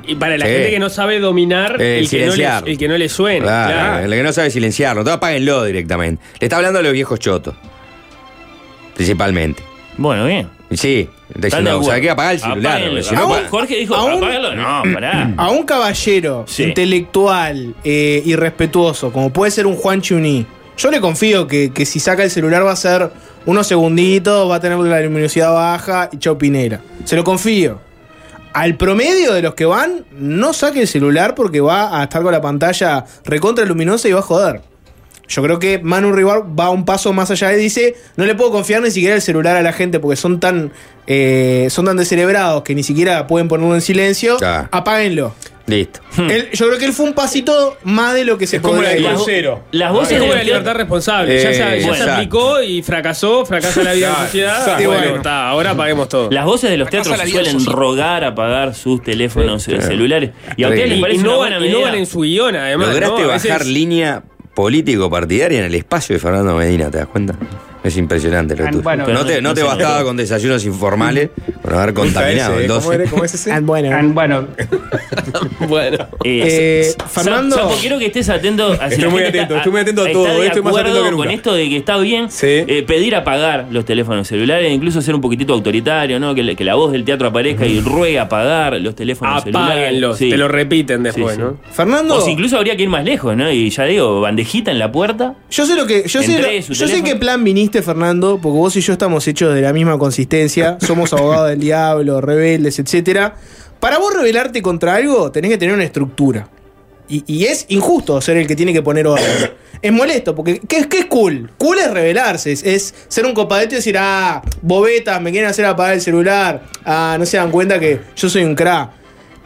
Y para la Sí. gente que no sabe dominar Eh, el, que no le, silenciar. el que no le suene. Claro, claro. el que no sabe silenciarlo. Entonces apáguenlo directamente. Le está hablando a los viejos chotos. Principalmente. Bueno, bien. Sí, está ¿Están de diciendo, acuerdo? ¿sabes qué? Apagar el celular. Si no, Ah, Jorge dijo, Aún- apágalo. No, pará. A un caballero Sí. intelectual eh, y respetuoso, como puede ser un Juan Chuní, yo le confío que, que si saca el celular va a ser unos segunditos, va a tener la luminosidad baja y chau pinera. Se lo confío. Al promedio de los que van, no saque el celular porque va a estar con la pantalla recontra luminosa y va a joder. Yo creo que Manu Rivar va un paso más allá y dice, no le puedo confiar ni siquiera el celular a la gente porque son tan eh, son tan descerebrados que ni siquiera pueden ponerlo en silencio. Ya. Apáguenlo. Listo. Él- yo creo que él fue un pasito más de lo que se Es como podría la de ir. Crucero. Las Es voces como de la libertad responsable. Eh, ya se, ya se exacto. aplicó y fracasó, fracasa la vida de la Claro, sociedad. exacto. Bueno, Bueno. está, ahora paguemos todo. Las voces de los Fracasa teatros la vida suelen social. rogar apagar sus teléfonos eh, celulares. ¿Y a ustedes les y, parece y una no, buena van, y no medida? van en su guion, además. Lograste ¿no? A veces- bajar línea político-partidaria en el espacio de Fernando Medina, ¿te das cuenta? Es impresionante lo Ah, tuyo. bueno. no te, no te bastaba con desayunos informales por haber contaminado. Ese, ¿eh? ¿Cómo, entonces. era? ¿Cómo es ese? Bueno. Ah, bueno, Bueno. Eh, Fernando- Sapo, quiero que estés atento. a si Estoy muy atento, está- estoy muy atento a todo, de estoy más atento acuerdo que nunca. Con esto de que está bien Sí. eh, pedir apagar los teléfonos celulares, incluso ser un poquitito autoritario, ¿no? Que, la voz del teatro aparezca y ruegue apagar los teléfonos celulares. Apáguenlos, Sí. te lo repiten después, Sí, sí. ¿no? Fernando, O si incluso habría que ir más lejos, ¿no? Y ya digo, bandejita en la puerta. yo sé lo que. Yo, sé, lo- yo sé qué plan viniste, Fernando, porque vos y yo estamos hechos de la misma consistencia. Somos abogados del diablo, rebeldes, etcétera. Para vos rebelarte contra algo, tenés que tener una estructura. Y, es injusto ser el que tiene que poner orden. Es molesto, porque ¿qué, es- qué es cool? Cool es rebelarse, es, ser un copadete y decir, ah, bobetas, me quieren hacer apagar el celular, ah, no se dan cuenta que yo soy un cra.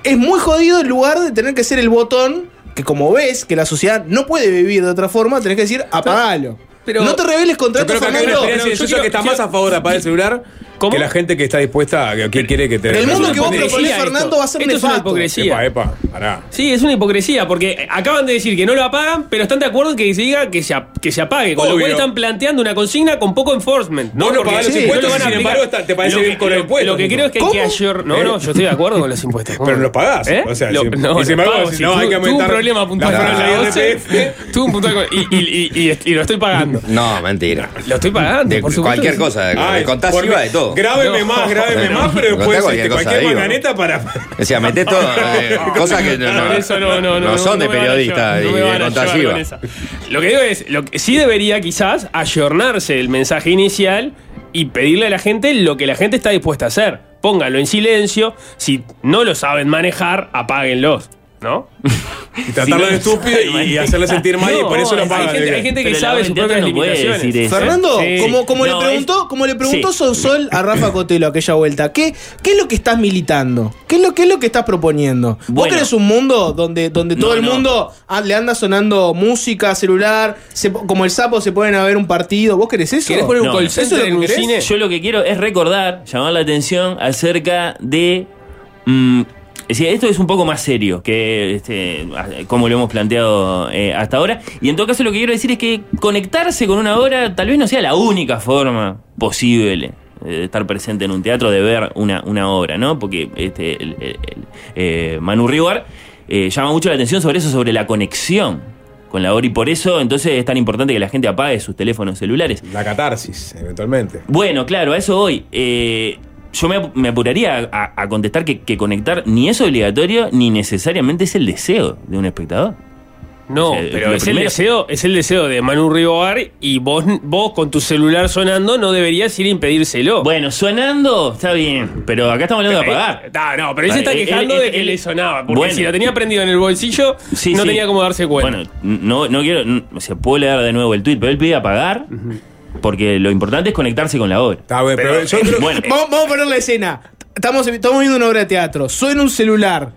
Es muy jodido en lugar de tener que ser el botón que como ves que la sociedad no puede vivir de otra forma, tenés que decir apagalo. Pero- no te rebeles contra Yo creo que hay una Fernando. experiencia pero yo incluso que está quiero- más a favor de apagar el celular ¿Cómo? que la gente que está dispuesta a que quiere que te El mundo que vos proponés, esto. Fernando, va a ser Esto es una hipocresía. Epa, epa, pará. Sí, es una hipocresía, porque acaban de decir que no lo apagan, pero están de acuerdo en que se diga que se, que se apague. Con lo Obvio. cual están planteando una consigna con poco enforcement. No Porque pagás los sí, impuestos no lo y van a sin embargo está- te parece Lo bien con el lo- impuesto, Lo que creo es que hay que ayor... No, no, yo estoy de acuerdo con los impuestos. ¿Cómo Pero no? los pagás. ¿Eh? O sea, Lo- no, y sin los embargo, no, hay que tuve un aumentar problema puntual con la IRPF. Tuve un puntual y lo estoy pagando. No, mentira. Lo estoy pagando, De por cualquier cosa, de, Ay, de contás IVA de todo. Grábeme No. más, grábeme No, más, pero no, después cualquier este, cosa cualquier digo. manganeta para. O sea, metés todo, eh, cosas que no, no- Por eso no, no, no, no son de me van a periodista y de contás IVA. Lo que digo es, lo que sí debería quizás ayornarse el mensaje inicial y pedirle a la gente lo que la gente está dispuesta a hacer. Pónganlo en silencio. Si no lo saben manejar, apáguenlos. ¿No? Y tratarlo de estúpido y, y hacerle sentir mal y por eso lo hay pagan. gente- hay gente que Pero sabe sus propias no puede limitaciones. decir eso. Fernando, Sí. como, como No, le preguntó, es- como le preguntó sí. Sonsol a Rafa Cotelo aquella vuelta, ¿qué, ¿qué es lo que estás militando? ¿Qué es lo, qué es lo que estás proponiendo? ¿Vos Bueno. querés un mundo donde, donde todo No, el no. mundo ah, le anda sonando música, celular, se- como el sapo se pueden a ver un partido? ¿Vos querés eso? ¿Querés poner un No, call no. center ¿Eso es lo en que un querés? cine? Yo lo que quiero es recordar, llamar la atención acerca de. mm, es decir, esto es un poco más serio que este, como lo hemos planteado eh, hasta ahora. Y en todo caso, lo que quiero decir es que conectarse con una obra tal vez no sea la única forma posible eh, de estar presente en un teatro, de ver una, una obra, ¿no? Porque este, el- el- el, eh, Manu Riguar eh, llama mucho la atención sobre eso, sobre la conexión con la obra. Y por eso, entonces, es tan importante que la gente apague sus teléfonos celulares. La catarsis, eventualmente. Bueno, claro, a eso voy. Eh, yo me, ap- me apuraría a, a contestar que, que conectar ni es obligatorio ni necesariamente es el deseo de un espectador. No, O sea, pero es el, deseo, es el deseo de Manu Ribogar y vos, vos con tu celular sonando no deberías ir a impedírselo. Bueno, sonando está bien, pero acá estamos hablando de apagar. Ah, no, pero él se está Él- quejando él- de que él- le sonaba. Porque Bueno. si la tenía prendido en el bolsillo, Sí, no sí. tenía cómo darse cuenta. Bueno, no, no quiero. no- o sea, puedo leer de nuevo el tweet, pero él pide apagar porque lo importante es conectarse con la obra. Está bien, pero, yo creo- Bueno, Vamos, vamos a poner la escena. Estamos, estamos viendo una obra de teatro. Suena un celular.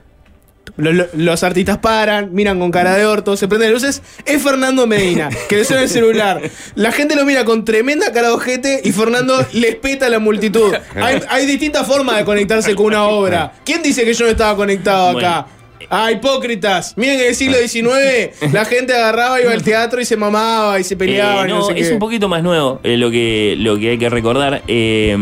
Los, los- los artistas paran, miran con cara de orto, se prenden luces. Es Fernando Medina, que le suena el celular. La gente lo mira con tremenda cara de ojete y Fernando les peta a la multitud. Hay, hay distintas formas de conectarse con una obra. ¿Quién dice que yo no estaba conectado acá? Ah, hipócritas. Miren que en el siglo XIX la gente agarraba, iba al teatro y se mamaba y se peleaban. Eh, no no, sé es qué. un poquito más nuevo eh, lo, que, lo que hay que recordar. Eh,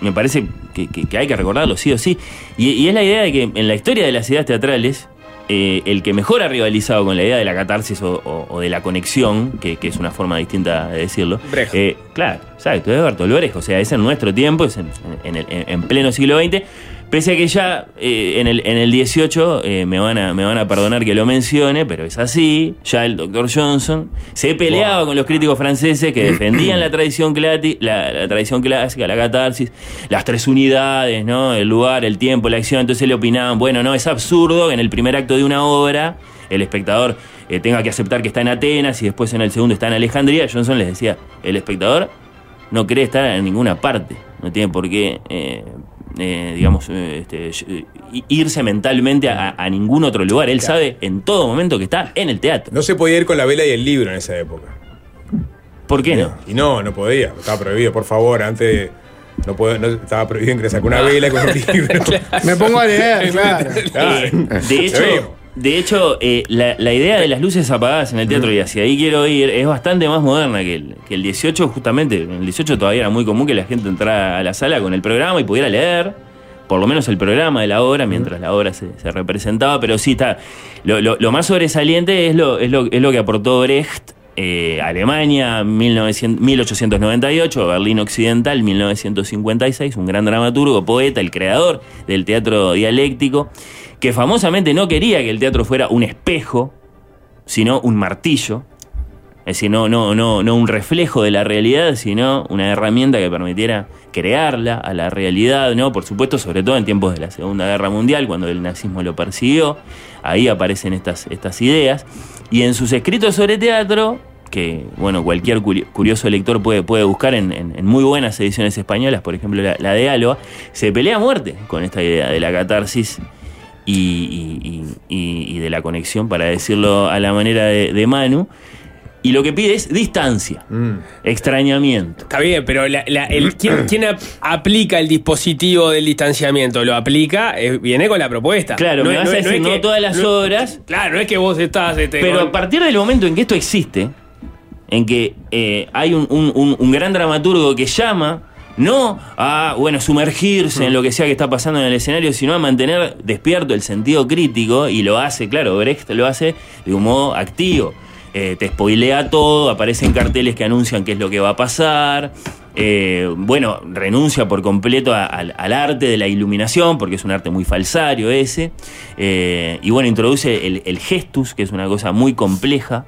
me parece que, que- que hay que recordarlo, sí o sí. Y, y es la idea de que en la historia de las ideas teatrales, eh, el que mejor ha rivalizado con la idea de la catarsis o, o- o de la conexión, que, que es una forma distinta de decirlo. Eh, claro, exacto, es Bertolt Brecht. O sea, es en nuestro tiempo, es en, en el- en- en pleno siglo XX. Pese a que ya eh, en, el, en el 18 eh, me, van a, me van a perdonar que lo mencione, pero es así. Ya el doctor Johnson se peleaba con los críticos franceses que defendían la tradición, clati- la, la tradición clásica, la catarsis, las tres unidades, ¿no? El lugar, el tiempo, la acción. Entonces le opinaban, bueno, no, es absurdo que en el primer acto de una obra el espectador eh, tenga que aceptar que está en Atenas y después en el segundo está en Alejandría. Johnson les decía, el espectador no cree estar en ninguna parte, no tiene por qué, eh, eh, digamos, eh, este, irse mentalmente a, a ningún otro lugar. Él sabe en todo momento que está en el teatro. no se podía ir con la vela y el libro en esa época. ¿Por qué no? Y no, no podía. Estaba prohibido, por favor, antes. No puedo, no, estaba prohibido ingresar con una vela y con un libro. Me pongo a leer, claro. Claro. Eh, de hecho. De hecho eh, la, la idea de las luces apagadas en el teatro, y hacia ahí quiero ir, es bastante más moderna que el, que el 18, justamente. En el 18 todavía era muy común que la gente entrara a la sala con el programa y pudiera leer, por lo menos el programa de la obra, mientras la obra se, se representaba, pero sí está. Lo, lo- lo más sobresaliente es lo, es lo, es lo que aportó Brecht. eh, Alemania 1900 1898, Berlín Occidental 1956, un gran dramaturgo, poeta, el creador del teatro dialéctico, que famosamente no quería que el teatro fuera un espejo, sino un martillo. Es decir, no, no, no, no un reflejo de la realidad, sino una herramienta que permitiera crearla a la realidad, ¿no? Por supuesto, sobre todo en tiempos de la Segunda Guerra Mundial, cuando el nazismo lo persiguió, ahí aparecen estas, estas ideas. Y en sus escritos sobre teatro, que bueno, cualquier curi- curioso lector puede, puede buscar en, muy buenas ediciones españolas, por ejemplo la, la de Alba, se pelea a muerte con esta idea de la catarsis y, y- y- y- y de la conexión, para decirlo a la manera de, de Manu. y lo que pide es distancia, extrañamiento. Está bien, pero la- la- el- ¿quién, quién ap- aplica el dispositivo del distanciamiento? Lo aplica, eh, viene con la propuesta. Claro, me vas a decir, es no todas las no- horas. Claro, no es que vos estás. este, Pero con- a partir del momento en que esto existe, en que eh, hay un, un- un- un gran dramaturgo que llama no a bueno sumergirse en lo que sea que está pasando en el escenario, sino a mantener despierto el sentido crítico y lo hace, claro, Brecht lo hace de un modo activo. Eh, te spoilea todo, aparecen carteles que anuncian qué es lo que va a pasar. Eh, bueno, renuncia por completo al, arte de la iluminación, porque es un arte muy falsario ese. Eh, y bueno, introduce el, el gestus, que es una cosa muy compleja,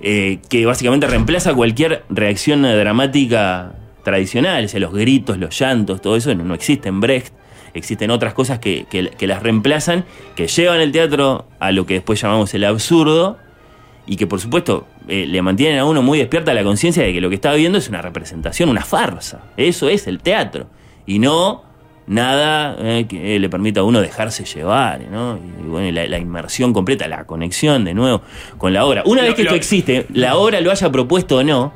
que básicamente reemplaza cualquier reacción dramática tradicional. O sea, los gritos, los llantos, todo eso no, no existe en Brecht. Existen otras cosas que, que- que las reemplazan, que llevan el teatro a lo que después llamamos el absurdo, y que por supuesto eh, le mantienen a uno muy despierta la conciencia de que lo que está viendo es una representación, una farsa. Eso es el teatro. Y no nada eh, que eh, le permita a uno dejarse llevar, ¿no? Y, bueno, la, la inmersión completa, la conexión de nuevo con la obra. Una vez que esto existe, la obra lo haya propuesto o no,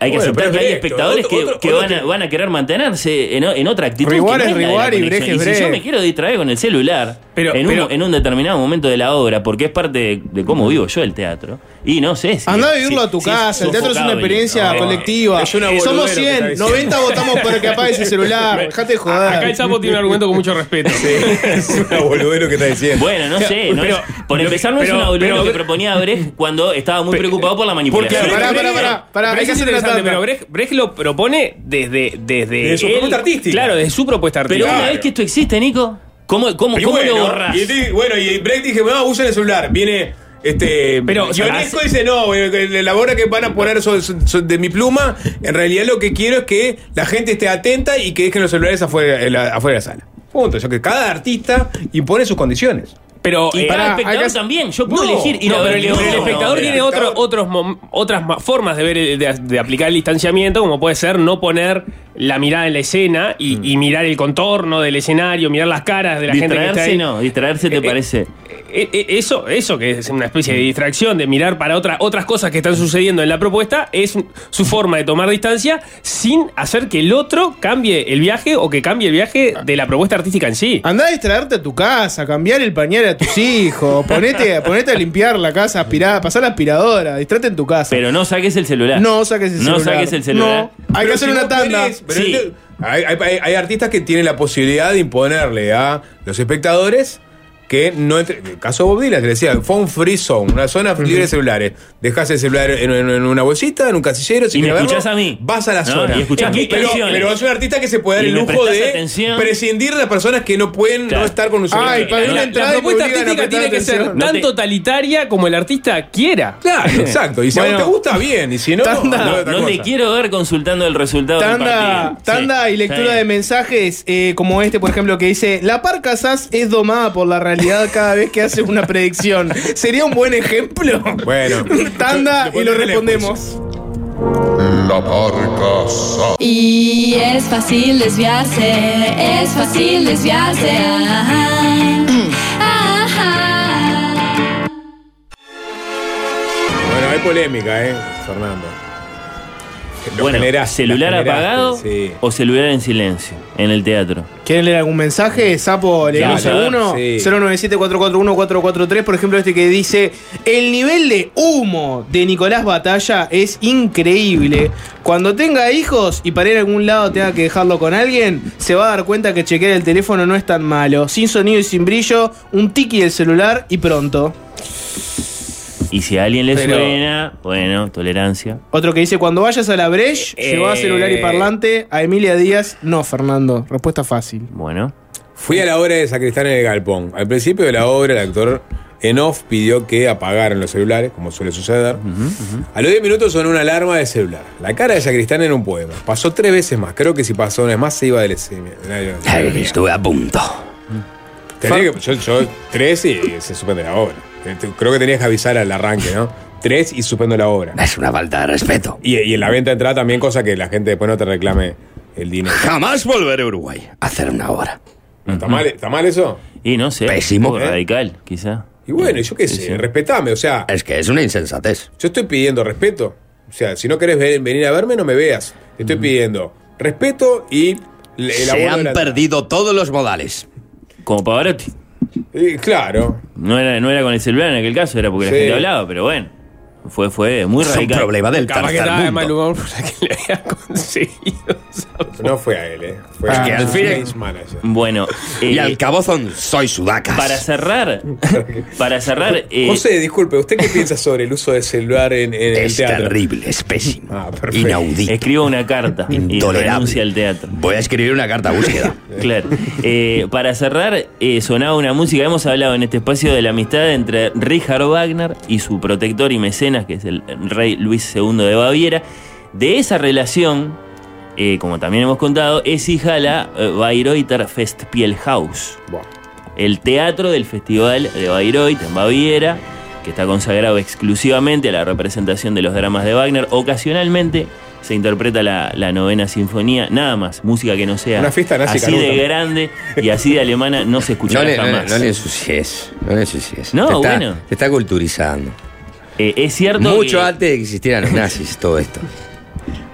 hay que Bueno, aceptar que hay espectadores otro- que, otro- que otro van, a, van a querer mantenerse en, otra actitud. Riguar que es no riguar y si yo me quiero distraer con el celular Pero- en, pero- un, en un determinado momento de la obra, porque es parte de, de cómo vivo yo el teatro, y no sé si. Andá a vivirlo si- a tu si casa, el teatro es una experiencia No, colectiva. es una boludez Somos lo que está 100, diciendo. 90 votamos para que apagues el celular. Dejate de joder. Acá el sapo tiene un argumento con mucho respeto. es una boludez lo que está diciendo. Bueno, no sé. no Pero- es- por pero- empezar, no es pero- una boludez pero- lo que proponía Brecht cuando estaba muy preocupado por la manipulación. Porque- Pará, pará, pará, pará, Pero que es interesante, pero Brecht, Brecht lo propone desde, desde, Desde su él- propuesta artística. Claro, desde su propuesta Pero artística. una vez que esto existe, Nico, ¿cómo, cómo, Y cómo bueno, lo borras? Y, di- bueno, y Brecht dije, no, usen el celular. Viene. Este, Pero, Ionesco dice, no, eh, la obra que van a poner de mi pluma, en realidad lo que quiero es que la gente esté atenta y que dejen los celulares afuera, la- afuera de la sala. Punto. O sea, que cada artista impone sus condiciones. Pero Y eh, cada pará, espectador también. Yo puedo No, elegir ir no, a ver pero el, el espectador no, tiene el otro- otros otras ma- formas de ver el- de, de aplicar el distanciamiento, como puede ser no poner la mirada en la escena y, y mirar el contorno del escenario, mirar las caras de la gente que está Distraerse ahí. no, distraerse te Eh, eh, parece. Eh, eh, Eso, eso que es una especie de distracción, de mirar para otra, otras cosas que están sucediendo en la propuesta, es su forma de tomar distancia sin hacer que el otro cambie el viaje o que cambie el viaje de la propuesta artística en sí. Andá a distraerte a tu casa, cambiar el pañal a tus hijos, ponete, ponete a limpiar la casa, aspirar, pasar la aspiradora, distrate en tu casa. Pero no saques el celular. no saques el No celular. saques el celular. No, hay Pero que hacer si una tanda. querés, pero Sí. hay, hay- hay- hay artistas que tienen la posibilidad de imponerle a los espectadores que no entre. El caso de Bob Dylan, que decía, fue un free zone, una zona libre de celulares. Dejas el celular en, en- en una bolsita, en un casillero, si Y me verlo, escuchás a mí. Vas a la No, zona. y escuchás mis pero, pero es un artista que se puede dar Y el lujo de atención. prescindir de las personas que no pueden Claro. no estar con un celular. Ay, La- una la entrada propuesta a artística tiene que ser. No tan te- totalitaria como el artista quiera. Claro, exacto. Y si a Bueno. vos te gusta, bien. Y si no, Tanda. no, No te quiero ver consultando el resultado Tanda, tanda Sí, y lectura de mensajes eh, como este, por ejemplo, que dice: La par Casas es domada por la realidad cada vez que hace una predicción. ¿Sería un buen ejemplo? Bueno. Tanda y lo respondemos. La parca sa- Y es fácil desviarse, es fácil desviarse. Ajá. Ajá. Bueno, hay polémica, ¿eh, Fernando? Lo Bueno, celular apagado Sí. o celular en silencio en el teatro. ¿Quieren leer algún mensaje? Sapo, leemos Claro, alguno. sí. 097-441-443, por ejemplo, este que dice: El nivel de humo de Nicolás Batalla es increíble. Cuando tenga hijos y para ir a algún lado tenga que dejarlo con alguien, se va a dar cuenta que chequear el teléfono no es tan malo. Sin sonido y sin brillo, un tiki del celular y pronto. Y si a alguien le Pero- suena, bueno, tolerancia. Otro que dice: Cuando vayas a la Breche, Eh, lleva celular y parlante. A Emilia Díaz, no, Fernando. Respuesta fácil. Bueno. Fui a la obra de Sacristán en el Galpón. Al principio de la obra, el actor en off pidió que apagaran los celulares, como suele suceder. A los 10 minutos sonó una alarma de celular. La cara de Sacristán era un poema. Pasó tres veces más. Creo que si pasó una vez más se iba del escenario. Estuve a punto. Tenía que- yo, yo tres y se suspende la obra. Creo que tenías que avisar al arranque, ¿no? Tres y suspendo la obra. Es una falta de respeto. Y, y en la venta de entrada también, cosa que la gente después no te reclame el dinero. Jamás volveré a Uruguay a hacer una obra. ¿Está mal, ¿Está mal eso? Y no sé. Pésimo. poco radical, quizá. Y bueno, yo qué sé, respetame, o sea. Es que es una insensatez. Yo estoy pidiendo respeto. O sea, si no querés ve- venir a verme, no me veas. Te estoy pidiendo respeto y el Se de han la- perdido todos los modales. Como Pavarotti. Y claro. No era, no era con el celular en aquel caso, era porque Sí. la gente hablaba, pero bueno. Fue, fue muy Es un radical. problema del tercer estaba de mundo. mal humor por la que le había conseguido. No fue a él, ¿eh? Fue Es a que al fin-. Bueno, Y eh, al cabo son soy sudacas. para cerrar, para cerrar, eh, José, disculpe, ¿usted qué piensa sobre el uso del celular en, en el es teatro? terrible, es pésimo. Ah. Inaudito. escribo una carta Intolerable. renuncia al teatro. Voy a escribir una carta a búsqueda. Claro. Eh, para cerrar, eh, sonaba una música. Hemos hablado en este espacio de la amistad entre Richard Wagner y su protector y mecenas, que es el rey Luis II de Baviera. De esa relación, eh, como también hemos contado, es hija la eh, Bayreuther Festspielhaus, el teatro del Festival de Bayreuth en Baviera, que está consagrado exclusivamente a la representación de los dramas de Wagner. Ocasionalmente se interpreta la, la novena sinfonía, nada más, música que no sea Una fiesta nazi así de grande y así de alemana no se No no, le- jamás. no le ensucies. No le ensucies. No, te está, bueno. Te está culturizando. Eh, es cierto Mucho que- antes de que existieran los nazis, todo esto.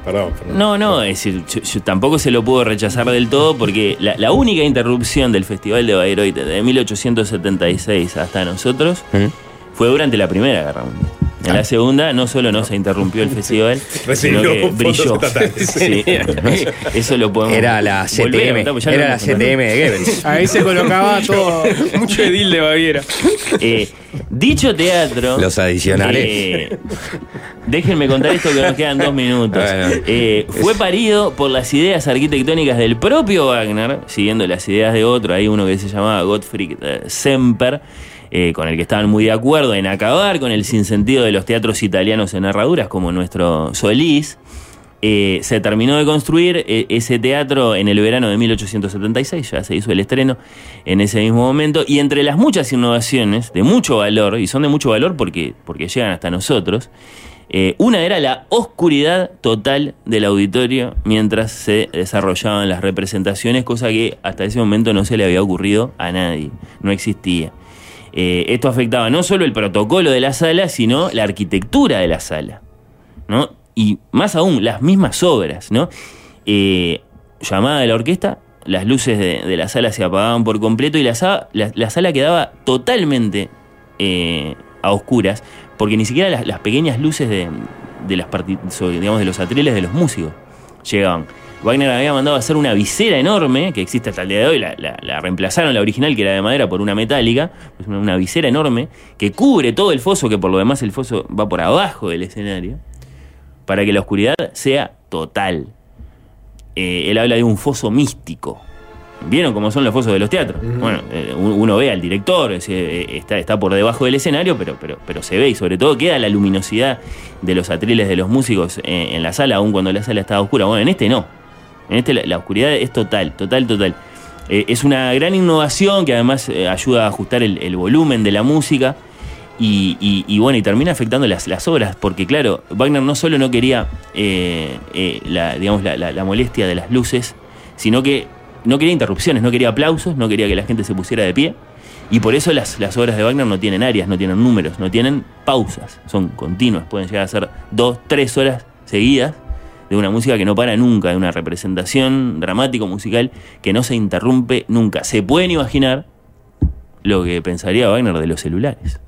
Perdón, perdón. No, no, es decir, yo, yo tampoco se lo puedo rechazar del todo porque la, la única interrupción del Festival de Bayreuth de 1876 hasta nosotros ¿Mm? fue durante la Primera Guerra Mundial. En la segunda no solo no se interrumpió el festival, sino que brilló. Sí, eso lo podemos Era la CTM. Era la. CTM de Goebbels. Ahí se colocaba todo. Mucho edil de Baviera. Eh, dicho teatro. Los adicionales. eh, déjenme contar esto que nos quedan dos minutos. Bueno. Eh, fue parido por las ideas arquitectónicas del propio Wagner, siguiendo las ideas de otro, hay uno que se llamaba Gottfried Semper. Eh, con el que estaban muy de acuerdo en acabar con el sinsentido de los teatros italianos en herraduras, como nuestro Solís. Eh, se terminó de construir eh, ese teatro en el verano de 1876, ya se hizo el estreno en ese mismo momento, y entre las muchas innovaciones de mucho valor, y son de mucho valor porque, porque llegan hasta nosotros, una era la oscuridad total del auditorio mientras se desarrollaban las representaciones, cosa que hasta ese momento no se le había ocurrido a nadie, no existía. Eh, esto afectaba no solo el protocolo de la sala, sino la arquitectura de la sala. ¿no? Y más aún, las mismas obras, ¿no? Eh, llamada de la orquesta, las luces de, la sala se apagaban por completo y la, sa- la- la sala quedaba totalmente eh, a oscuras, porque ni siquiera las, las pequeñas luces de, de las digamos, de los atriles de los músicos llegaban. Wagner había mandado a hacer una visera enorme, que existe hasta el día de hoy, la, la- la reemplazaron la original, que era de madera, por una metálica, pues una, una visera enorme, que cubre todo el foso, que por lo demás el foso va por abajo del escenario, para que la oscuridad sea total. Eh, él habla de un foso místico. ¿Vieron cómo son los fosos de los teatros? Bueno, eh, un- uno ve al director, es, eh, está, está por debajo del escenario, pero, pero, pero se ve y sobre todo queda la luminosidad de los atriles de los músicos eh, en la sala, aun cuando la sala estaba oscura. Bueno, en este no. En este la, oscuridad es total, total, total. Eh, es una gran innovación que además eh, ayuda a ajustar el, volumen de la música y, bueno, y termina afectando las, las obras, porque claro, Wagner no solo no quería eh, eh, la, digamos, la, la- la molestia de las luces, sino que no quería interrupciones, no quería aplausos, no quería que la gente se pusiera de pie. Y por eso las, las obras de Wagner no tienen áreas, no tienen números, no tienen pausas, son continuas, pueden llegar a ser dos, tres horas seguidas de una música que no para nunca, de una representación dramático-musical que no se interrumpe nunca. Se pueden imaginar lo que pensaría Wagner de los celulares.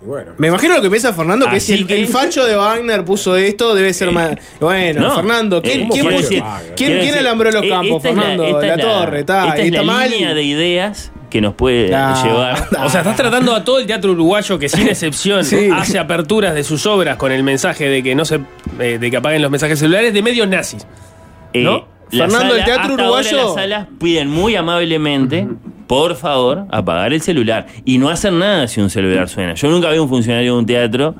Bueno. Me imagino lo que piensa Fernando, que Así si el, que- el facho de Wagner puso esto, debe ser más. Bueno, No. Fernando, ¿quién, Eh, quién quiero puso- decir- quién- quiero quién decir, alambró los eh, campos, esta es Fernando? esta la, torre, está, esta es está la mal. línea de ideas que nos puede llevar. O sea, estás tratando a todo el teatro uruguayo que sin excepción Sí. hace aperturas de sus obras con el mensaje de que no se eh, de que apaguen los mensajes celulares de medios nazis. Eh, ¿No? Fernando, el teatro hasta ahora uruguayo- las salas piden muy amablemente, por favor, apagar el celular. Y no hacer nada si un celular suena. Yo nunca vi a un funcionario de un teatro,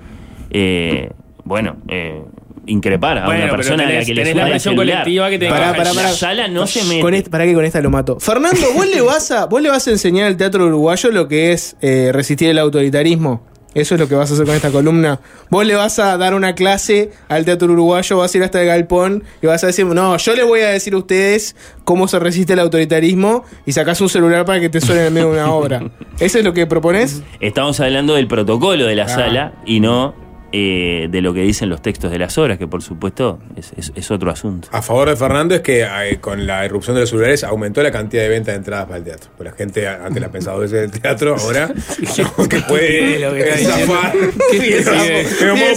eh, bueno, eh, increpar a Bueno, una persona a la tenés- que le tenés suena la presión colectiva que te Pará, baja. pará, La pará. sala no se mete. Con este- ¿Para qué con esta lo mato? Fernando, ¿vos le vas a, vos le vas a enseñar al teatro uruguayo lo que es eh, resistir el autoritarismo? Eso es lo que vas a hacer con esta columna. Vos le vas a dar una clase al teatro uruguayo, vas a ir hasta el galpón y vas a decir, no, yo les voy a decir a ustedes cómo se resiste el autoritarismo y sacás un celular para que te suene en medio de una obra. ¿Eso es lo que propones? Estamos hablando del protocolo de la Ah. sala y no eh, de lo que dicen los textos de las obras, que por supuesto es, es- es otro asunto. A favor de Fernando es que eh, con la irrupción de los celulares aumentó la cantidad de ventas de entradas para el teatro. Pues la gente antes la pensaba veces del teatro, ahora que puede zafar.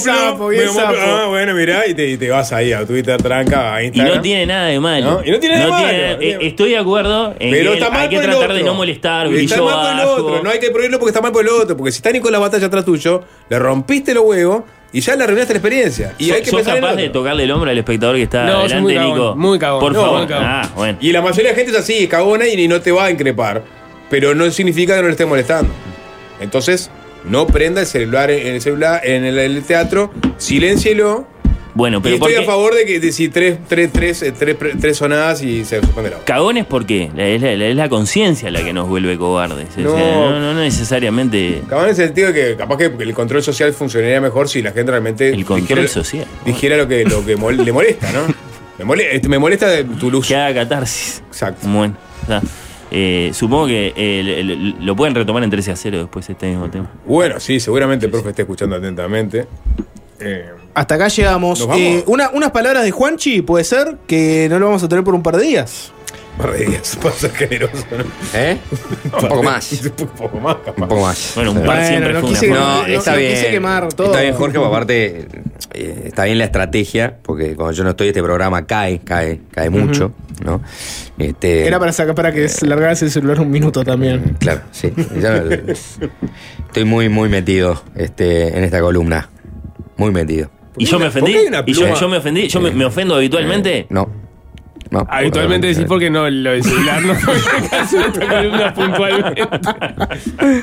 Ah, bueno, mirá, y te, y te vas ahí a Twitter, tranca, a Y Instagram. no tiene nada de malo. ¿No? Y no tiene nada de malo. eh, estoy de acuerdo en Pero que está mal hay que por el tratar de otro. no molestar, Está mal por el otro. No hay que prohibirlo porque está mal por el otro. Porque si está Nico en la batalla atrás tuyo, le rompiste los huevos y ya le arruinaste la experiencia. Y ¿Sos- hay que ¿Sos capaz de tocarle el hombro al espectador que está No, soy adelante, muy cagón, Nico? muy cagón. Por No, favor. muy cagón. Ah, bueno. Y la mayoría de la gente es así, es cagona y no te va a increpar. Pero no significa que no le esté molestando. Entonces, no prenda el celular en el celular en el, el teatro, siléncielo. Bueno, Y pero estoy ¿por a qué? favor de que de si tres, tres, tres, eh, tres, tres sonadas y se suspende la obra. Cagones porque es la, es la conciencia la que nos vuelve cobardes. O sea, No. no, no necesariamente. Cagón en el sentido de que capaz que el control social funcionaría mejor si la gente realmente. El control social. Dijera lo que, lo que mol- le molesta, ¿no? Me, este, me molesta de tu luz. Que haga catarsis. Exacto. Bueno, está. Eh, supongo que eh, le- le- lo pueden retomar en 13 a 0 después este mismo tema. Bueno, sí, seguramente el profe esté escuchando atentamente. Eh, Hasta acá llegamos. Eh, una- unas palabras de Juanchi, puede ser, que no lo vamos a tener por un par de días. Un par de días, para ser generoso, ¿no? ¿Eh? Un poco más. Un poco más, capaz. Un poco más. Bueno, un par Bueno, siempre no fue quise- una No, no- está no bien. quise quemar todo. Está bien, Jorge, porque aparte eh, está bien la estrategia, porque cuando yo no estoy, este programa cae, cae, cae mucho, ¿no? Este, Era para sacar para que largaras el celular un minuto también. Claro, sí. Ya- estoy muy, muy metido este, en esta columna. Muy metido. ¿Y yo me ofendí? ¿Por qué hay una ¿Y yo, pluma? yo me ofendí? ¿Yo me, me ofendo habitualmente? No. No. Habitualmente decís porque no lo celular, no fue caso de columna puntualmente.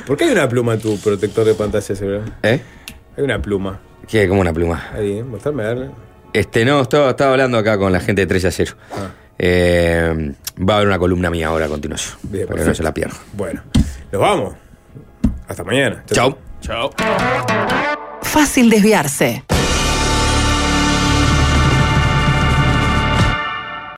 ¿Por qué hay una pluma en tu protector de pantalla celular? ¿Eh? Hay una pluma. ¿Qué? Como una pluma. Ahí, mostrarme a darle. Este, no, estaba, estaba hablando acá con la gente de 3 a 0. Ah. Eh, va a haber una columna mía ahora a continuación. Bien, para que no se la pierda. Bueno, nos vamos. Hasta mañana. Chao. Chao. Fácil desviarse.